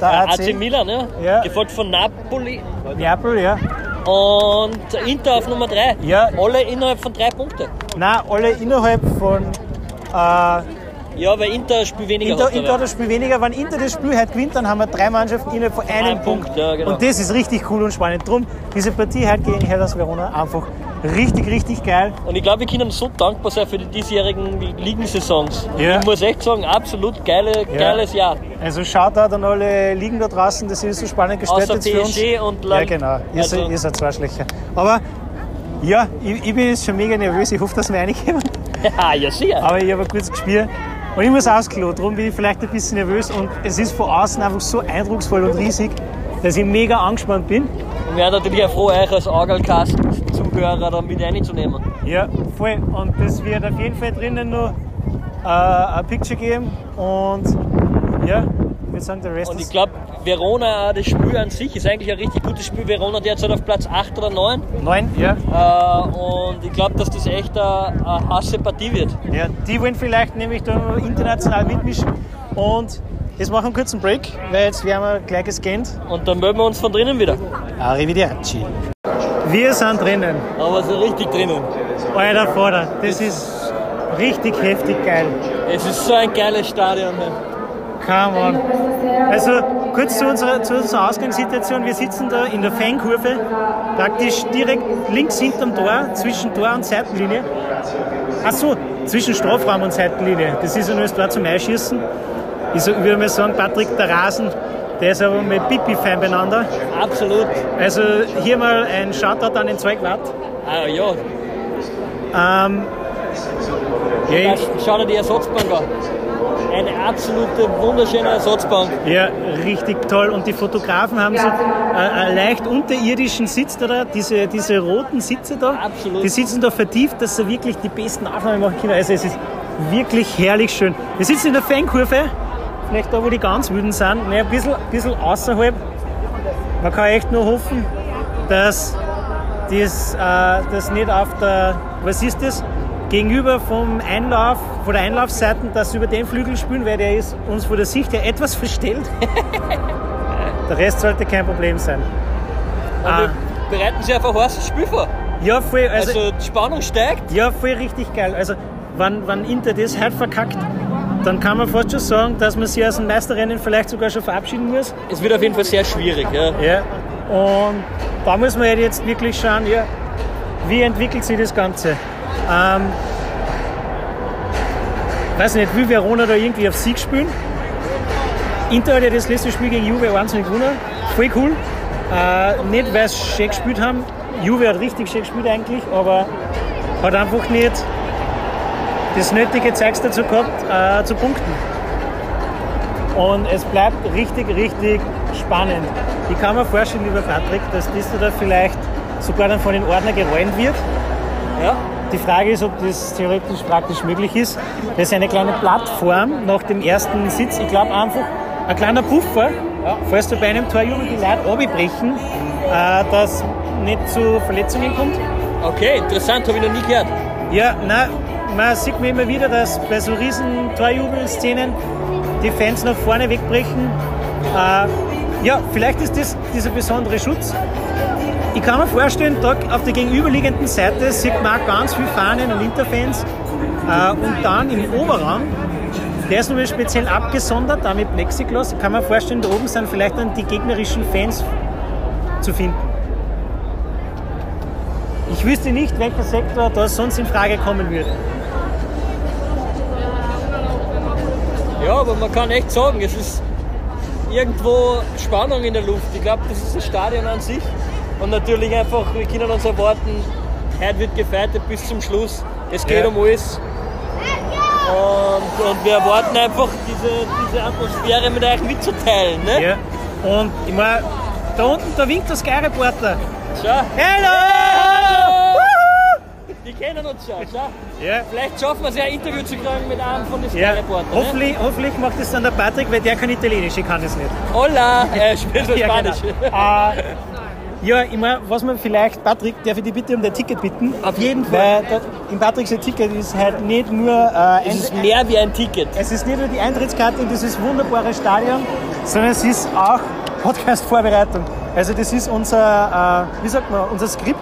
der AC, AC Milan, ja? Ja. gefolgt von Napoli Neapel, ja. und Inter auf Nummer 3. Ja. Alle innerhalb von drei Punkten. Nein, alle innerhalb von äh, Ja, weil Inter spielt weniger Inter. Inter hat das Spiel weniger. Wenn Inter das Spiel heute gewinnt, dann haben wir drei Mannschaften innerhalb von einem Ein Punkt. Punkt, ja, genau. Und das ist richtig cool und spannend. Drum, diese Partie heute gegen Hellas Verona einfach richtig, richtig geil. Und ich glaube, wir können so dankbar sein für die diesjährigen Ligensaisons. Ja. Ich muss echt sagen, absolut geile, geiles Jahr. Also Shoutout an alle Ligen da draußen, das ist so spannend gestaltet Außer für uns. PSG und Ja, Land. genau. Ihr, Also- seid, ihr seid zwei Schlechter. Aber ja, ich, ich bin jetzt schon mega nervös. Ich hoffe, dass wir reinkommen. Ja, ja, sicher. Aber ich habe ein gutes Gespür. Und ich muss aufs Klo, darum bin ich vielleicht ein bisschen nervös. Und es ist von außen einfach so eindrucksvoll und riesig, dass ich mega angespannt bin. Und wir wären natürlich auch froh, euch als Orgelcast-Zuhörer da mit reinzunehmen. Ja, voll. Und das wird auf jeden Fall drinnen noch äh, ein Picture geben. Und ja, ich würde sagen, der Rest Und ich glaube, Verona, das Spiel an sich ist eigentlich ein richtig gutes Spiel. Verona derzeit auf Platz 8 oder 9. Neun, ja. Äh, und ich glaube, dass das echt eine, eine hasse Partie wird. ja. Die wollen vielleicht nämlich da international mitmischen. Und jetzt machen wir einen kurzen Break, weil jetzt werden wir gleich gescannt. Und dann melden wir uns von drinnen wieder. Arrivederci. Wir sind drinnen. Aber so richtig drinnen. Alter Vater, das ist richtig heftig geil. Es ist so ein geiles Stadion. ne? Come on. Also kurz zu unserer, zu unserer Ausgangssituation. Wir sitzen da in der Fankurve, praktisch direkt links hinterm Tor, zwischen Tor und Seitenlinie. Ach so, zwischen Strafraum und Seitenlinie. Das ist ja nur das Tor zum Einschießen. Ich würde mal sagen, Patrick, der Rasen, der ist aber mit Pipi-Fan beieinander. Absolut. Also hier mal ein Shoutout an den Zeugwart. Ah, ja. Ähm, ja, ich, schau dir die Ersatzbank an. Eine absolute wunderschöne Ersatzbank. Ja, richtig toll. Und die Fotografen haben so äh, einen leicht unterirdischen Sitz da, diese, diese roten Sitze da. Absolut. Die sitzen da vertieft, dass sie wirklich die besten Aufnahmen machen können. Also es ist wirklich herrlich schön. Wir sitzen in der Fankurve, vielleicht da, wo die ganz wüden sind, ne, ein bisschen, bisschen außerhalb. Man kann echt nur hoffen, dass das, äh, das nicht auf der, was ist das? Gegenüber vom Einlauf, von der Einlaufseite, dass sie über den Flügel spielen, weil der ist uns von der Sicht her etwas verstellt. der Rest sollte kein Problem sein. Und Ah. wir bereiten sich auf ein heißes Spiel vor. Ja, voll, also, Also die Spannung steigt. ja, voll richtig geil. Also, wenn, wenn Inter das halt verkackt, dann kann man fast schon sagen, dass man sich aus dem Meisterrennen vielleicht sogar schon verabschieden muss. Es wird auf jeden Fall sehr schwierig. Ja. Ja. Und da muss man halt jetzt wirklich schauen, ja, wie entwickelt sich das Ganze. Ähm, weiß nicht, will Verona da irgendwie auf Sieg spielen? Inter hat ja das letzte Spiel gegen Juve wahnsinnig gewonnen. Voll cool. Äh, nicht, weil sie schön gespielt haben. Juve hat richtig schön gespielt eigentlich, aber hat einfach nicht das nötige Zeugs dazu gehabt, äh, zu punkten. Und es bleibt richtig, richtig spannend. Ich kann mir vorstellen, lieber Patrick, dass das da vielleicht sogar dann von den Ordner geräumt wird. Ja. Die Frage ist, ob das theoretisch praktisch möglich ist. Das ist eine kleine Plattform nach dem ersten Sitz. Ich glaube einfach ein kleiner Puffer, falls du bei einem Torjubel die Leute abbrechen, äh, dass nicht zu Verletzungen kommt. Okay, interessant, habe ich noch nie gehört. Ja, nein, man sieht mir immer wieder, dass bei so riesen Torjubelszenen die Fans nach vorne wegbrechen. Äh, ja, vielleicht ist das dieser besondere Schutz. Ich kann mir vorstellen, da auf der gegenüberliegenden Seite sieht man auch ganz viele Fahnen und Interfans. Äh, und dann im Oberraum, der ist nochmal speziell abgesondert, da mit Plexiglas. Ich kann mir vorstellen, da oben sind vielleicht dann die gegnerischen Fans zu finden. Ich wüsste nicht, welcher Sektor da sonst in Frage kommen würde. Ja, aber man kann echt sagen, es ist irgendwo Spannung in der Luft. Ich glaube, das ist das Stadion an sich. Und natürlich einfach, wir können uns erwarten, heute wird gefeitet bis zum Schluss. Es geht Ja. um alles. Und, und wir erwarten einfach diese, diese Atmosphäre mit euch mitzuteilen. Ne? Ja. Und ich meine, da unten, da winkt der Sky Reporter. Schau. Hallo! Die kennen uns schon. Schau. Ja. Vielleicht schaffen wir es ja ein Interview zu kriegen mit einem von den Ja, Sky-Reportern. Ne? hoffentlich, hoffentlich macht es dann der Patrick, weil der kann Italienisch, ich kann das nicht. Hola, er spielt nur Ja, Spanisch. genau. Äh, ja, ich meine, was man vielleicht, Patrick, darf ich dich bitte um dein Ticket bitten? Auf jeden Fall. Weil im Patricks Ticket ist halt nicht nur äh, ein, Es ist mehr wie ein Ticket. es ist nicht nur die Eintrittskarte in dieses wunderbare Stadion, sondern es ist auch Podcast-Vorbereitung. Also das ist unser, äh, wie sagt man, unser Skript.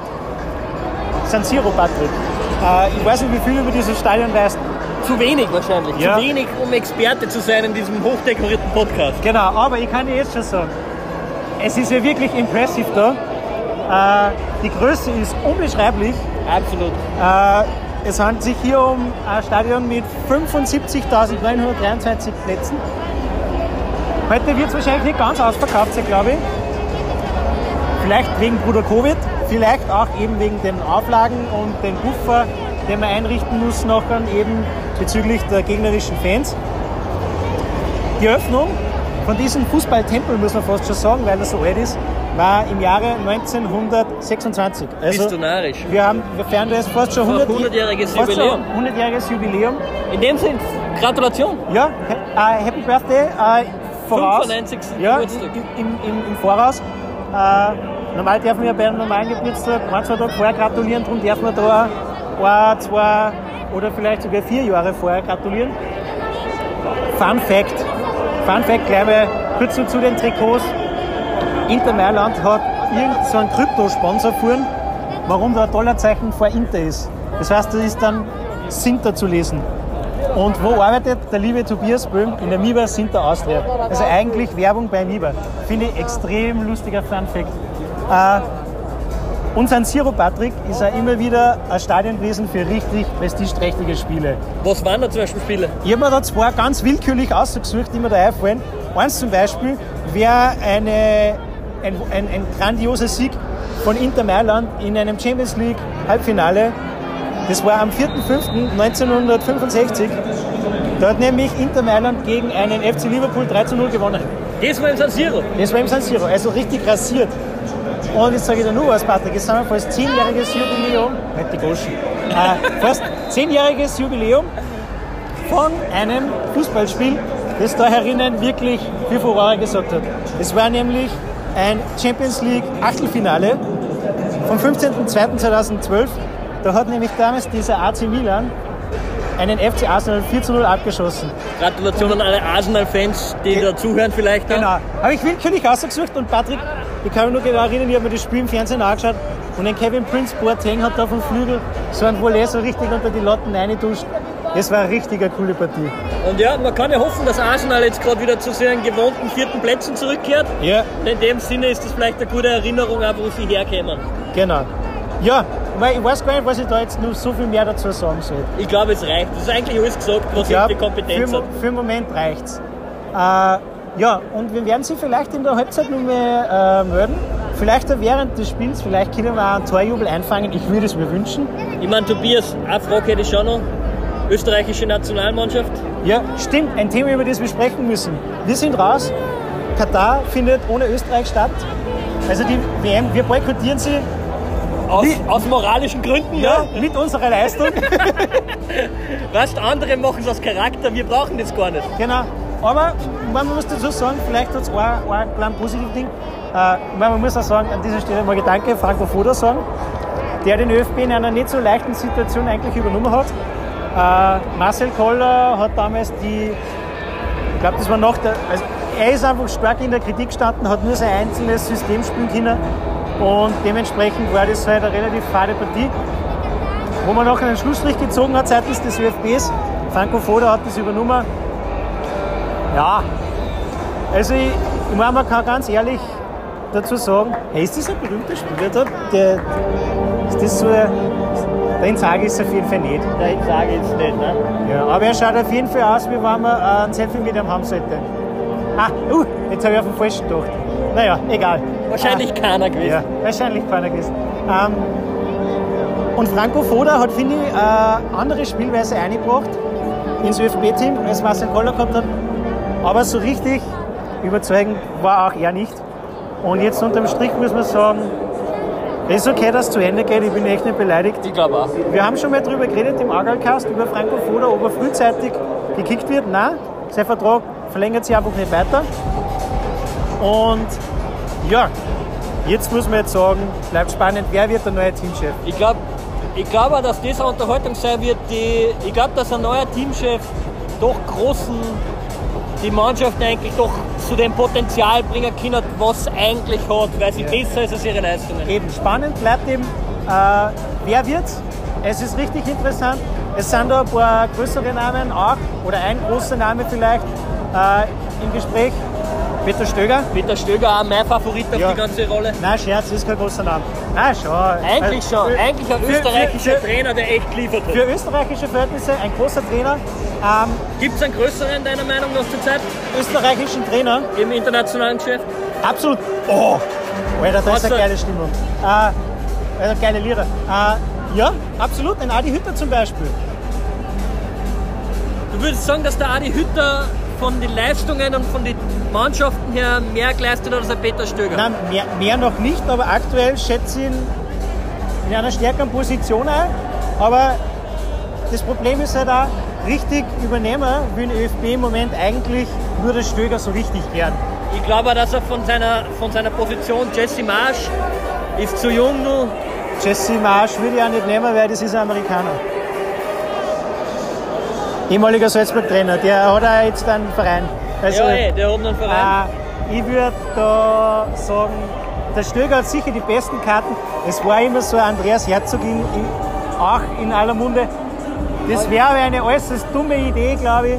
San Siro, Patrick. Äh, ich weiß nicht, wie viel über dieses Stadion weißt. Zu wenig wahrscheinlich. Ja. Zu wenig, um Experte zu sein in diesem hochdekorierten Podcast. Genau, aber ich kann dir jetzt schon sagen, es ist ja wirklich impressive da. Äh, die Größe ist unbeschreiblich. Absolut. Äh, es handelt sich hier um ein Stadion mit 75.923 Plätzen. Heute wird es wahrscheinlich nicht ganz ausverkauft sein, glaube ich. Vielleicht wegen Bruder Covid, vielleicht auch eben wegen den Auflagen und den Buffer, den man einrichten muss nachher eben bezüglich der gegnerischen Fans. Die Eröffnung von diesem Fußballtempel, muss man fast schon sagen, weil er so alt ist, war im Jahre 1926. Also, Bist du narrisch? wir, haben, wir feiern da jetzt fast schon 100 100-jähriges fast schon Jubiläum. 100-jähriges Jubiläum. In dem Sinn, Gratulation. Ja, äh, Happy Birthday äh, voraus. 95. Ja, Geburtstag. im, im, im Voraus. Äh, normal dürfen wir bei einem normalen Geburtstag ein, zwei Tage vorher gratulieren, darum dürfen wir da ein, zwei oder vielleicht sogar vier Jahre vorher gratulieren. Fun Fact, Fun Fact gleich kurz zu den Trikots. Inter Mailand hat irgend so Kryptosponsor gefahren, warum da ein Dollarzeichen vor Inter ist. Das heißt, das ist dann Sinter zu lesen. Und wo arbeitet der liebe Tobias Böhm? In der Miba Sinter Austria. Also eigentlich Werbung bei Miba. Finde ich extrem lustiger Funfact. Äh, und San Siro Patrick ist ja immer wieder ein Stadion gewesen für richtig prestigeträchtige Spiele. Was waren da zum Beispiel Spiele? Ich habe mir da zwei ganz willkürlich ausgesucht, die mir da einfallen. Eins zum Beispiel wäre eine, ein, ein, ein grandioser Sieg von Inter Mailand in einem Champions League Halbfinale. Das war am 4.5.1965. Da hat nämlich Inter Mailand gegen einen FC Liverpool 3 zu 0 gewonnen. Das war im San Siro. Das war im San Siro, also richtig rasiert. Und jetzt sage ich dir nur was, Patrick, jetzt sind wir fast zehnjähriges Jubiläum, nicht die Goschen, äh, fast zehnjähriges Jubiläum von einem Fußballspiel, das da herinnen wirklich für Furore gesorgt hat. Es war nämlich ein Champions League Achtelfinale vom 15.02.2012. Da hat nämlich damals dieser AC Milan einen FC Arsenal 4 zu 0 abgeschossen. Gratulation an alle Arsenal-Fans, die da zuhören vielleicht. auch. Genau. Habe ich willkürlich ausgesucht und Patrick, ich kann mich nur genau erinnern, ich habe mir das Spiel im Fernsehen angeschaut und ein Kevin Prince Boateng hat da vom Flügel so ein Volley so richtig unter die Latten reingeduscht. Das war eine richtig eine coole Partie. Und ja, man kann ja hoffen, dass Arsenal jetzt gerade wieder zu seinen gewohnten vierten Plätzen zurückkehrt. Ja, Und in dem Sinne ist das vielleicht eine gute Erinnerung, auch wo sie herkämen. genau. Ja, weil ich weiß gar nicht, was ich da jetzt noch so viel mehr dazu sagen soll. Ich glaube, es reicht. Das ist eigentlich alles gesagt, was Ich glaub, die Kompetenz für, hat. für den Moment reicht's. Äh, ja, und wir werden sie vielleicht in der Halbzeit noch mehr äh, melden. Vielleicht auch während des Spiels, vielleicht können wir auch einen Torjubel einfangen. Ich würde es mir wünschen. Ich meine, Tobias, eine Frage hätte ich schon noch. Österreichische Nationalmannschaft. Ja, stimmt. Ein Thema, über das wir sprechen müssen. Wir sind raus. Katar findet ohne Österreich statt. Also die WM, wir boykottieren sie Aus, aus moralischen Gründen, ja, ja. mit unserer Leistung. Weißt andere machen es aus Charakter, wir brauchen das gar nicht. genau. Aber man muss dazu sagen, vielleicht hat es ein, ein kleines positives Ding. Äh, man muss auch sagen, an dieser Stelle mal Gedanke, Franco Foda sagen, der den ÖFB in einer nicht so leichten Situation eigentlich übernommen hat. Äh, Marcel Koller hat damals die, ich glaube, das war nach der, also er ist einfach stark in der Kritik gestanden, hat nur sein einzelnes System spielen können und dementsprechend war das halt eine relativ fade Partie, wo man nachher einen Schlussstrich gezogen hat seitens des ÖFBs. Franco Foda hat das übernommen. Ja, also ich, ich meine, man kann ganz ehrlich dazu sagen, hey, ist das ein berühmter Spieler da? Der, ist das so ein, den sage ich es auf jeden Fall nicht. Nein, sage ich jetzt nicht. Ne? Ja, aber er schaut auf jeden Fall aus, wie wenn man äh, ein Selfie mit ihm haben sollte. Ah, uh, jetzt habe ich auf den falschen gedacht. Naja, egal. Wahrscheinlich Ah, keiner gewesen. ja, wahrscheinlich keiner gewesen. Ähm, und Franco Foda hat, finde ich, eine andere Spielweise eingebracht ins ÖFB-Team, als Marcel Koller gehabt hat. Aber so richtig überzeugend war auch er nicht. Und jetzt unterm Strich muss man sagen, es ist okay, dass es zu Ende geht. Ich bin echt nicht beleidigt. Ich glaube auch. Wir haben schon mal darüber geredet im Argalcast, über Franco Foda, ob er frühzeitig gekickt wird. Nein, sein Vertrag verlängert sich einfach nicht weiter. Und ja, jetzt muss man jetzt sagen, bleibt spannend, wer wird der neue Teamchef? Ich glaube ich glaub auch, dass das eine Unterhaltung sein wird, die. Ich glaube, dass ein neuer Teamchef doch großen. Die Mannschaft eigentlich doch zu dem Potenzial bringen kann, was sie eigentlich hat, weil sie Ja. besser ist als ihre Leistungen. Eben spannend bleibt eben, äh, wer wird es ist richtig interessant. Es sind da ein paar größere Namen auch, oder ein großer Name vielleicht äh, im Gespräch. Peter Stöger. Peter Stöger auch mein Favorit auf Ja. die ganze Rolle. Nein, Scherz, ist kein großer Name. Nein, schon. Eigentlich schon. für- Eigentlich ein österreichischer für, für, Trainer, der echt geliefert hat. für österreichische Verhältnisse ein großer Trainer. Ähm, Gibt es einen größeren deiner Meinung nach zur Zeit österreichischen Trainer. im internationalen Geschäft? Absolut. Oh, Alter, das ist eine geile Stimmung. Äh, also geile Lieder. Äh, ja, absolut. Ein Adi Hütter zum Beispiel. Du würdest sagen, dass der Adi Hütter von den Leistungen und von den Mannschaften her mehr geleistet hat als der Peter Stöger? Nein, mehr, mehr noch nicht, aber aktuell schätze ich ihn in einer stärkeren Position ein. Aber das Problem ist halt auch, richtig übernehmen will den ÖFB im Moment eigentlich nur der Stöger so richtig gern. Ich glaube auch, dass er von seiner, von seiner Position, Jesse Marsch, ist zu jung nur. Jesse Marsch würde ich auch nicht nehmen, weil das ist ein Amerikaner. Ehemaliger Salzburg-Trainer, der hat auch jetzt einen Verein. Also, ja, ey, der hat einen Verein. Äh, ich würde da sagen, der Stöger hat sicher die besten Karten. Es war immer so Andreas Herzog in, in, auch in aller Munde. Das wäre aber eine äußerst dumme Idee, glaube ich,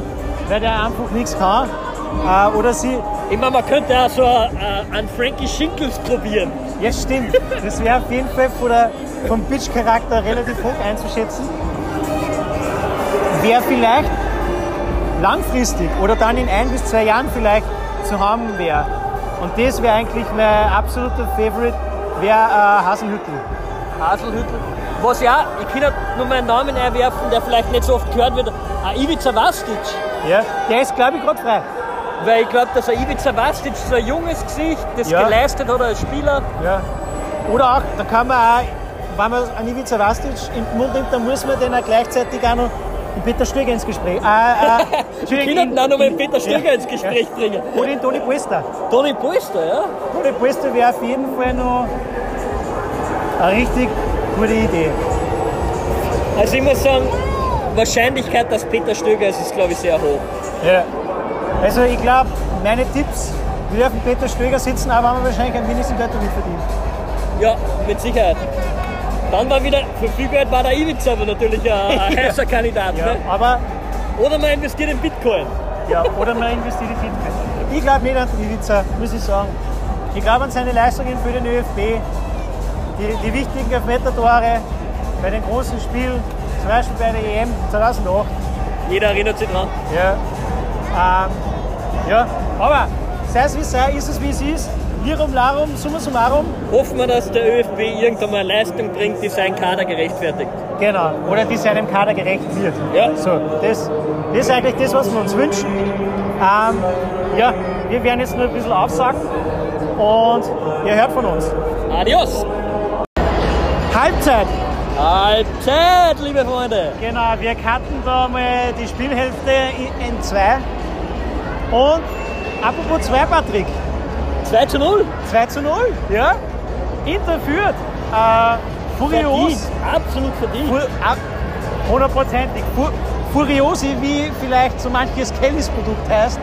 weil der einfach nichts kann. Äh, oder sie, Ich meine, man könnte auch so äh, einen Frankie Schinkels probieren. ja stimmt, das wäre auf jeden Fall von der, vom Pitch-Charakter relativ hoch einzuschätzen. Wer vielleicht langfristig oder dann in ein bis zwei Jahren vielleicht zu haben wäre. Und das wäre eigentlich mein absoluter Favorite, wäre äh. Haselhüttel. Was ja, ich kann nur meinen Namen einwerfen, der vielleicht nicht so oft gehört wird. Ein Ivica Vastic. Ja, der ist, glaube ich, gerade frei. Weil ich glaube, dass ein Ivica Vastic so ein junges Gesicht, das Ja. geleistet hat als Spieler. Ja. Oder auch, da kann man auch, wenn man einen Ivica Vastic im Mund nimmt, dann muss man den auch gleichzeitig auch noch den Peter Stöger ins Gespräch. Äh, Wir Entschuldigung, können auch noch mit Peter Stöger Ja. ins Gespräch bringen. Oder den Toni Polster. Toni Polster, ja? Toni Polster wäre auf jeden Fall noch eine richtig gute Idee. Also ich muss sagen, Wahrscheinlichkeit, dass Peter Stöger ist, ist glaube ich sehr hoch. Ja. Also ich glaube, meine Tipps, wir dürfen Peter Stöger sitzen, aber haben wir wahrscheinlich ein wenigsten Geld damit verdient. Ja, mit Sicherheit. Dann war wieder, für viel Geld war der Ivica aber natürlich ein, ein heißer Kandidat. Ja. Ne? Aber Oder man investiert in Bitcoin. Ja, oder man investiert in Bitcoin. Ich glaube nicht an Ivica, muss ich sagen. Ich glaube an seine Leistungen für den ÖFB, die, die wichtigen Elfmeter-Tore bei den großen Spielen, zum Beispiel bei der EM 2008. Jeder erinnert sich dran. Ja, ähm, ja. aber sei es wie es sei, ist es wie es ist. Lirum larum, summa summarum. Hoffen wir, dass der ÖFB irgendwann mal eine Leistung bringt, die seinen Kader gerechtfertigt. Genau, oder die seinem Kader gerecht wird. Ja. So, das, das ist eigentlich das, was wir uns wünschen. Ähm, ja, wir werden jetzt nur ein bisschen aufsagen und ihr hört von uns. Adios! Halbzeit. Halbzeit, liebe Freunde! Genau, wir cutten da mal die Spielhälfte in zwei. Und apropos zwei, Patrick, 2 zu 0. 2 zu 0, ja. Inter führt. Äh, furios. Verdient. Absolut verdient. Fu- ab- Hundertprozentig. Fu Furiosi, wie vielleicht so manches Kellys Produkt heißt.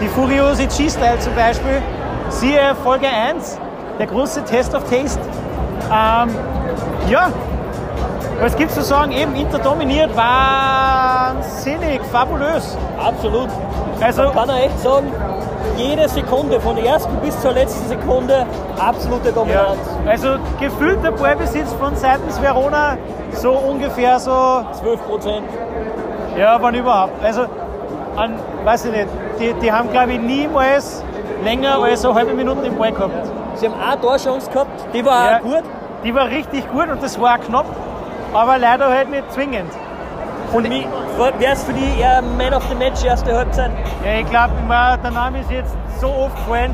Die Furiosi G-Style zum Beispiel. Siehe Folge 1, der große Test of Taste. Ähm, ja, was gibt's zu sagen? Eben Inter dominiert, wahnsinnig, fabulös. Absolut. Also, Man kann er echt sagen, jede Sekunde, von der ersten bis zur letzten Sekunde, absolute ja, Dominanz. also gefühlter Ballbesitz von seitens Verona, so ungefähr so 12 Prozent. Ja, wann überhaupt. Also, an, weiß ich nicht, die, die haben glaube ich niemals länger als eine halbe Minute den Ball gehabt. Sie haben eine Torchance gehabt, die war Ja. auch gut. Die war richtig gut und das war knapp, aber leider halt nicht zwingend. Und wer ist für die eher Man of the Match erste Halbzeit? Ja, ich glaube, der Name ist jetzt so oft gefallen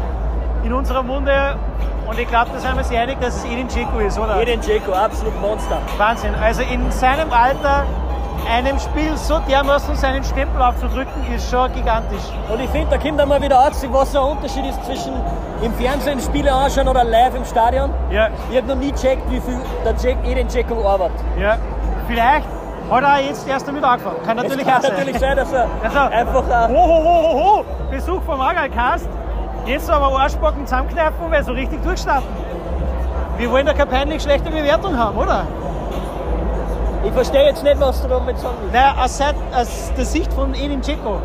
in unserer Munde und ich glaube, da sind wir uns einig, dass es Edin Dzeko ist, oder? Eden Dzeko, absolut Monster. Wahnsinn. Also in seinem Alter einem Spiel so dermaßen seinen Stempel aufzudrücken, ist schon gigantisch. Und ich finde, da kommt dann mal wieder aus, was ein Unterschied ist zwischen im Fernsehen Spiele anschauen oder live im Stadion. Ja, Ich habe noch nie gecheckt, wie viel der Jack, Eden Dzeko arbeitet. ja. Vielleicht hat er jetzt erst damit angefangen. Kann natürlich es auch kann sein. natürlich sein, dass er Also, einfach Ho, ho, ho, ho, ho. Besuch vom Agalcast. Jetzt aber Arschbacken zusammenkneifen, weil so richtig durchstarten. Wir wollen da keine peinlich schlechte Bewertung haben, oder? Ich verstehe jetzt nicht, was du damit sagen willst. Naja, aus, Seit- aus der Sicht von Edin Dzeko.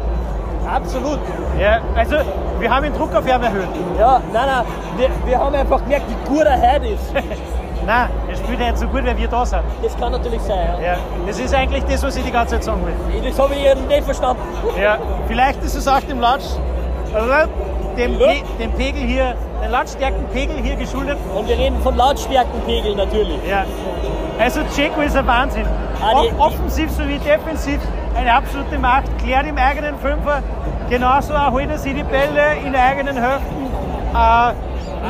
Absolut. Ja, also wir haben den Druck auf ihn erhöht. Ja, nein, nein, wir, wir haben einfach gemerkt, wie gut er heute ist. Nein, er spielt ja nicht so gut, wenn wir da sind. Das kann natürlich sein, ja. Ja, das ist eigentlich das, was ich die ganze Zeit sagen will. Das habe ich nicht verstanden. Ja, vielleicht ist es auch dem Lautsch, äh, dem. Pe dem Pegel hier, den Lautstärkenpegel hier geschuldet. Und wir reden von Lautstärkenpegel natürlich. Ja. Also Dzeko ist ein Wahnsinn. Ah, die- Offensiv sowie defensiv eine absolute Macht. Klärt im eigenen Fünfer. Genauso erholt er sich die Bälle in eigenen Hälften. Äh,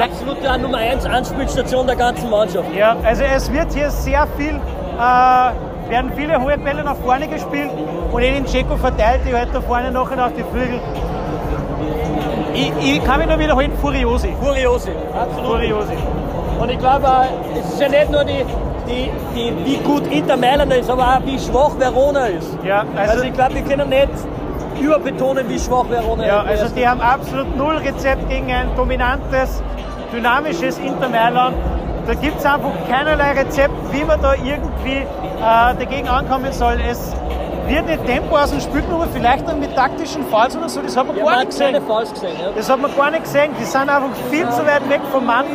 Absolute Nummer 1 Anspielstation der ganzen Mannschaft. ja, also es wird hier sehr viel, äh, werden viele hohe Bälle nach vorne gespielt und Edin Dzeko verteilt die halt da vorne nachher auf die Flügel. Ich, ich kann mich nur wiederholen, Furiosi. Furiose. Absolut. Furiosi. Und ich glaube, äh, es ist ja nicht nur die, die, die, wie gut Inter Mailand ist, aber auch wie schwach Verona ist. Ja, Also, also, ich glaube, wir können nicht überbetonen, wie schwach Verona ja, ist. also die haben absolut null Rezept gegen ein dominantes, dynamisches Inter Mailand. Da gibt es einfach keinerlei Rezept, wie man da irgendwie äh, dagegen ankommen soll. Es wird nicht Tempo aus dem Spiel genommen, vielleicht dann mit taktischen Falls oder so, das hat man ja, gar nicht gesehen. gesehen. Ja. Das hat man gar nicht gesehen. Die sind einfach viel zu weit weg vom Mann.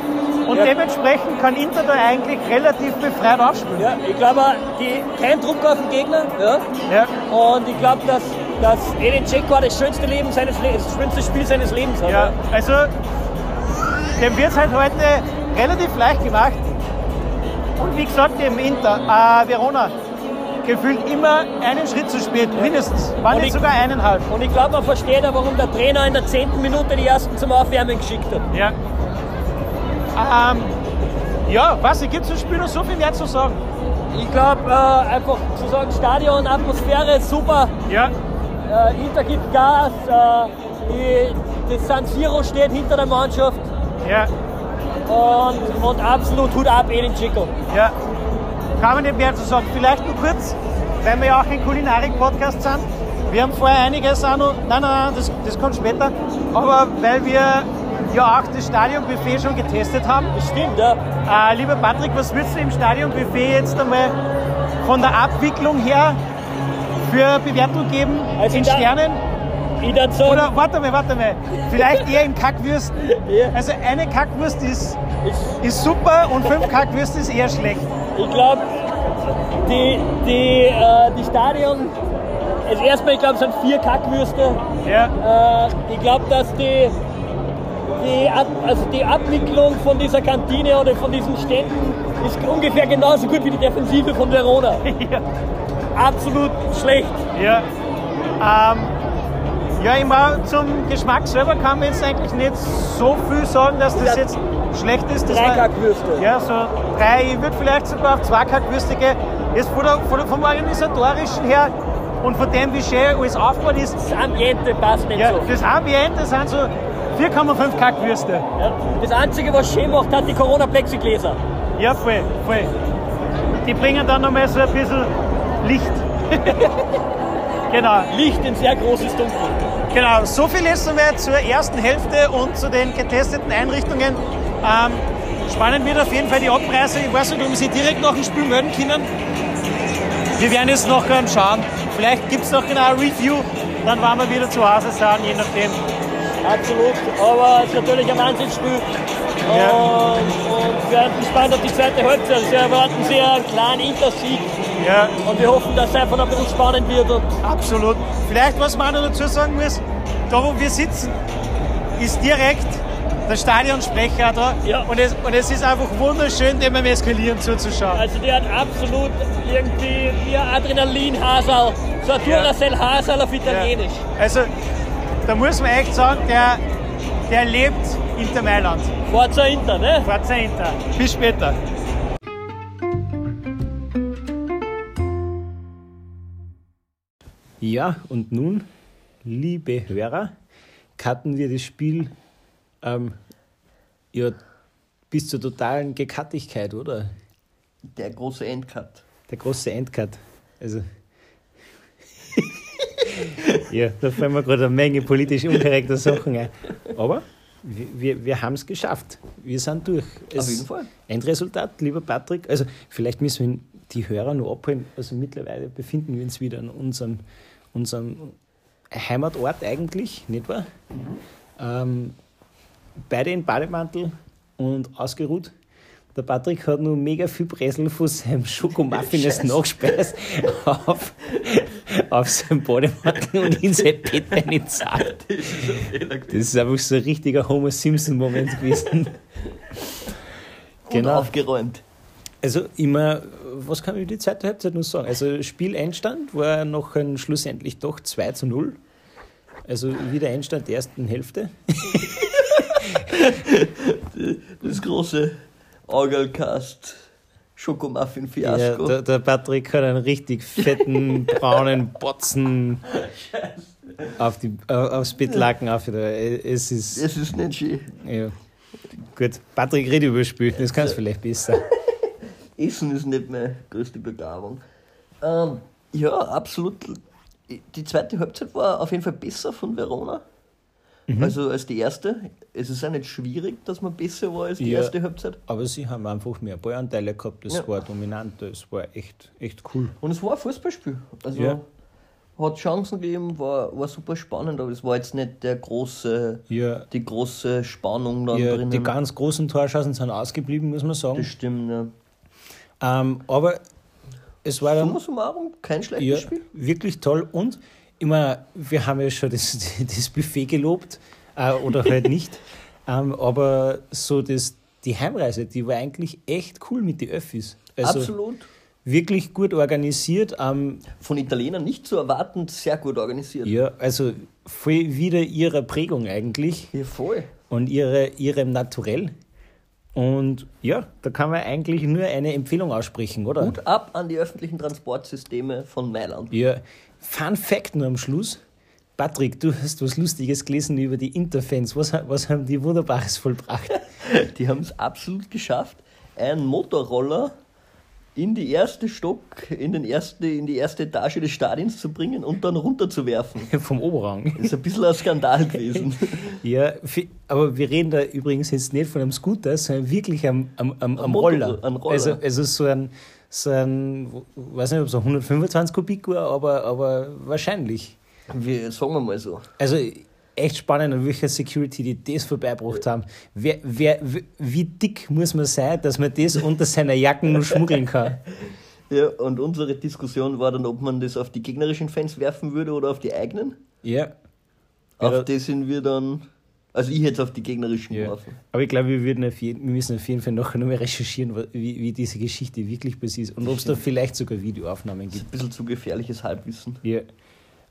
Und Ja. dementsprechend kann Inter da eigentlich relativ befreit aufspielen. Ja, ich glaube, kein Druck auf den Gegner. Ja. Ja. Und ich glaube, dass, dass Edin Dzeko das schönste, Leben seines das schönste Spiel seines Lebens hat. Ja, also dem wird es halt heute relativ leicht gemacht. Und wie gesagt, dem Inter, äh, Verona, gefühlt immer einen Schritt zu spät, mindestens. War Und nicht ich- sogar eineinhalb. Und ich glaube, man versteht auch, warum der Trainer in der zehnten Minute die ersten zum Aufwärmen geschickt hat. Ja. Ähm, ja, was, gibt es zum Spiel noch so viel mehr zu sagen? Ich glaube, äh, einfach zu sagen, Stadion, Atmosphäre, super. Ja, Äh, Inter gibt Gas. Äh, die, das San Siro steht hinter der Mannschaft. ja, Und, und absolut Hut ab, Edin Dzeko. ja. Kann man nicht mehr zu sagen. Vielleicht nur kurz, weil wir ja auch ein Kulinarik-Podcast sind. Wir haben vorher einiges auch noch, nein, nein, nein, das, das kommt später. Aber weil wir ja auch das Stadionbuffet schon getestet haben. Das stimmt, ja. Äh, lieber Patrick, was würdest du im Stadionbuffet jetzt einmal von der Abwicklung her für Bewertung geben? Also in Sternen? Ich sagen, Oder warte mal, warte mal. Vielleicht eher in Kackwürsten. Ja. Also eine Kackwurst ist, ich, ist super und fünf Kackwürste ist eher schlecht. ich glaube, die, die, äh, die Stadion, also erstmal, ich glaube, es sind vier Kackwürste. Ja. Äh, ich glaube, dass die, die, Ab, also die Abwicklung von dieser Kantine oder von diesen Ständen ist ungefähr genauso gut wie die Defensive von Verona. ja. Absolut schlecht. Ja. Ähm, ja, immer zum Geschmack selber kann man jetzt eigentlich nicht so viel sagen, dass das jetzt schlecht ist. Das Drei Kackwürste. Ja, so drei. Ich würde vielleicht sogar auf zwei Kackwürste gehen. Von der, von der, vom Organisatorischen her und von dem, wie schön alles aufgebaut ist. Das Ambiente passt nicht Ja, so. das Ambiente sind so 4,5 Kackwürste. Ja. Das Einzige, was schön macht, hat die Corona-Plexigläser. Ja, voll, voll. Die bringen dann nochmal so ein bisschen Licht. genau. Licht in sehr großes Dunkel. Genau, so viel jetzt einmal zur ersten Hälfte und zu den getesteten Einrichtungen. Ähm, spannend wird auf jeden Fall die Abreise. Ich weiß nicht, ob wir sie direkt nach dem Spiel melden können. Wir werden jetzt noch ähm, schauen. Vielleicht gibt es noch genau eine Review, dann werden wir wieder zu Hause sein, je nachdem. Absolut. Aber es ist natürlich ein Wahnsinnsspiel. Ja. Und, und wir sind gespannt auf die zweite Halbzeit. Wir erwarten sehr einen kleinen Intersieg. Ja, Und wir hoffen, dass es einfach noch ein bisschen spannend wird. Absolut. Vielleicht, was man auch noch dazu sagen muss, da wo wir sitzen, ist direkt der Stadionsprecher da. Ja. Und, es, und es ist einfach wunderschön, dem beim Eskalieren zuzuschauen. also der hat absolut irgendwie wie ein Adrenalin-Hasel. So ein Ja. Duracell-Hasel auf Italienisch. Also, da muss man echt sagen, der, der lebt Inter Mailand. Forza Inter, ne? Forza Inter. Bis später. Ja, und nun, liebe Hörer, cutten wir das Spiel ähm, ja, bis zur totalen Gekattigkeit, oder? Der große Endcut. Der große Endcut. Also. ja, da fallen mir gerade eine Menge politisch unkorrekter Sachen ein. Aber wir, wir, haben es geschafft. Wir sind durch. Es, jeden Fall. Endresultat, lieber Patrick. Also, vielleicht müssen wir die Hörer noch abholen. Also mittlerweile befinden wir uns wieder an unserem, unserem Heimatort eigentlich, nicht wahr? Ähm, beide in Bademantel und ausgeruht. Der Patrick hat nur mega viel Bresel von seinem Schokomuffin als Nachspeis auf, auf seinem Bademantel und in sein Bett reingezahlt. Das ist einfach so ein richtiger Homer Simpson-Moment gewesen. Und aufgeräumt. Also immer, was kann ich über die zweite Halbzeit noch sagen? Also Spieleinstand war noch ein, schlussendlich doch 2 zu 0. Also wie der Einstand der ersten Hälfte. Das große Orgelcast Schokomuffin Ja, Fiasko. der, Patrick hat einen richtig fetten, braunen Botzen auf die, aufs Bettlaken auf. Es ist. das ist nicht schön. Ja. Gut, Patrick, red über Spiel, das kannst du vielleicht besser. Essen ist nicht meine größte Begabung. Ähm, ja, absolut. Die zweite Halbzeit war auf jeden Fall besser von Verona. Mhm. Also als die erste. Es ist auch nicht schwierig, dass man besser war als die Ja. erste Halbzeit. Aber sie haben einfach mehr Ballanteile gehabt, das Ja. war dominant, das war echt, echt cool. Und es war ein Fußballspiel. Also Ja. hat Chancen gegeben, war, war super spannend, aber es war jetzt nicht der große, die große Spannung ja drinnen. die ganz großen Torschancen sind ausgeblieben, muss man sagen. das stimmt, ja. Ähm, aber es war dann Summa summarum, kein schlechtes Spiel. wirklich toll. Und immer, wir haben ja schon das, das Buffet gelobt, äh, oder halt nicht. ähm, aber so das, die Heimreise, die war eigentlich echt cool mit den Öffis. Also Absolut. wirklich gut organisiert. Ähm, Von Italienern nicht zu erwarten, sehr gut organisiert. ja, also voll wieder ihrer Prägung eigentlich Ja, voll. und ihre, ihrem Naturell. Und ja, da kann man eigentlich nur eine Empfehlung aussprechen, oder? Hut ab an die öffentlichen Transportsysteme von Mailand. Ja, Fun Fact nur am Schluss. Patrick, du hast was Lustiges gelesen über die Interfans. Was, was haben die Wunderbares vollbracht? Die haben es absolut geschafft, einen Motorroller in die erste Stock, in, den erste, in die erste Etage des Stadions zu bringen und dann runterzuwerfen. Vom Oberrang. Das ist ein bisschen ein Skandal gewesen. Ja, aber wir reden da übrigens jetzt nicht von einem Scooter, sondern wirklich am, am, am, am Motor- Roller. Roller. Also, also so ein, so ein, weiß nicht, ob es so 125 Kubik war, aber, aber wahrscheinlich. Wir, sagen wir mal so. Also echt spannend, an welcher Security die das vorbeigebracht haben. Wer, wer, wie dick muss man sein, dass man das unter seiner Jacken nur schmuggeln kann? Ja, und unsere Diskussion war dann, ob man das auf die gegnerischen Fans werfen würde oder auf die eigenen. Ja. Auf Ja. die sind wir dann. Also ich hätte es auf die gegnerischen ja. Aber ich glaube, wir, würden jeden, wir müssen auf jeden Fall nachher nochmal recherchieren, wie, wie diese Geschichte wirklich passiert ist und ob es da vielleicht sogar Videoaufnahmen Das ist gibt. ein bisschen zu gefährliches Halbwissen. Ja.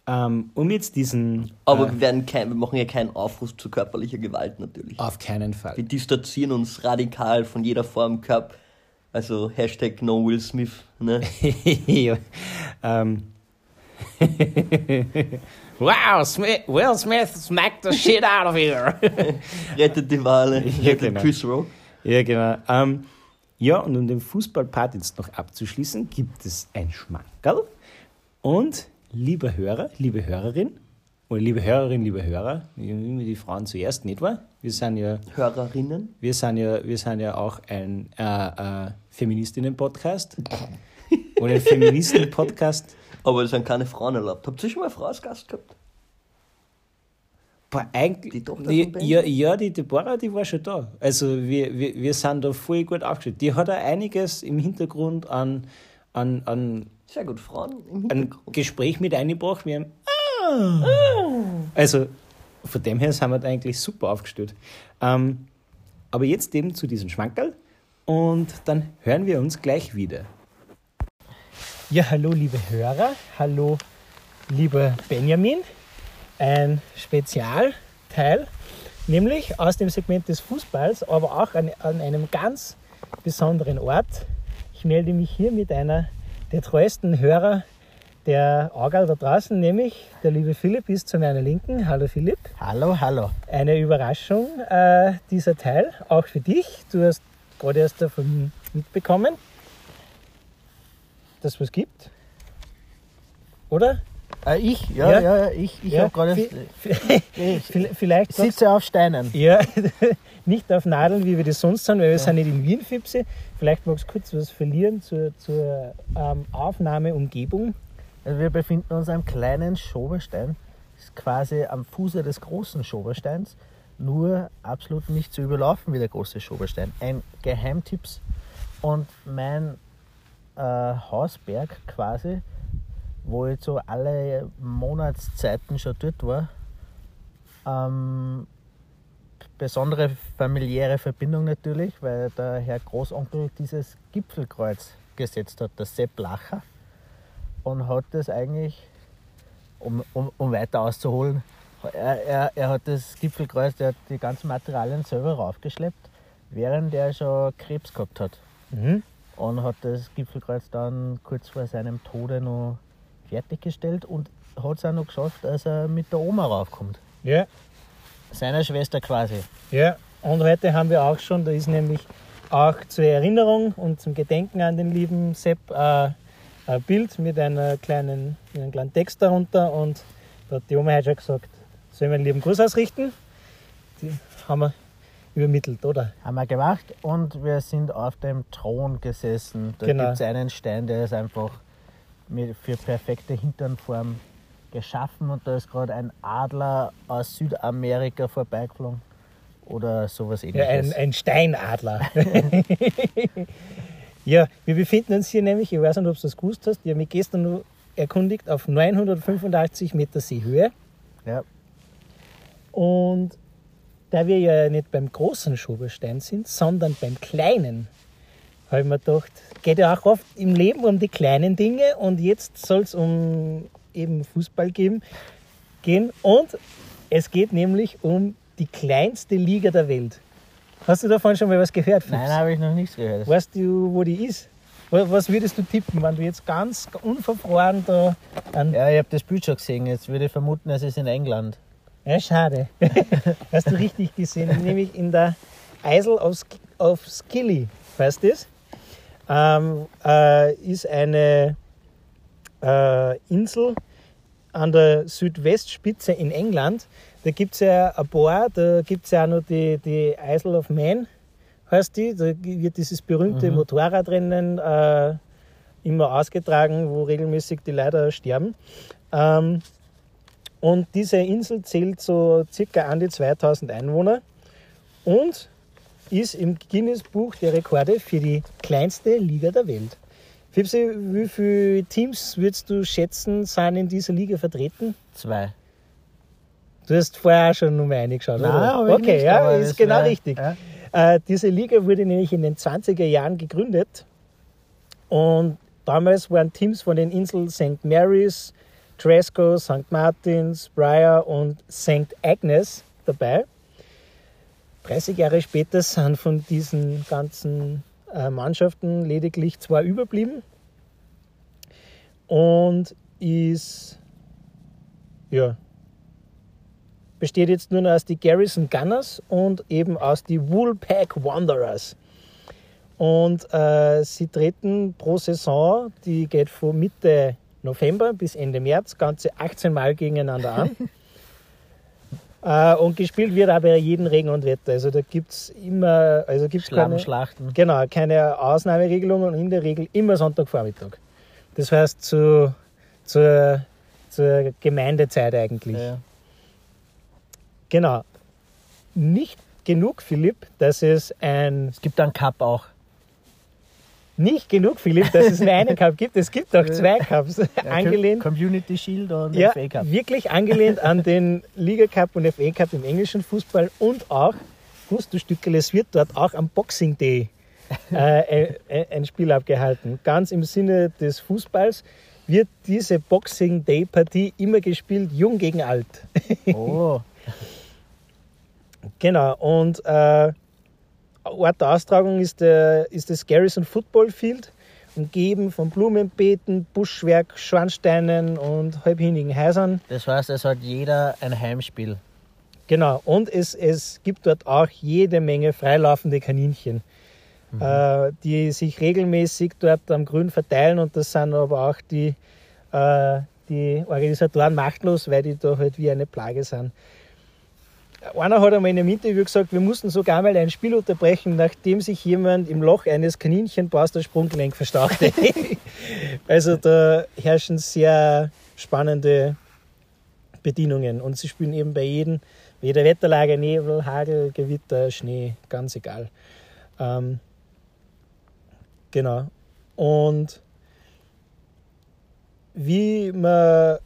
Ähm, um jetzt diesen. Aber äh, wir, werden kein, wir machen ja keinen Aufruf zu körperlicher Gewalt natürlich. auf keinen Fall. Wir distanzieren uns radikal von jeder Form Körper. Also Hashtag No Will Smith. Ne? ja. ähm. wow, Smith, Will Smith smacked the shit out of here. Rettet die Wale, Ja, rettet genau. Chris Rock. ja, genau. Ähm, ja, und um den Fußballpart jetzt noch abzuschließen, gibt es ein Schmankerl. Und lieber Hörer, liebe Hörerin, oder liebe Hörerin, liebe Hörer, immer die Frauen zuerst, nicht wahr? Wir sind ja, Hörerinnen. wir sind ja, wir sind ja auch ein äh, äh, Feministinnen-Podcast. oder ein Feministen-Podcast. Aber es sind keine Frauen erlaubt. Habt ihr schon mal eine Frau als Gast gehabt? Boah, eigentlich, Die Tochter die, ja, ja, die Deborah, die war schon da. Also wir, wir, wir sind da voll gut aufgestellt. Die hat auch einiges im Hintergrund an, an, an Sehr gut, Frauen im ein Hintergrund. Gespräch mit eingebracht. Wir haben, ah. Also von dem her sind wir da eigentlich super aufgestellt. Ähm, aber jetzt eben zu diesem Schmankerl und dann hören wir uns gleich wieder. Ja, hallo liebe Hörer, hallo lieber Benjamin. Ein Spezialteil, nämlich aus dem Segment des Fußballs, aber auch an, an einem ganz besonderen Ort. Ich melde mich hier mit einer der treuesten Hörer der Augal da draußen, nämlich der liebe Philipp ist zu meiner Linken. Hallo Philipp. Hallo, hallo. Eine Überraschung, äh, dieser Teil, auch für dich. Du hast gerade erst davon mitbekommen, dass es was gibt. Oder? Äh, ich? Ja, Ja. ja, ja, ich, ich Ja, habe gerade. vi- vi- Vielleicht Sitze auf Steinen. Ja, nicht auf Nadeln, wie wir das sonst sind, weil wir sind nicht in Wien, Fipse. Vielleicht magst du kurz was verlieren zur, zur ähm, Aufnahmeumgebung. Also wir befinden uns am kleinen Schoberstein. Das ist quasi am Fuße des großen Schobersteins. Nur absolut nicht zu überlaufen wie der große Schoberstein. Ein Geheimtipps. Und mein äh, Hausberg quasi, wo ich so alle Monatszeiten schon dort war, ähm, besondere familiäre Verbindung natürlich, weil der Herr Großonkel dieses Gipfelkreuz gesetzt hat, der Sepp Lacher und hat das eigentlich, um, um, um weiter auszuholen, er, er, er hat das Gipfelkreuz, der hat die ganzen Materialien selber raufgeschleppt, während er schon Krebs gehabt hat. Mhm. Und hat das Gipfelkreuz dann kurz vor seinem Tode noch fertiggestellt und hat es auch noch geschafft, dass er mit der Oma raufkommt. Ja, Seiner Schwester quasi. ja. Und heute haben wir auch schon, da ist nämlich auch zur Erinnerung und zum Gedenken an den lieben Sepp äh, ein Bild mit, einer kleinen, mit einem kleinen Text darunter. Und da hat die Oma heute schon gesagt, sollen wir einen lieben Gruß ausrichten? Die haben wir übermittelt, oder? Haben wir gemacht und wir sind auf dem Thron gesessen. Da Genau. gibt es einen Stein, der ist einfach für perfekte Hinternform geschaffen und da ist gerade ein Adler aus Südamerika vorbeigeflogen oder sowas Ja, ähnliches. ein, ein Steinadler. ja, wir befinden uns hier nämlich, ich weiß nicht, ob du das gewusst hast, ich habe mich gestern nur erkundigt, auf 985 Meter Seehöhe. ja. Und da wir ja nicht beim großen Schoberstein sind, sondern beim kleinen, habe ich mir gedacht, geht ja auch oft im Leben um die kleinen Dinge und jetzt soll es um eben Fußball geben, gehen. Und es geht nämlich um die kleinste Liga der Welt. Hast du davon schon mal was gehört? Fips? Nein, habe ich noch nichts gehört. Weißt du, wo die ist? Wa- Was würdest du tippen, wenn du jetzt ganz unverfroren da an. Ja, ich habe das Bild schon gesehen. Jetzt würde ich vermuten, es ist in England. Ja, schade. Hast du richtig gesehen, nämlich in der Isle of, Sk of Skilly, weißt du das? Ähm, äh, ist eine äh, Insel an der Südwestspitze in England. Da gibt es ja ein paar, da gibt es ja auch noch die, die Isle of Man, heißt die. Da wird dieses berühmte Motorradrennen äh, immer ausgetragen, wo regelmäßig die Leute sterben. Ähm, und diese Insel zählt so circa an die 2000 Einwohner und ist im Guinness-Buch der Rekorde für die kleinste Liga der Welt. Fipsi, wie viele Teams würdest du schätzen, sind in dieser Liga vertreten? Zwei. Du hast vorher auch schon Nummer reingeschaut, Nein, oder? okay, nicht, ja, ist genau wär- richtig. ja. Äh, diese Liga wurde nämlich in den 20er Jahren gegründet und damals waren Teams von den Inseln St. Mary's, Tresco, St. Martins, Briar und St. Agnes dabei. 30 Jahre später sind von diesen ganzen äh, Mannschaften lediglich zwei überblieben und ist ja, besteht jetzt nur noch aus die Garrison Gunners und eben aus die Woolpack Wanderers. Und äh, sie treten pro Saison, die geht von Mitte November bis Ende März, ganze 18 Mal gegeneinander an. äh, und gespielt wird aber jeden Regen und Wetter. Also da gibt es immer, also gibt's keine. Genau, keine Ausnahmeregelung und in der Regel immer Sonntagvormittag. Das heißt zu, zur, zur Gemeindezeit eigentlich. Ja. Genau. Nicht genug, Philipp, dass es ein. Es gibt einen Cup auch. Nicht genug, Philipp, dass es nur einen Cup gibt. Es gibt auch zwei Cups. angelehnt. Community Shield und Ja, FA Cup. wirklich angelehnt an den Liga Cup und FA Cup im englischen Fußball und auch, du Stückel, es wird dort auch am Boxing Day äh, ein Spiel abgehalten. Ganz im Sinne des Fußballs wird diese Boxing Day Partie immer gespielt, jung gegen alt. Oh, Genau, und äh, Ort der Austragung ist, der, ist das Garrison Football Field, umgeben von Blumenbeeten, Buschwerk, Schornsteinen und halbhinnigen Häusern. das heißt, es hat jeder ein Heimspiel. Genau, und es, es gibt dort auch jede Menge freilaufende Kaninchen, äh, die sich regelmäßig dort am Grün verteilen und das sind aber auch die, äh, die Organisatoren machtlos, weil die da halt wie eine Plage sind. Einer hat einmal in einem Interview gesagt, wir mussten sogar mal ein Spiel unterbrechen, nachdem sich jemand im Loch eines Kaninchenbaus das Sprunggelenk verstauchte. also da herrschen sehr spannende Bedienungen und sie spielen eben bei jedem, jeder Wetterlage, Nebel, Hagel, Gewitter, Schnee, ganz egal. Ähm, genau. Und wie man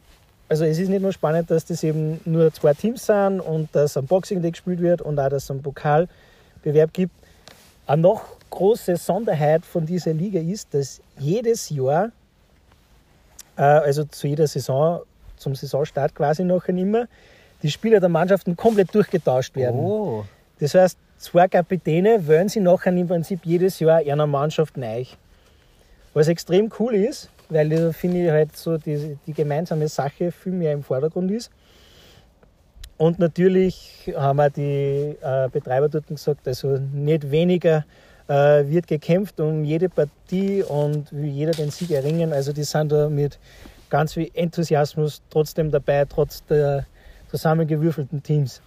also es ist nicht nur spannend, dass das eben nur zwei Teams sind und dass am Boxing Day gespielt wird und auch, dass es einen Pokalbewerb gibt. Eine noch große Sonderheit von dieser Liga ist, dass jedes Jahr, äh, also zu jeder Saison, zum Saisonstart quasi noch immer, die Spieler der Mannschaften komplett durchgetauscht werden. Oh. Das heißt, zwei Kapitäne wählen sie nachher im Prinzip jedes Jahr einer Mannschaft neu. Was extrem cool ist, weil da finde ich halt so die, die gemeinsame Sache viel mehr im Vordergrund ist. Und natürlich haben auch die äh, Betreiber dort gesagt, also nicht weniger äh, wird gekämpft um jede Partie und will jeder den Sieg erringen. Also die sind da mit ganz viel Enthusiasmus trotzdem dabei, trotz der zusammengewürfelten Teams.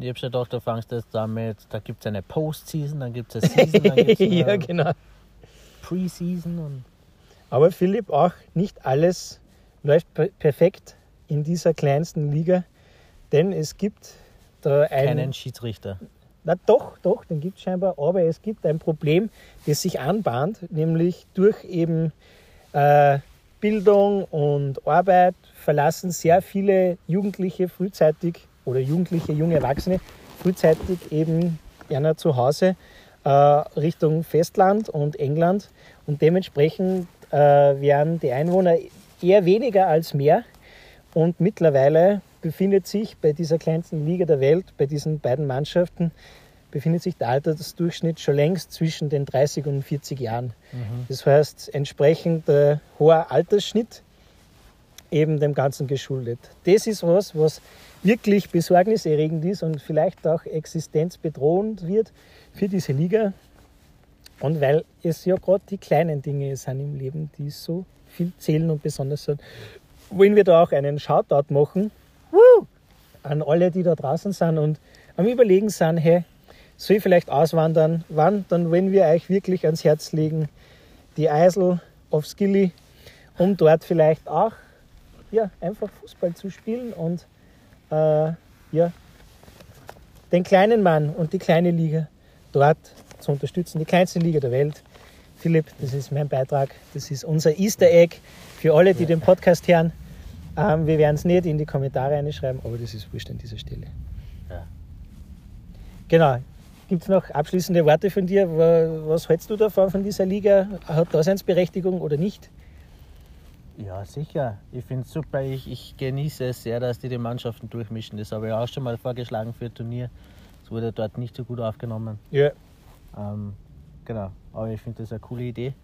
Ich habe schon gedacht, du jetzt damit, da gibt es eine Postseason, dann gibt es eine Season, dann gibt es ja, eine genau. Preseason und Aber Philipp, auch nicht alles läuft per- perfekt in dieser kleinsten Liga, denn es gibt da ein... keinen Schiedsrichter. Na doch, doch, den gibt es scheinbar, aber es gibt ein Problem, das sich anbahnt, nämlich durch eben äh, Bildung und Arbeit verlassen sehr viele Jugendliche frühzeitig oder Jugendliche, junge Erwachsene frühzeitig eben gerne zu Hause äh, Richtung Festland und England und dementsprechend äh, werden die Einwohner eher weniger als mehr und mittlerweile befindet sich bei dieser kleinsten Liga der Welt, bei diesen beiden Mannschaften, befindet sich der Altersdurchschnitt schon längst zwischen den 30 und 40 Jahren. Das heißt, entsprechend äh, hoher Altersschnitt eben dem Ganzen geschuldet. Das ist was, was wirklich besorgniserregend ist und vielleicht auch existenzbedrohend wird für diese Liga. Und weil es ja gerade die kleinen Dinge sind im Leben, die so viel zählen und besonders sind, wollen wir da auch einen Shoutout machen an alle, die da draußen sind und am Überlegen sind, hey, soll ich vielleicht auswandern? Wann? Dann wollen wir euch wirklich ans Herz legen, die Eisel auf Skilly, um dort vielleicht auch ja, einfach Fußball zu spielen und äh, ja, den kleinen Mann und die kleine Liga dort zu unterstützen, die kleinste Liga der Welt. Philipp, das ist mein Beitrag, das ist unser Easter Egg für alle, die den Podcast hören. Ähm, wir werden es nicht in die Kommentare reinschreiben, aber das ist wurscht an dieser Stelle. Ja. Genau. Gibt es noch abschließende Worte von dir? Wa- Was hältst du davon, von dieser Liga? Hat Daseinsberechtigung oder nicht? Ja, sicher. Ich finde es super. Ich, ich genieße es sehr, dass die die Mannschaften durchmischen. Das habe ich auch schon mal vorgeschlagen für ein Turnier. Es wurde dort nicht so gut aufgenommen. Ja. Ähm, genau. Aber ich finde das eine coole Idee.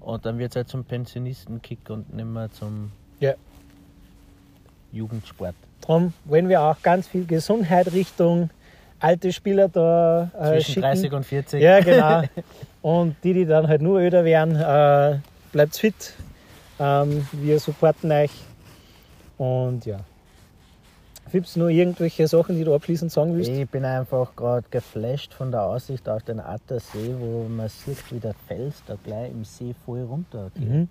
Und dann wird es halt zum Pensionistenkick und nicht mehr zum Ja. Jugendsport. Darum wollen wir auch ganz viel Gesundheit Richtung alte Spieler da äh, Zwischen schicken. 30 und 40. Ja, genau. Und die, die dann halt nur öder werden, äh, bleibt fit. Ähm, wir supporten euch. Und ja. Gibt es nur irgendwelche Sachen, die du abschließend sagen willst? Ich bin einfach gerade geflasht von der Aussicht auf den Attersee, wo man sieht, wie der Fels da gleich im See voll runter geht. Mhm.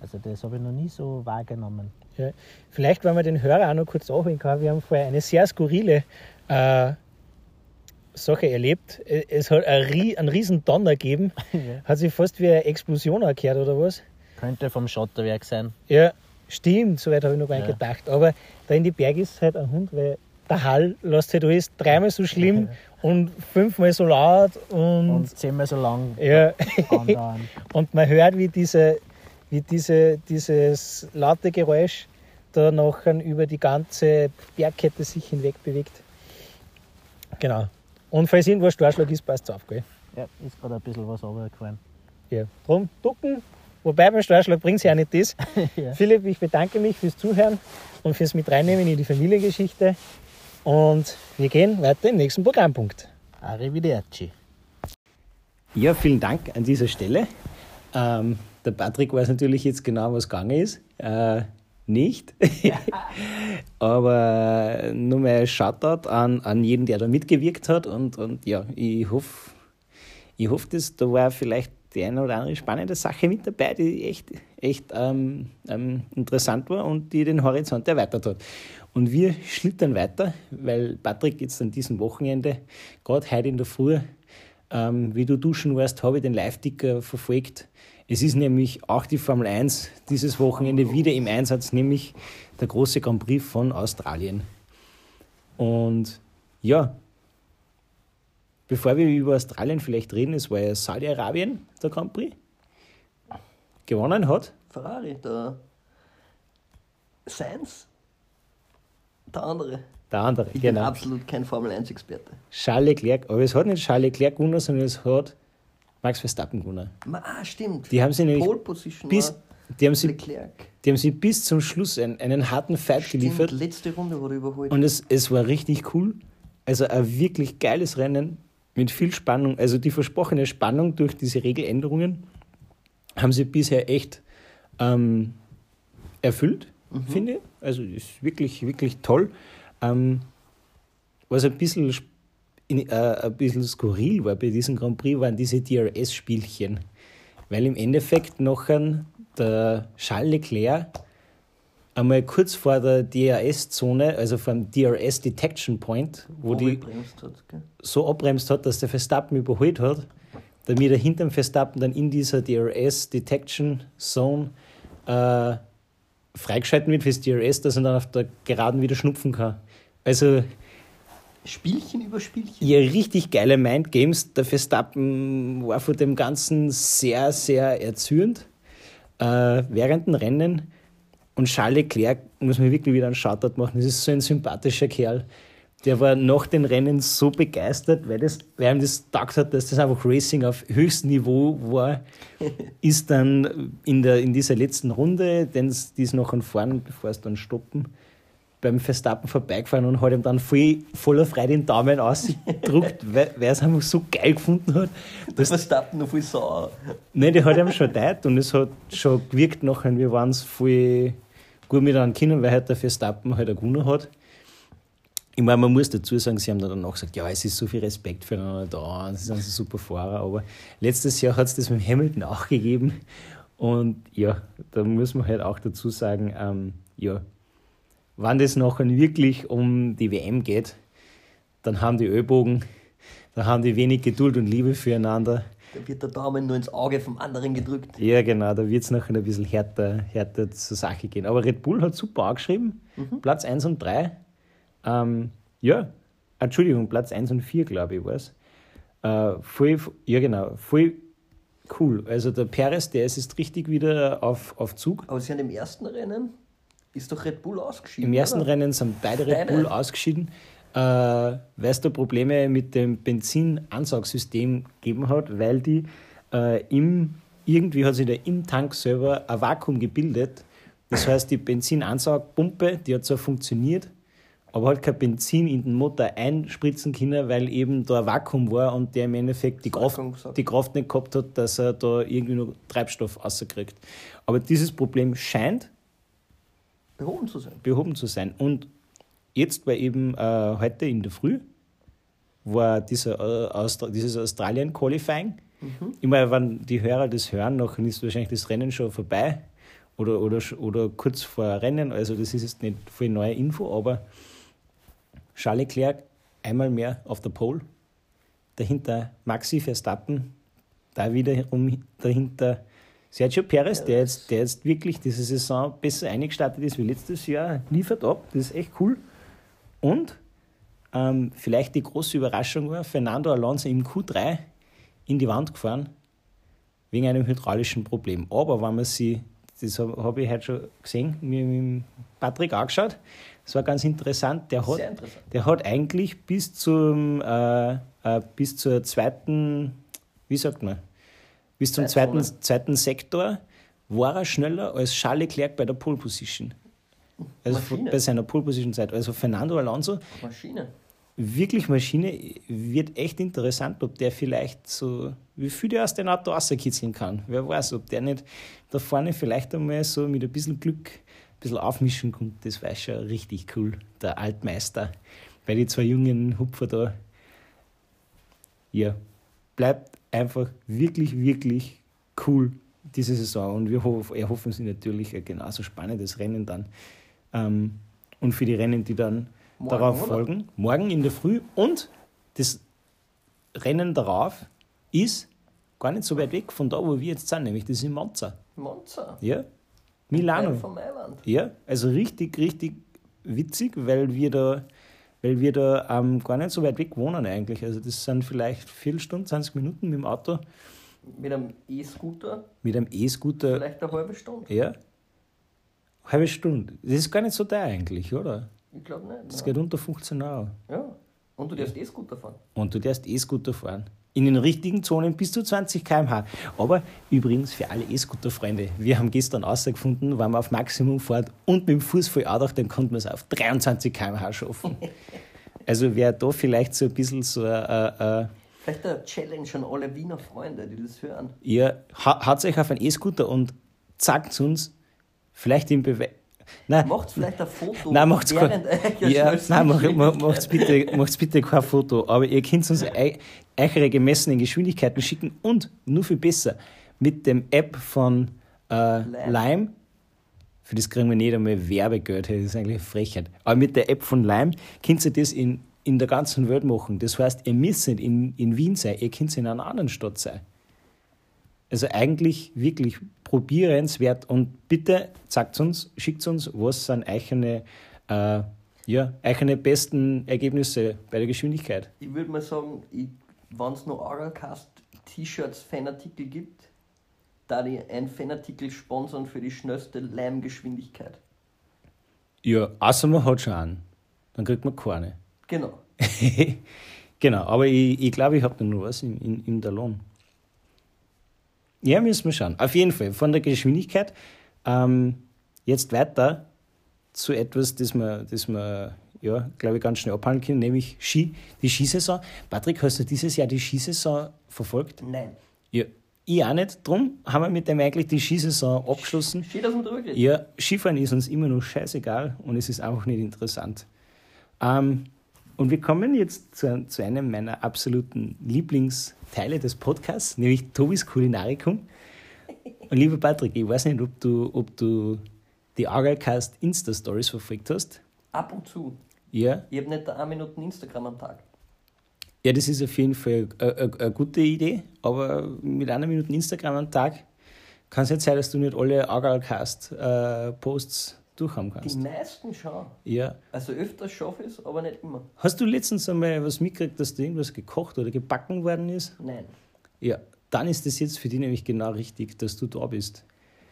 Also das habe ich noch nie so wahrgenommen. Ja. Vielleicht, wenn man den Hörer auch noch kurz nachholen kann, wir haben vorher eine sehr skurrile äh, Sache erlebt. Äh, Es hat einen riesen Donner gegeben. Hat sich fast wie eine Explosion angehört oder was? Könnte vom Schotterwerk sein. Ja, stimmt, soweit habe ich noch gar nicht Ja. gedacht. Aber da in die Berge ist halt ein Hund, weil der Hall lässt halt alles dreimal so schlimm und fünfmal so laut und, Und zehnmal so lang ja, und man hört, wie, diese, wie diese, dieses laute Geräusch da nachher über die ganze Bergkette sich hinweg bewegt. Genau. Und falls irgendwo ein Starschlag ist, passt es auf, gell? Ja, ist gerade ein bisschen was runtergefallen. Ja. Drum ducken, wobei beim Starschlag bringt es ja nicht das. Ja. Philipp, ich bedanke mich fürs Zuhören und fürs Mitreinnehmen in die Familiengeschichte. Und wir gehen weiter im nächsten Programmpunkt. Arrivederci. Ja, vielen Dank an dieser Stelle. Ähm, Der Patrick weiß natürlich jetzt genau, was gegangen ist. Äh, nicht. Aber nur mal Shoutout an, an jeden, der da mitgewirkt hat. Und, und ja, ich hoffe, ich hoffe, dass da war vielleicht die eine oder andere spannende Sache mit dabei, die echt, echt ähm, ähm, interessant war und die den Horizont erweitert hat. Und wir schlittern weiter, weil Patrick jetzt an diesem Wochenende, gerade heute in der Früh, ähm, wie du duschen warst, habe ich den Live-Ticker verfolgt. Es ist nämlich auch die Formel 1 dieses Wochenende wieder im Einsatz, nämlich der große Grand Prix von Australien. Und ja, bevor wir über Australien vielleicht reden, es war ja Saudi-Arabien der Grand Prix. Gewonnen hat Ferrari, der Sainz, der andere. der andere, Ich bin genau. absolut kein Formel-1-Experte. Charles Leclerc, aber es hat nicht Charles Leclerc gewonnen, sondern es hat Max Verstappen gewonnen. Ah, stimmt. Die haben sie nämlich Pole Position bis, die haben sie, Leclerc. die haben sie bis zum Schluss einen, einen harten Fight Stimmt, geliefert. letzte Runde wurde überholt. Und es, es war richtig cool. Also ein wirklich geiles Rennen mit viel Spannung. Also die versprochene Spannung durch diese Regeländerungen haben sie bisher echt ähm, erfüllt, finde ich. Also ist wirklich, wirklich toll. Ähm, was ein bisschen, in, äh, ein bisschen skurril war bei diesem Grand Prix, waren diese DRS-Spielchen. Weil im Endeffekt nachher der Charles Leclerc einmal kurz vor der DRS-Zone, also vom DRS Detection Point, wo die gebremst hat. Gell? so abbremst hat, dass der Verstappen überholt hat, damit er hinter dem Verstappen dann in dieser DRS Detection Zone äh, freigeschalten wird fürs DRS, dass er dann auf der Geraden wieder schnupfen kann. Also Spielchen über Spielchen. ja, richtig geile Mindgames. Der Verstappen war von dem Ganzen sehr, sehr erzürnt äh, während dem Rennen. Und Charles Leclerc muss man wirklich wieder einen Shoutout machen. Das ist so ein sympathischer Kerl. Der war nach den Rennen so begeistert, weil, das, weil ihm das gedacht hat, dass das einfach Racing auf höchstem Niveau war. ist dann in, der, in dieser letzten Runde, denn die ist noch an vorn, bevor es dann stoppen, beim Verstappen vorbeigefahren und hat ihm dann voll, voller Freude den Daumen ausgedruckt, weil, weil er es einfach so geil gefunden hat. Dass, Verstappen noch voll sauer. Nein, die hat ihm schon teilt und es hat schon gewirkt nachher. Wir waren es voll gut mit an können, weil halt der Verstappen halt auch gewonnen hat. Ich meine, man muss dazu sagen, sie haben dann danach gesagt, ja, es ist so viel Respekt füreinander da, sie sind so super Fahrer, aber letztes Jahr hat es das mit Hamilton auch gegeben und ja, da muss man halt auch dazu sagen, ähm, ja, wenn das nachher wirklich um die WM geht, dann haben die Ellbogen, dann haben die wenig Geduld und Liebe füreinander. Da wird der Daumen nur ins Auge vom anderen gedrückt. Ja, genau, da wird es nachher ein bisschen härter, härter zur Sache gehen. Aber Red Bull hat super angeschrieben. Platz 1 und 3. Ähm, ja, Entschuldigung, Platz 1 und 4, glaube ich, war es. Äh, voll, ja, genau, voll cool. Also der Perez, der ist jetzt richtig wieder auf, auf Zug. Aber sie haben im ersten Rennen ist doch Red Bull ausgeschieden. Im ersten oder? Rennen sind beide Red. Bull ausgeschieden, äh, weil es da Probleme mit dem Benzinansaugssystem gegeben hat, weil die äh, im, irgendwie hat sich da im Tank selber ein Vakuum gebildet. Das heißt, die Benzinansaugpumpe, die hat zwar funktioniert, aber hat kein Benzin in den Motor einspritzen können, weil eben da ein Vakuum war und der im Endeffekt die Kraft, die Kraft nicht gehabt hat, dass er da irgendwie noch Treibstoff rauskriegt. Aber dieses Problem scheint behoben zu sein. behoben zu sein. Und jetzt war eben äh, heute in der Früh war dieser, äh, Austra dieses Australien-Qualifying. Ich meine, wenn die Hörer das hören, dann ist wahrscheinlich das Rennen schon vorbei oder, oder, oder kurz vor Rennen. Also das ist jetzt nicht voll neue Info, aber Charles Leclerc einmal mehr auf der Pole. Dahinter Maxi Verstappen, da wiederum dahinter Sergio Perez, der jetzt, der jetzt wirklich diese Saison besser eingestartet ist wie letztes Jahr, liefert ab. Das ist echt cool. Und ähm, vielleicht die große Überraschung war, Fernando Alonso im Q3 in die Wand gefahren, wegen einem hydraulischen Problem. Aber wenn man sie, das habe hab ich heute schon gesehen, mir mit Patrick angeschaut, das war ganz interessant. Der hat, interessant. der hat eigentlich bis zum äh, äh, bis zur zweiten, wie sagt man, bis zum zweiten, zweiten Sektor war er schneller als Charles Leclerc bei der Pole Position. Also Maschine. bei seiner Pole Position Zeit. Also Fernando Alonso Maschine. wirklich Maschine. Wird echt interessant, ob der vielleicht so, wie viel der aus dem Auto rauskitzeln kann. Wer weiß, ob der nicht da vorne vielleicht einmal so mit ein bisschen Glück ein bisschen aufmischen kommt. Das wäre schon richtig cool. Der Altmeister bei den zwei jungen Hupfer da. Ja, bleibt einfach wirklich, wirklich cool diese Saison und wir hoff, erhoffen uns natürlich ein genauso spannendes Rennen dann. Ähm, und für die Rennen, die dann Morgen, darauf oder? folgen, morgen in der Früh und das Rennen darauf ist gar nicht so weit weg von da, wo wir jetzt sind, nämlich das ist in Monza. Monza. Ja, Milano. Von Mailand. Ja, also richtig, richtig witzig, weil wir da, weil wir da ähm, gar nicht so weit weg wohnen eigentlich. Also das sind vielleicht Viertelstunde, 20 Minuten mit dem Auto, Mit einem E-Scooter mit einem E-Scooter. vielleicht eine halbe Stunde. Ja. Halbe Stunde. Das ist gar nicht so teuer eigentlich, oder? Ich glaube nicht. Das nein. geht unter 15 Euro. Ja. Und du darfst E-Scooter fahren. Und du darfst E-Scooter fahren. In den richtigen Zonen bis zu 20 km/h. Aber übrigens für alle E-Scooter-Freunde, wir haben gestern herausgefunden, wenn man auf Maximum fährt und mit dem Fuß voll auch dann konnte man es auf 23 km/h schaffen. Also wer da vielleicht so ein bisschen so ein, ein, ein Vielleicht eine Challenge an alle Wiener Freunde, die das hören. ihr ha- haut euch auf einen E-Scooter und zeigt uns vielleicht im Beweis. Nein, Macht vielleicht ein Foto Nein, macht's kein, ja, nein, mach, macht's, bitte, macht's bitte kein Foto. Aber ihr könnt uns eu- eure gemessenen Geschwindigkeiten schicken und nur viel besser mit dem App von äh, Lime. Lime. Für das kriegen wir nicht einmal Werbegeld, das ist eigentlich eine Frechheit. Aber mit der App von Lime könnt ihr das in, in der ganzen Welt machen. Das heißt, ihr müsst nicht in, in Wien sein, ihr könnt in einer anderen Stadt sein. Also eigentlich wirklich probierenswert und bitte sagt uns, schickt uns, was sind eure, äh, ja, eure besten Ergebnisse bei der Geschwindigkeit. Ich würde mal sagen, wenn es noch Aralcast T-Shirts Fanartikel gibt, da die ein Fanartikel sponsern für die schnellste Leimgeschwindigkeit. Ja, außer man hat schon einen. Dann kriegt man keine. Genau. genau, aber ich, ich glaube, ich habe da noch was in, in, der Lohn. Ja, müssen wir schauen. Auf jeden Fall, von der Geschwindigkeit. Ähm, jetzt weiter zu etwas, das wir, das wir ja, glaube ich, ganz schnell abhalten können, nämlich Ski, die Skisaison. Patrick, hast du dieses Jahr die Skisaison verfolgt? Nein. Ja, ich auch nicht. Drum haben wir mit dem eigentlich die Skisaison abgeschlossen. Steht das mit drüber geredet? Ja, Skifahren ist uns immer noch scheißegal und es ist einfach nicht interessant. Ähm, und wir kommen jetzt zu, zu einem meiner absoluten Lieblingsteile des Podcasts, nämlich Tobis Kulinarikum. Und lieber Patrick, ich weiß nicht, ob du, ob du die Argalcast Insta-Stories verfolgt hast. Ab und zu. Ja, Ich habe nicht eine Minute Instagram am Tag. ja das ist auf jeden Fall eine, gute Idee, aber mit einer Minute Instagram am Tag kann es nicht sein, dass du nicht alle Argalcast-Posts durchhaben Die kannst. meisten schon. Ja, Also öfters schaffe ich es, aber nicht immer. Hast du letztens einmal was mitgekriegt, dass da irgendwas gekocht oder gebacken worden ist? Nein. Ja, dann ist das jetzt für dich nämlich genau richtig, dass du da bist.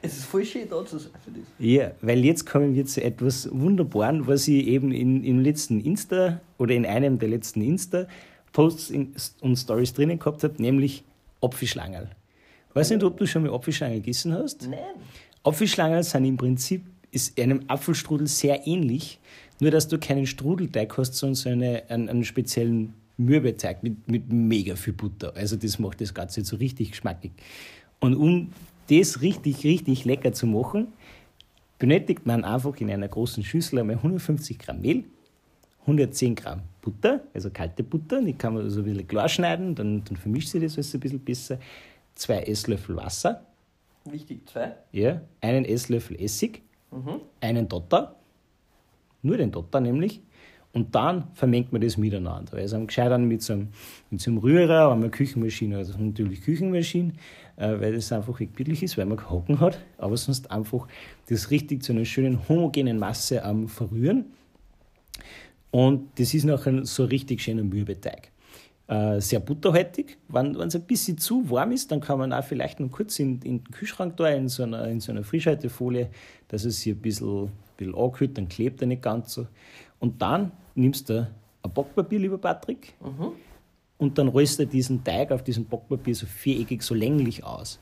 Es ist voll schön da zu sein für das. Ja, weil jetzt kommen wir zu etwas Wunderbaren, was ich eben in, im letzten Insta oder in einem der letzten Insta-Posts in- und Stories drinnen gehabt habe, nämlich Apfelschlangerl. Weiß nicht, ob du schon mal Apfelschlangerl gegessen hast? Nein. Apfelschlangerl sind im Prinzip ist einem Apfelstrudel sehr ähnlich, nur dass du keinen Strudelteig hast, sondern so eine, einen, einen speziellen Mürbeteig mit, mit mega viel Butter. Also das macht das Ganze so richtig geschmackig. Und um das richtig, richtig lecker zu machen, benötigt man einfach in einer großen Schüssel einmal 150 Gramm Mehl, 110 Gramm Butter, also kalte Butter, die kann man so ein bisschen klar schneiden, dann, dann vermischt sich das alles ein bisschen besser, zwei Esslöffel Wasser, Wichtig, zwei. ja, einen Esslöffel Essig, Mhm. einen Dotter, nur den Dotter nämlich, und dann vermengt man das miteinander. Also am gescheitern mit so einem, mit so einem Rührer, oder einer Küchenmaschine, also natürlich Küchenmaschine, äh, weil das einfach billig ist, weil man Hocken hat, aber sonst einfach das richtig zu einer schönen homogenen Masse am Verrühren. Und das ist nachher so richtig schöner Mürbeteig. Äh, sehr butterhaltig. Wenn es ein bisschen zu warm ist, dann kann man auch vielleicht noch kurz in, in den Kühlschrank da, in so einer, in so einer Frischhaltefolie, dass es sich ein bisschen, bisschen ankühlt, dann klebt er nicht ganz so. Und dann nimmst du ein Backpapier, lieber Patrick, und dann rollst du diesen Teig auf diesem Backpapier so viereckig, so länglich aus.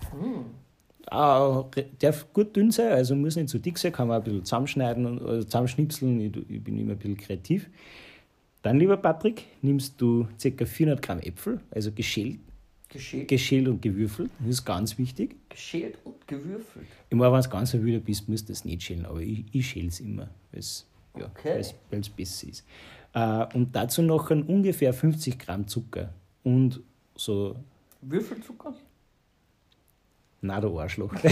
Ah, darf gut dünn sein, also muss nicht zu dick sein, kann man ein bisschen zusammenschneiden äh, zusammenschnipseln. Ich, ich bin immer ein bisschen kreativ. Dann, lieber Patrick, nimmst du ca. 400 Gramm Äpfel, also geschält, Geschält, geschält und gewürfelt. Das ist ganz wichtig. geschält und gewürfelt. Immer wenn du ganz ein Wüder bist, musst du das nicht schälen, aber ich, ich schäle es immer, weil es ja, Okay. weil's- weil's besser ist. Äh, und dazu noch ein ungefähr 50 Gramm Zucker und so, Würfelzucker? na der Arschloch.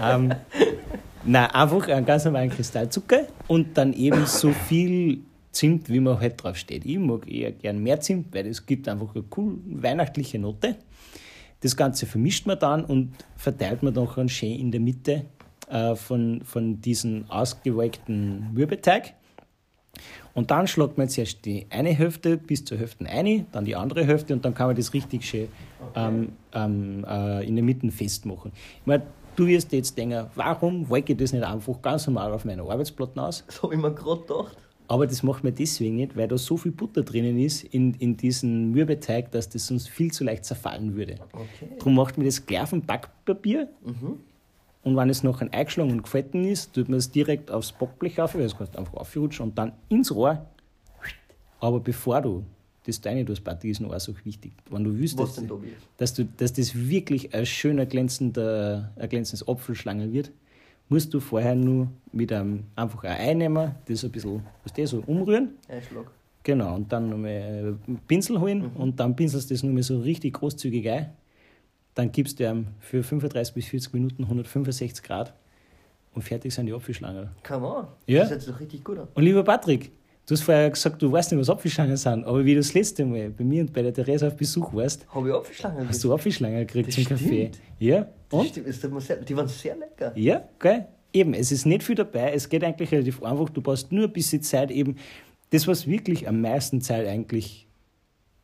ähm, nein, einfach einen ganz normalen Kristallzucker und dann eben so viel Zimt, wie man halt drauf steht. Ich mag eher gern mehr Zimt, weil es gibt einfach eine cool weihnachtliche Note. Das Ganze vermischt man dann und verteilt man dann schön in der Mitte äh, von, von diesem ausgewalkten Mürbeteig. Und dann schlägt man zuerst die eine Hälfte bis zur Hälfte ein, dann die andere Hälfte und dann kann man das richtig schön ähm, ähm, äh, in der Mitte festmachen. Ich meine, du wirst jetzt denken, warum wollte ich das nicht einfach ganz normal auf meiner Arbeitsplatte aus? Das habe ich mir gerade gedacht. Aber das macht man deswegen nicht, weil da so viel Butter drinnen ist in, in diesem Mürbeteig, dass das sonst viel zu leicht zerfallen würde. Okay. Darum macht man das gleich auf dem Backpapier. Und wenn es noch eingeschlagen und gefalten ist, tut man es direkt aufs Backblech auf, weil es kannst du einfach aufrutschen und dann ins Rohr. Aber bevor du das deine tust, Patrick, ist noch auch so wichtig. Wenn du Was dass, du, dass das wirklich ein schöner, glänzender, ein glänzendes Apfelschlangel wird, musst du vorher nur mit einem einfach ein Ei nehmen, das ein bisschen, was der so umrühren. Einschlag. Genau, und dann nochmal einen Pinsel holen und dann pinselst du das nochmal so richtig großzügig ein. Dann gibst du ihm für 35 bis 40 Minuten 165 Grad und fertig sind die Apfelschlangen. Come on. Ja. Das hört sich doch richtig gut an. Und lieber Patrick, du hast vorher gesagt, du weißt nicht, was Apfelschlangen sind, aber wie du das letzte Mal bei mir und bei der Theresa auf Besuch warst, Habe ich Apfelschlangen hast du Apfelschlangen gekriegt Das zum Kaffee. stimmt. Ja, Das und? stimmt, ist aber sehr, die waren sehr lecker. Ja, geil. Eben, es ist nicht viel dabei. Es geht eigentlich relativ einfach. Du brauchst nur ein bisschen Zeit eben. Das, was wirklich am meisten Zeit eigentlich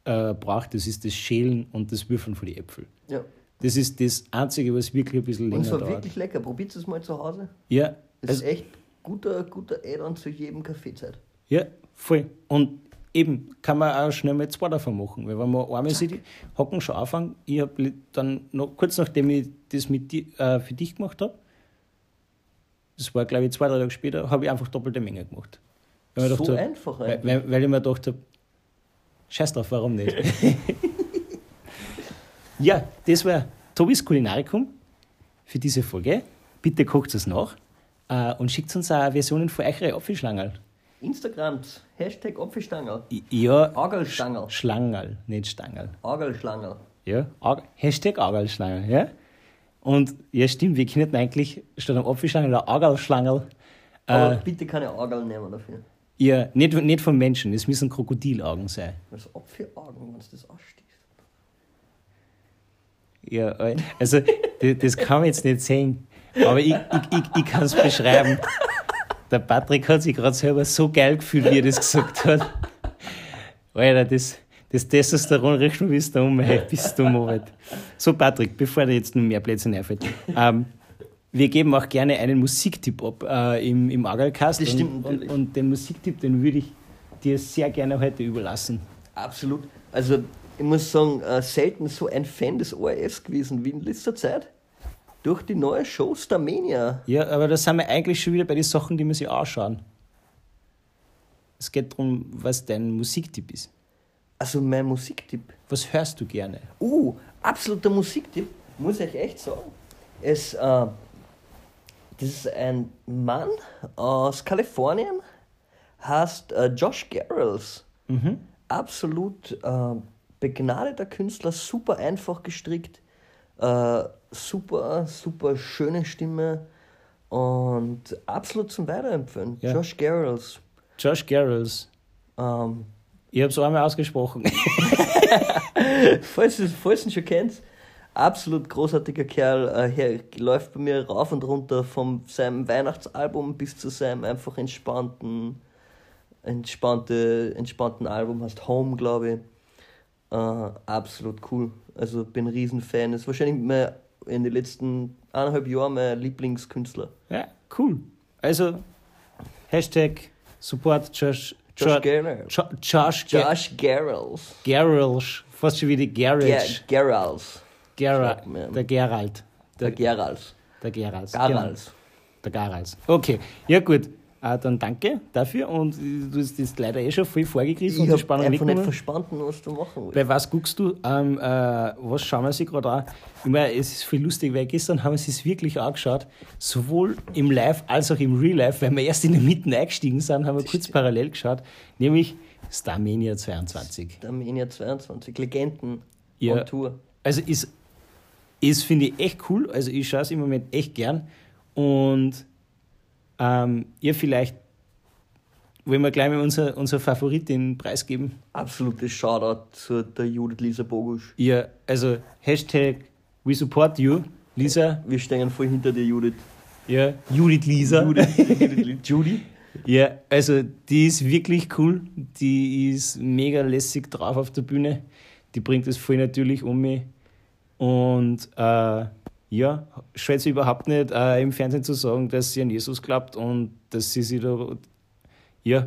äh, braucht, das ist das Schälen und das Würfeln von den Äpfeln. Ja. Das ist das Einzige, was wirklich ein bisschen Und länger es war dauert. wirklich lecker. Probiert es mal zu Hause. Ja, Es also, ist echt guter, guter Add-on zu jedem Kaffeezeit. Ja, voll. Und eben kann man auch schnell mal zwei davon machen. Weil wenn man einmal die Hocken schon anfangen, ich habe dann noch kurz nachdem ich das mit dir, äh, für dich gemacht habe, das war glaube ich zwei, drei Tage später, habe ich einfach doppelte Menge gemacht. Weil ich mir So gedacht hab- einfach Weil, weil, weil ich mir gedacht habe, scheiß drauf, warum nicht? ja, das war Tobis Kulinarikum für diese Folge. Bitte kocht es nach äh, und schickt uns auch Versionen von euren Apfelschlangerl. Instagram, Hashtag Apfelstangel. I- Ja, Agelstangel. Schlangerl, nicht Stangerl. Agelschlangel. Ja, Aug- Hashtag Augelschlangerl, ja. Und ja, stimmt, wir könnten eigentlich statt einem Apfelschlangerl ein Augelschlangerl. Aber Äh, bitte keine Augen nehmen dafür. ja, nicht, nicht von Menschen, es müssen Krokodilaugen sein. Was Apfelaugen, wenn du das ausstehst. Ja, also das, das kann man jetzt nicht sehen, aber ich, ich, ich, ich kann es beschreiben. Der Patrick hat sich gerade selber so geil gefühlt, wie er das gesagt hat. Alter, das, das Testosteron riecht schon da um, hey, bis du Moritz. So, Patrick, bevor dir jetzt noch mehr Plätze einfällt. Ähm, wir geben auch gerne einen Musiktipp ab äh, im, im Agalcast. Das stimmt und, und, und den Musiktipp, den würde ich dir sehr gerne heute überlassen. Absolut. Also, ich muss sagen, äh, selten so ein Fan des ORFs gewesen wie in letzter Zeit. Durch die neue Show Starmania. Ja, aber da sind wir eigentlich schon wieder bei den Sachen, die wir sich anschauen. Es geht darum, was dein Musiktipp ist. Also, mein Musiktipp. Was hörst du gerne? Uh, absoluter Musiktipp, muss ich echt sagen. Es, äh, das ist ein Mann aus Kalifornien, heißt äh, Josh Garrels. Absolut äh, begnadeter Künstler, super einfach gestrickt, äh, super, super schöne Stimme und absolut zum Weiterempfehlen. Ja. Josh Garrels. Josh Garrels. Ähm, Ich habe es einmal ausgesprochen. falls ihr ihn schon kennt, absolut großartiger Kerl. Äh, her, läuft bei mir rauf und runter von seinem Weihnachtsalbum bis zu seinem einfach entspannten, entspannte, entspannten Album, heißt Home, glaube ich. Äh, absolut cool. Also bin ein Riesenfan. Ist wahrscheinlich mein, in den letzten eineinhalb Jahren mein Lieblingskünstler. ja, cool. Also, Hashtag Support Josh, Josh Jo- Garrels. Jo- Josh Josh. Garrels. Fast schon wie die Ger Garage. Garrels. Gera Schaut mir an. der Gerald. Der Gerals. der Gerals. Genau. Der Garals. Okay, ja gut. Äh, dann danke dafür und du hast das leider eh schon voll vorgegriffen und Ich die habe Spannung einfach nicht verstanden, was du machen willst. Bei was guckst du? Ähm, äh, was schauen wir sich gerade an? Ich meine, es ist viel lustig, weil gestern haben wir es wirklich angeschaut, sowohl im Live als auch im Real Life, weil wir erst in der Mitte eingestiegen sind, haben wir kurz parallel geschaut, nämlich Starmania 22. Der Armenia 22, Legenden Ja. on Tour. Also ist, ist finde ich echt cool. Also ich schaue es im Moment echt gern. Und ähm, ihr vielleicht, wollen wir gleich mal unser, unser Favoritin preisgeben? Absolutes Shoutout zu der Judith Lisa Bogusch. Ja, also Hashtag We Support You, Lisa. Wir stehen voll hinter dir, Judith. Ja, Judith Lisa. Judith. Judy? Ja, also die ist wirklich cool. Die ist mega lässig drauf auf der Bühne. Die bringt es voll natürlich um mich. Und äh, ja, scheut sie überhaupt nicht äh, im Fernsehen zu sagen, dass sie an Jesus glaubt und dass sie sich da, ja,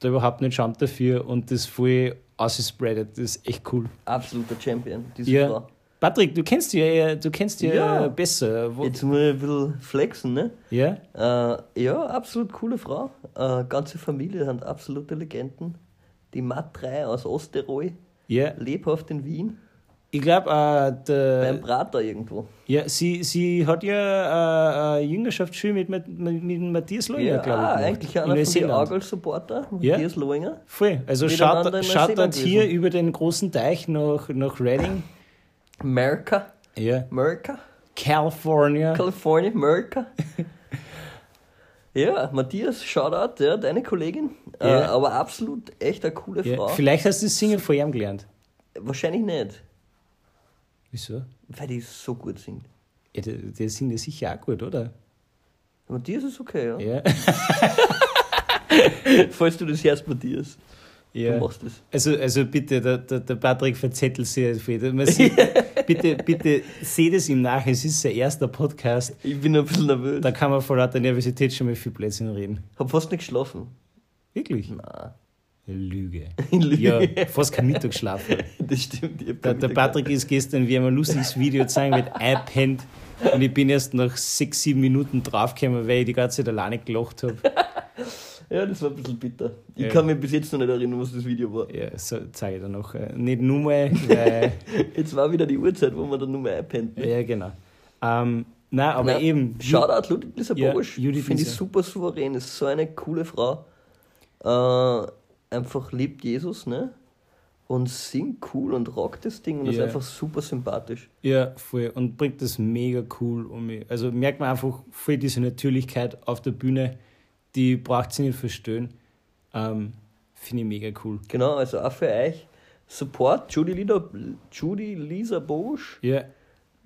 da überhaupt nicht schaut dafür und das voll ausspreadet. Das ist echt cool. Absoluter Champion, diese Ja. Frau. Patrick, du kennst die ja, du kennst die ja. Ja. besser. Wo, Jetzt muss ich ein bisschen flexen, ne? ja? Äh, ja, absolut coole Frau. Äh, ganze Familie sind absolute Legenden. Die Matt 3 aus Osttirol, Ja. lebhaft in Wien, Ich glaube, äh, der. beim Prater irgendwo. Ja, sie, sie hat ja äh, eine Jüngerschaftsschule mit, mit, mit, Matthias Lohinger, Ja, glaube ich. ah, gemacht. eigentlich In einer von den. Argol-Supporter, Ja. Matthias Lohinger. Voll. Also schaut, schaut dort hier über den großen Teich nach, nach Reading. America, Ja. America, California. California, America. ja, Matthias, Shoutout, ja, deine Kollegin. Äh, Ja. aber absolut echt eine coole ja. Frau. Vielleicht hast du das Singen von ihm gelernt. Wahrscheinlich nicht, Wieso? weil die so gut singt. Ja, der, der singt ja sicher auch gut, oder? Matthias ist okay, ja. Ja. Falls du das hörst, Matthias, du ja. machst das. Also, also bitte, der, der, der Patrick verzettelt sich viel. Man sieht, bitte, bitte seht es ihm nach, es ist sein erster Podcast. Ich bin ein bisschen nervös. Da kann man vor lauter Nervosität schon mal viel Blödsinn reden. Hab fast nicht geschlafen. Wirklich? Nein. Lüge. Lüge. Ja, fast kein Mittag geschlafen. Das stimmt. Der, der Patrick ist gestern, wir haben ein lustiges Video gezeigt mit einpennt und ich bin erst nach sechs, sieben Minuten draufgekommen, weil ich die ganze Zeit alleine gelacht habe. Ja, das war ein bisschen bitter. Ich Ja. kann mich bis jetzt noch nicht erinnern, was das Video war. Ja, so zeige ich dann noch. äh, Nicht nur mal, weil, Jetzt war wieder die Uhrzeit, wo man dann nur mehr einpennt. ne? ja, genau. Ähm, nein, aber Na, eben. Shoutout Ludwig Lisa Ja, Bosch. Finde ich super souverän. Ist so eine coole Frau. Äh, einfach liebt Jesus, ne? Und singt cool und rockt das Ding und ist Ja. einfach super sympathisch. Ja, voll. Und bringt das mega cool um mich. Also merkt man einfach voll diese Natürlichkeit auf der Bühne, die braucht sie nicht verstehen. Ähm, Finde ich mega cool. Genau, also auch für euch. Support Judy, Lida, Judy Lisa Bosch. Ja,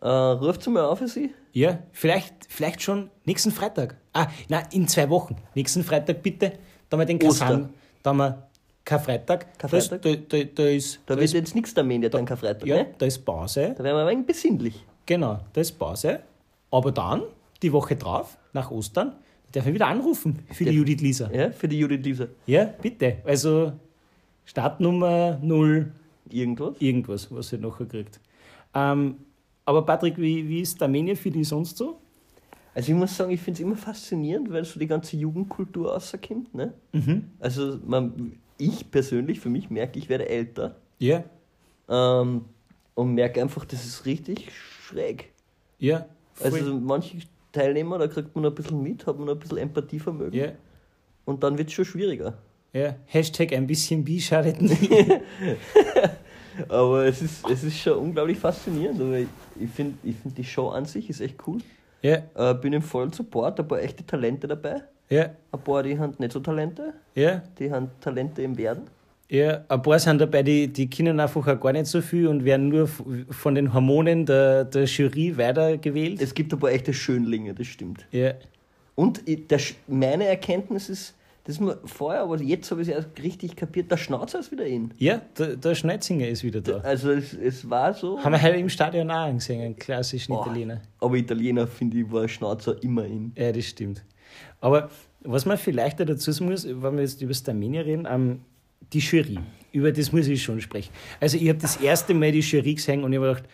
Äh, ruft sie mal auf für sie. Ja, vielleicht, vielleicht schon nächsten Freitag. Ah, nein, in zwei Wochen. Nächsten Freitag bitte. Da haben wir den Kasan. Da haben wir Karfreitag. Karfreitag? Da, ist- da, da, ist, Da da wird ist, jetzt nichts Media dann kein Freitag, ja, ne? da ist Pause. Da werden wir ein wenig besinnlich. Genau, da ist Pause. Aber dann, die Woche drauf, nach Ostern, darf ich wieder anrufen für die. Judith Lisa. Ja, für die Judith Lisa. Ja, bitte. Also Startnummer 0 Irgendwas. irgendwas, was ihr nachher kriegt. Ähm, aber Patrick, wie, wie ist Armenien für dich sonst so? Also ich muss sagen, ich finde es immer faszinierend, weil so die ganze Jugendkultur rauskommt. Ne? Mhm. Also man, ich persönlich, für mich merke, ich werde älter Ja, ähm, und merke einfach, das ist richtig schräg. ja. voll. Also manche Teilnehmer, da kriegt man ein bisschen mit, hat man ein bisschen Empathievermögen ja. und dann wird es schon schwieriger. Ja, Hashtag ein bisschen Bi schadet nicht. Aber es ist, es ist schon unglaublich faszinierend. Aber ich, ich finde ich find die Show an sich ist echt cool. ja, Äh, bin im vollen Support, paar echte Talente dabei. Ja, Ein paar, die haben nicht so Talente, ja, die haben Talente im Werden. ja. Ein paar sind dabei, die, die kennen einfach auch gar nicht so viel und werden nur von den Hormonen der, der Jury weitergewählt. Es gibt ein paar echte Schönlinge, das stimmt. Ja, Und der, meine Erkenntnis ist, das ist mir vorher, aber jetzt habe ich es erst richtig kapiert, der Schnauzer ist wieder in. ja der, der Schneidzinger ist wieder da. Also es, es war so. Haben wir heute im Stadion auch gesehen, einen klassischen Boah, Italiener. Aber Italiener, finde ich, war Schnauzer immer in. Ja, das stimmt. Aber was man vielleicht dazu sagen muss, wenn wir jetzt über das Armenier reden, ähm, die Jury, über das muss ich schon sprechen. Also ich habe das erste Mal die Jury gesehen und ich habe gedacht,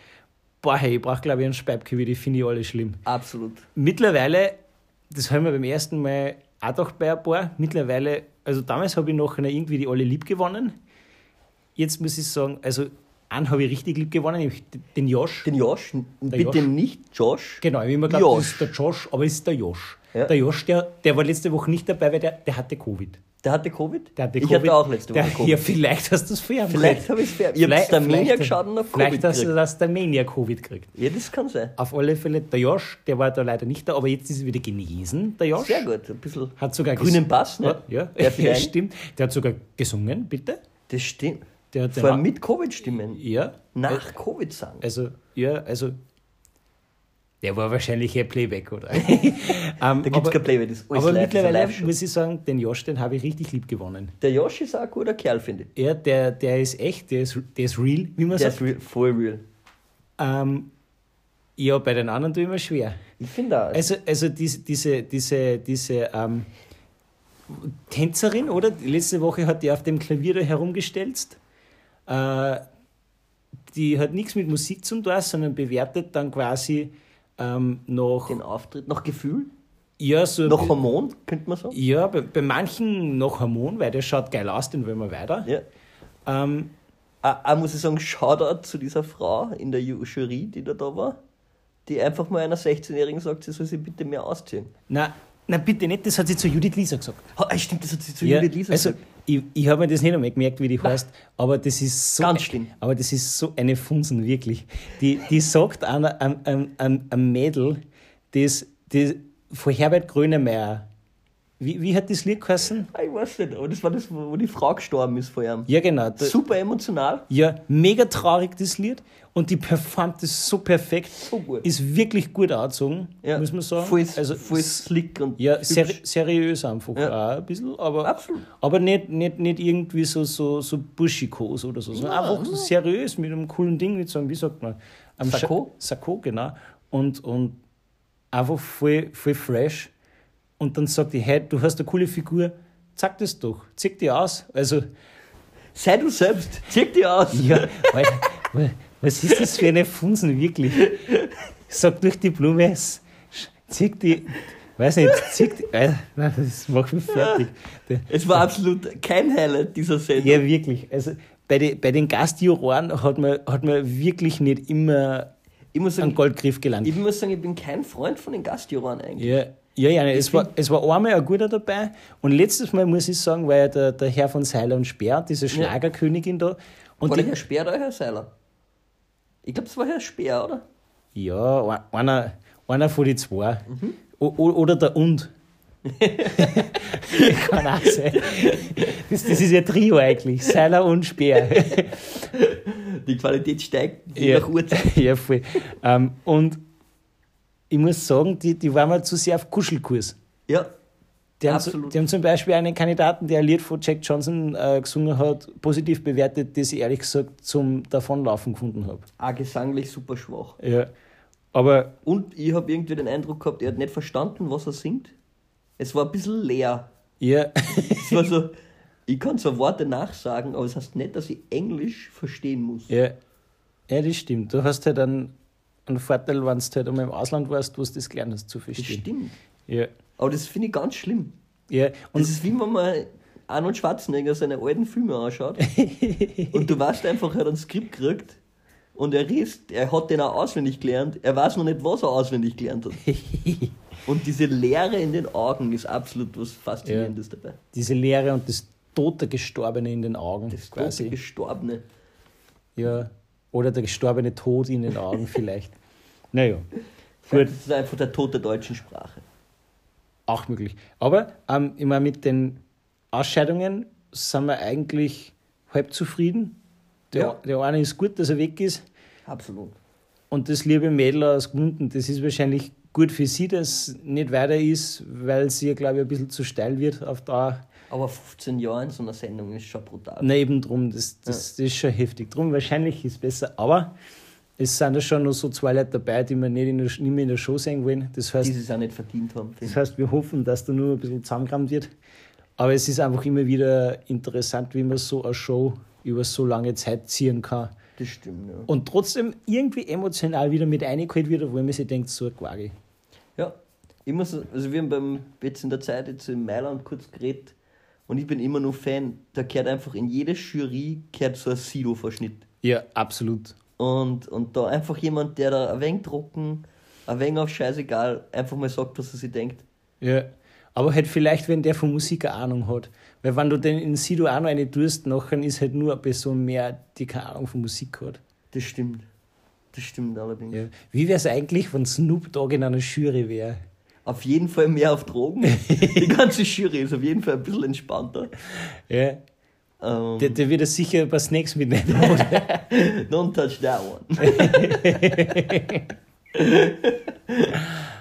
boah, hey, ich brauche glaube ich einen Speibkühl, die finde ich alle schlimm. Absolut. Mittlerweile, das haben wir beim ersten Mal auch doch bei ein paar. Mittlerweile, also damals habe ich noch irgendwie die alle lieb gewonnen. Jetzt muss ich sagen, also einen habe ich richtig lieb gewonnen, nämlich den Josh. Den Josh, bitte Josh. nicht Josh. Genau, ich habe immer geglaubt, das ist der Josh, aber es ist der Josh. Ja. Der Josh, der, der war letzte Woche nicht dabei, weil der, der hatte Covid. Der hatte Covid? Der hatte ich Covid. hatte auch letzte Woche der, Covid. Ja, vielleicht hast du es vorher Vielleicht habe ich es fair. Ich habe Vielleicht- der Mania vielleicht- geschaut und auf Vielleicht Covid hast du das der Mania Covid gekriegt. Ja, das kann sein. Auf alle Fälle, der Josh, der war da leider nicht da, aber jetzt ist er wieder genesen, der Josh. Sehr gut. Ein bisschen Hat sogar grünen Pass, ne? Ja, ja rein? stimmt. Der hat sogar gesungen, bitte. Das stimmt. Der hat den Vor allem mit Covid-Stimmen. Ja. Nach Covid sagen. Also, ja, also. Der war wahrscheinlich ein Playback, oder? ähm, Da gibt es kein Playback, das ist alles Aber live, mittlerweile muss ich sagen, den Josh, den habe ich richtig lieb gewonnen. Der Josh ist auch ein guter Kerl, finde ich. Er, der, der ist echt, der ist, der ist real, wie man Der sagt. ist real, voll real. Ähm, ja, bei den anderen tue ich mir schwer. Ich finde auch. Also, also diese, diese, diese, diese ähm, Tänzerin, oder? Die Letzte Woche hat die auf dem Klavier da herumgestelzt. Äh, die hat nichts mit Musik zu tun, sondern bewertet dann quasi ähm, nach, den Auftritt, nach Gefühl, ja, so bi- Hormon, könnte man sagen. ja, bei, bei manchen noch Hormon, weil der schaut geil aus, den wollen wir weiter. Ja. Ähm, Auch, auch muss ich sagen, Shoutout zu dieser Frau in der Ju- Jury, die da, da war, die einfach mal einer 16-Jährigen sagt, sie soll sich bitte mehr ausziehen. na, na, bitte nicht, das hat sie zu Judith Lisa gesagt. Ah, stimmt, das hat sie zu Ja, Judith Lisa also, gesagt. Ich, ich habe mir das nicht einmal gemerkt, wie die heißt, aber das ist so. Ganz schlimm. Aber das ist so eine Funsen, wirklich. Die, die sagt einer, am, am, am, am Mädel, das, das von Herbert Grönemeyer, wie, wie hat das Lied geheißen? Ich weiß nicht, aber das war das, wo die Frau gestorben ist vor ihm. Ja, genau. Super emotional. ja, mega traurig, das Lied. Und die performt das so perfekt. So gut. Ist wirklich gut angezogen, Ja. muss man sagen. Voll, also, voll slick und Ja, seri seriös einfach Ja. auch ein bisschen, aber, Absolut. aber nicht, nicht, nicht irgendwie so, so, so buschikos oder so, sondern einfach so seriös mit einem coolen Ding, mit so einem, wie sagt man, am Sakko? Sakko, genau. Und, und einfach voll, voll fresh. Und dann sagt die, hey, du hast eine coole Figur, zeig das doch, zeig die aus. Also, Sei du selbst, zieh dich aus. ja, Alter, wa- was ist das für eine Funsen, wirklich? Sag durch die Blume, zeig die, weiß nicht, zeig die, Alter, nein, das macht mich fertig. Es war absolut kein Highlight dieser Sendung. Ja, wirklich. Also bei, den bei den Gastjuroren hat man, hat man wirklich nicht immer Ich muss einen sagen, Goldgriff gelandet. ich muss sagen, ich bin kein Freund von den Gastjuroren eigentlich. Ja, ja, ja es, war, es war einmal ein guter dabei. Und letztes Mal muss ich sagen, war ja der, der Herr von Seiler und Speer, diese Schlagerkönigin da. Und war die, der Herr Speer oder Herr Seiler? Ich glaube, es war Herr Speer, oder? ja, ein- einer, einer von den zwei. O, oder der Und. Kann auch sein. Das, das ist ja Trio eigentlich. Seiler und Speer. Die Qualität steigt je Ja, nach Uhrzeit. ja voll. Ähm, und ich muss sagen, die, die waren mir zu sehr auf Kuschelkurs. Ja, Die haben, die haben zum Beispiel einen Kandidaten, der ein Lied von Jack Johnson äh, gesungen hat, positiv bewertet, das ich ehrlich gesagt zum Davonlaufen gefunden habe. auch gesanglich super schwach. Ja. Aber Und ich habe irgendwie den Eindruck gehabt, er hat nicht verstanden, was er singt. Es war ein bisschen leer. ja, Es war so, ich kann zwar Worte nachsagen, aber es das heißt nicht, dass ich Englisch verstehen muss. ja, ja, das stimmt. Du hast halt einen, einen Vorteil, wenn du halt einmal im Ausland warst, wo du das gelernt hast zu Das verstehen. stimmt. Ja. Aber das finde ich ganz schlimm. Ja, Und das ist wie wenn man Arnold Schwarzenegger seine alten Filme anschaut und du weißt einfach, er hat ein Skript gekriegt und er liest, er hat den auch auswendig gelernt, er weiß noch nicht, was er auswendig gelernt hat. Und diese Leere in den Augen ist absolut was Faszinierendes dabei. diese Leere und das tote Gestorbene in den Augen Das quasi. tote Gestorbene. Ja. Oder der gestorbene Tod in den Augen vielleicht. Naja, gut, Das ist einfach der Tod der deutschen Sprache. Auch möglich. Aber ähm, meine, mit den Ausscheidungen sind wir eigentlich halb zufrieden. Der, Ja. der eine ist gut, dass er weg ist. Absolut. Und das liebe Mädel aus Gmunden, das ist wahrscheinlich gut für sie, dass es nicht weiter ist, weil sie, glaube ich, ein bisschen zu steil wird auf Dauer. Aber 15 Jahre in so einer Sendung ist schon brutal. Na eben drum, das, das, das ist schon heftig. Drum wahrscheinlich ist es besser. Aber es sind ja schon noch so zwei Leute dabei, die wir nicht, in der, nicht mehr in der Show sehen wollen. Das heißt, Die es auch nicht verdient haben. das heißt, wir hoffen, dass da nur ein bisschen zusammengerammt wird. Aber es ist einfach immer wieder interessant, wie man so eine Show über so lange Zeit ziehen kann. Das stimmt, ja. Und trotzdem irgendwie emotional wieder mit eingeholt wird, obwohl man sich denkt, so ein Quagi. Ja. immer so, also wir haben beim, jetzt in der Zeit jetzt in Mailand kurz geredet und ich bin immer nur Fan, da gehört einfach in jede Jury gehört so ein Sido-Verschnitt. Ja, absolut. Und, und da einfach jemand, der da ein wenig trocken, ein wenig auf scheißegal, einfach mal sagt, was er sich denkt. Ja. Aber halt vielleicht, wenn der von Musik eine Ahnung hat. Weil wenn du den in Sido auch noch eine tust, nachher ist halt nur eine Person mehr, die keine Ahnung von Musik hat. Das stimmt. Das stimmt allerdings. Ja. Wie wäre es eigentlich, wenn Snoop Dogg in einer Jury wäre? Auf jeden Fall mehr auf Drogen. Die ganze Jury ist auf jeden Fall ein bisschen entspannter. Ja. Ähm, Der, der wird ja sicher ein paar Snacks mitnehmen, oder? Don't touch that one.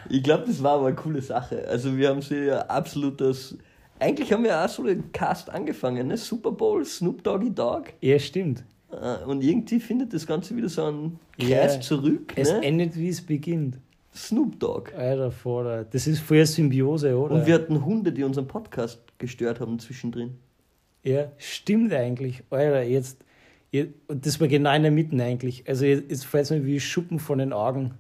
ich glaube, das war aber eine coole Sache. Also wir haben sie ja absolut das. Eigentlich haben wir auch so den Cast angefangen, ne? Super Bowl, Snoop Doggy Dogg. ja, stimmt. Äh, Und irgendwie findet das Ganze wieder so einen Ja. Kreis zurück. Es Ne? endet, wie es beginnt. Snoop Dogg. Alter, Vater. Das ist voll Symbiose, oder? Und wir hatten Hunde, die unseren Podcast gestört haben zwischendrin. Ja, stimmt eigentlich. Alter, jetzt, jetzt. Und das war genau in der Mitte eigentlich. Also jetzt, jetzt fällt es mir wie Schuppen von den Augen.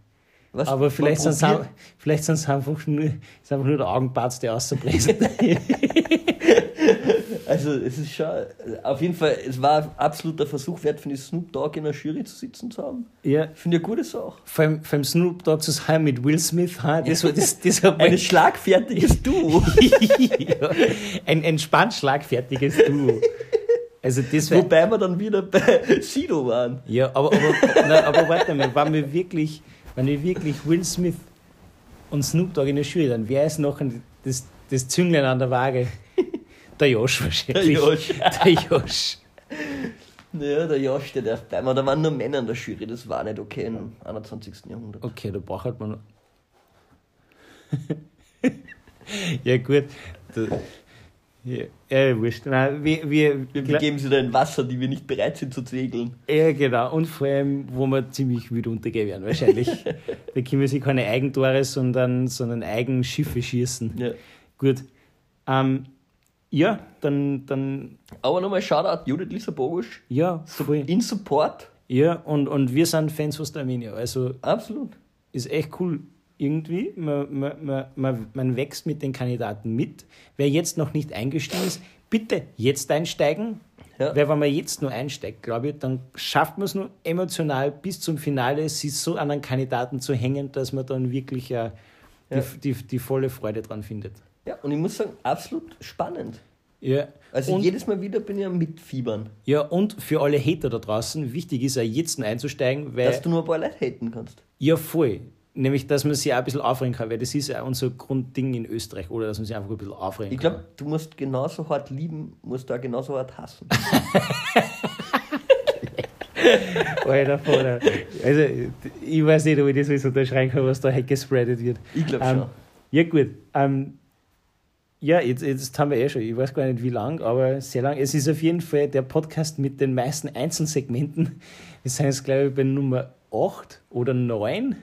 Was, Aber vielleicht sind es einfach nur, ist einfach nur der Augenbarz, der ausbläst. Also es ist schon, auf jeden Fall, es war ein absoluter Versuch wert, finde ich, Snoop Dogg in der Jury zu sitzen zu haben. ja. Finde ich eine gute Sache. Vor allem, vor allem Snoop Dogg zusammen mit Will Smith, ha, das, war, das, das hat Ein schlagfertiges Duo. ja, ein entspannt schlagfertiges Duo. Also das war, Wobei wir dann wieder bei Sido waren. Ja, aber, aber, nein, aber warte mal, wenn wir wirklich, wenn wir wirklich Will Smith und Snoop Dogg in der Jury, dann wäre es noch ein, das, das Zünglein an der Waage. Der Josh wahrscheinlich. Der Josh. Der Josh. Ja, der Josh, der darf bleiben. Aber da waren nur Männer in der Jury, das war nicht okay im 21. Jahrhundert. Okay, da braucht man. ja, gut. Da, ja, ja, wurscht. Nein, wir, wir, Wir begeben sie da in Wasser, die wir nicht bereit sind zu segeln. Ja, genau. Und vor allem, wo wir ziemlich wütend untergehen werden, wahrscheinlich. da können wir sich keine Eigentore, sondern, sondern Eigenschiffe schießen. Ja. Gut. Ähm, ja, dann, dann, Aber nochmal Shoutout Judith Lisa Bogusch. ja, voll. In Support. Ja, und, und wir sind Fans von Arminia. Also Absolut. ist echt cool. Irgendwie, man, man, man, man, man wächst mit den Kandidaten mit. Wer jetzt noch nicht eingestiegen ist, bitte jetzt einsteigen. Ja. Weil wenn man jetzt nur einsteigt, glaube ich, dann schafft man es nur emotional bis zum Finale, sich so an einen Kandidaten zu hängen, dass man dann wirklich äh, die, Ja. die, die volle Freude dran findet. Ja, und ich muss sagen, absolut spannend. Ja. Also und, jedes Mal wieder bin ich am Mitfiebern, ja, und für alle Hater da draußen, wichtig ist auch jetzt einzusteigen, weil. dass du nur ein paar Leute haten kannst. Ja, voll. Nämlich, dass man sich auch ein bisschen aufregen kann, weil das ist ja unser Grundding in Österreich, oder dass man sich einfach ein bisschen aufregen Ich kann. glaube, du musst genauso hart lieben, musst du auch genauso hart hassen. Alter, Vater. Also, ich weiß nicht, ob ich das alles unterschreiben kann, was da gespreadet wird. Ich glaube Ähm, schon. ja, gut. Ähm, ja, jetzt, jetzt haben wir eh schon, ich weiß gar nicht wie lang, aber sehr lang. Es ist auf jeden Fall der Podcast mit den meisten Einzelsegmenten. Wir sind jetzt, glaube ich, bei Nummer 8 oder 9.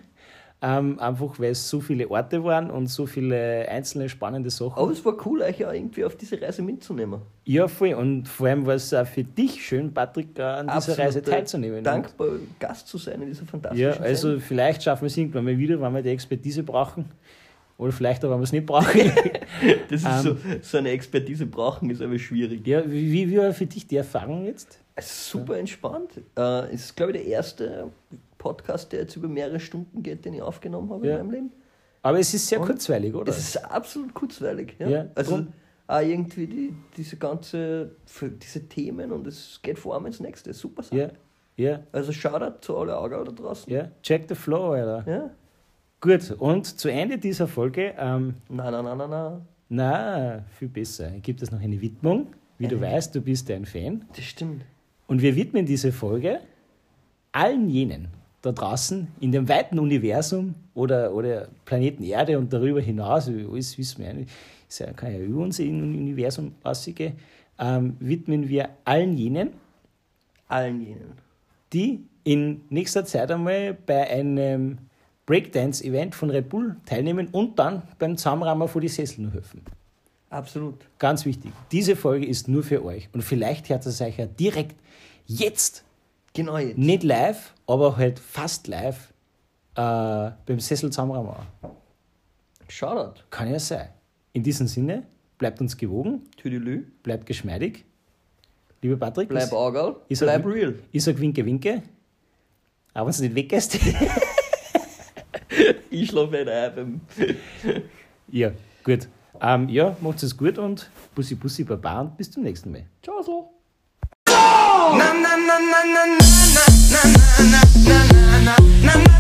Ähm, einfach weil es so viele Orte waren und so viele einzelne spannende Sachen. Aber es war cool, euch auch irgendwie auf diese Reise mitzunehmen. Ja, voll. Und vor allem war es auch für dich schön, Patrick, äh, an dieser Absolut, Reise äh, teilzunehmen. Dankbar, Gast zu sein in dieser fantastischen Ja, also Sendung. vielleicht schaffen wir es irgendwann mal wieder, wenn wir die Expertise brauchen. Oder vielleicht auch, wenn wir es nicht brauchen. Das ist ähm, so, so eine Expertise brauchen, ist aber schwierig. ja, wie, wie war für dich die Erfahrung jetzt? Super entspannt. Äh, es ist, glaube ich, der erste Podcast, der jetzt über mehrere Stunden geht, den ich aufgenommen habe Ja. in meinem Leben. Aber es ist sehr Und kurzweilig, oder? Es ist absolut kurzweilig. Ja? Ja, also drum- auch irgendwie die, diese ganze, diese Themen und es geht vor allem ins nächste. Super Sache. ja, ja, Also Shoutout zu alle Augen da draußen. ja. Check the flow, Alter. Ja? Gut, und zu Ende dieser Folge, ähm, Nein, nein, nein, nein, nein. na, viel besser, gibt es noch eine Widmung. Wie du weißt, du bist ein Fan. Das stimmt. Und wir widmen diese Folge allen jenen da draußen in dem weiten Universum oder, oder Planeten Erde und darüber hinaus, alles wissen wir ja nicht, ist ja, kann ja über uns im Universum aussehen, ähm, widmen wir allen jenen, Allen jenen. die in nächster Zeit einmal bei einem Breakdance-Event von Red Bull teilnehmen und dann beim Zusammenrammer vor die Sessel helfen. Absolut. Ganz wichtig, diese Folge ist nur für euch und vielleicht hört es euch ja direkt jetzt Genau jetzt. nicht live, aber halt fast live äh, beim Sessel Zamrammer. Shoutout. Kann ja sein. In diesem Sinne, bleibt uns gewogen, Tüdelü. bleibt geschmeidig. Lieber Patrick, Bleib sag- Bleib real. ich sag Winke, Winke. Auch wenn du nicht weggehst. Ich schlafe nicht ein. ja, gut. Ähm, ja, macht es gut und Bussi, Bussi, Baba und bis zum nächsten Mal. Ciao so. na na na na na na na na na na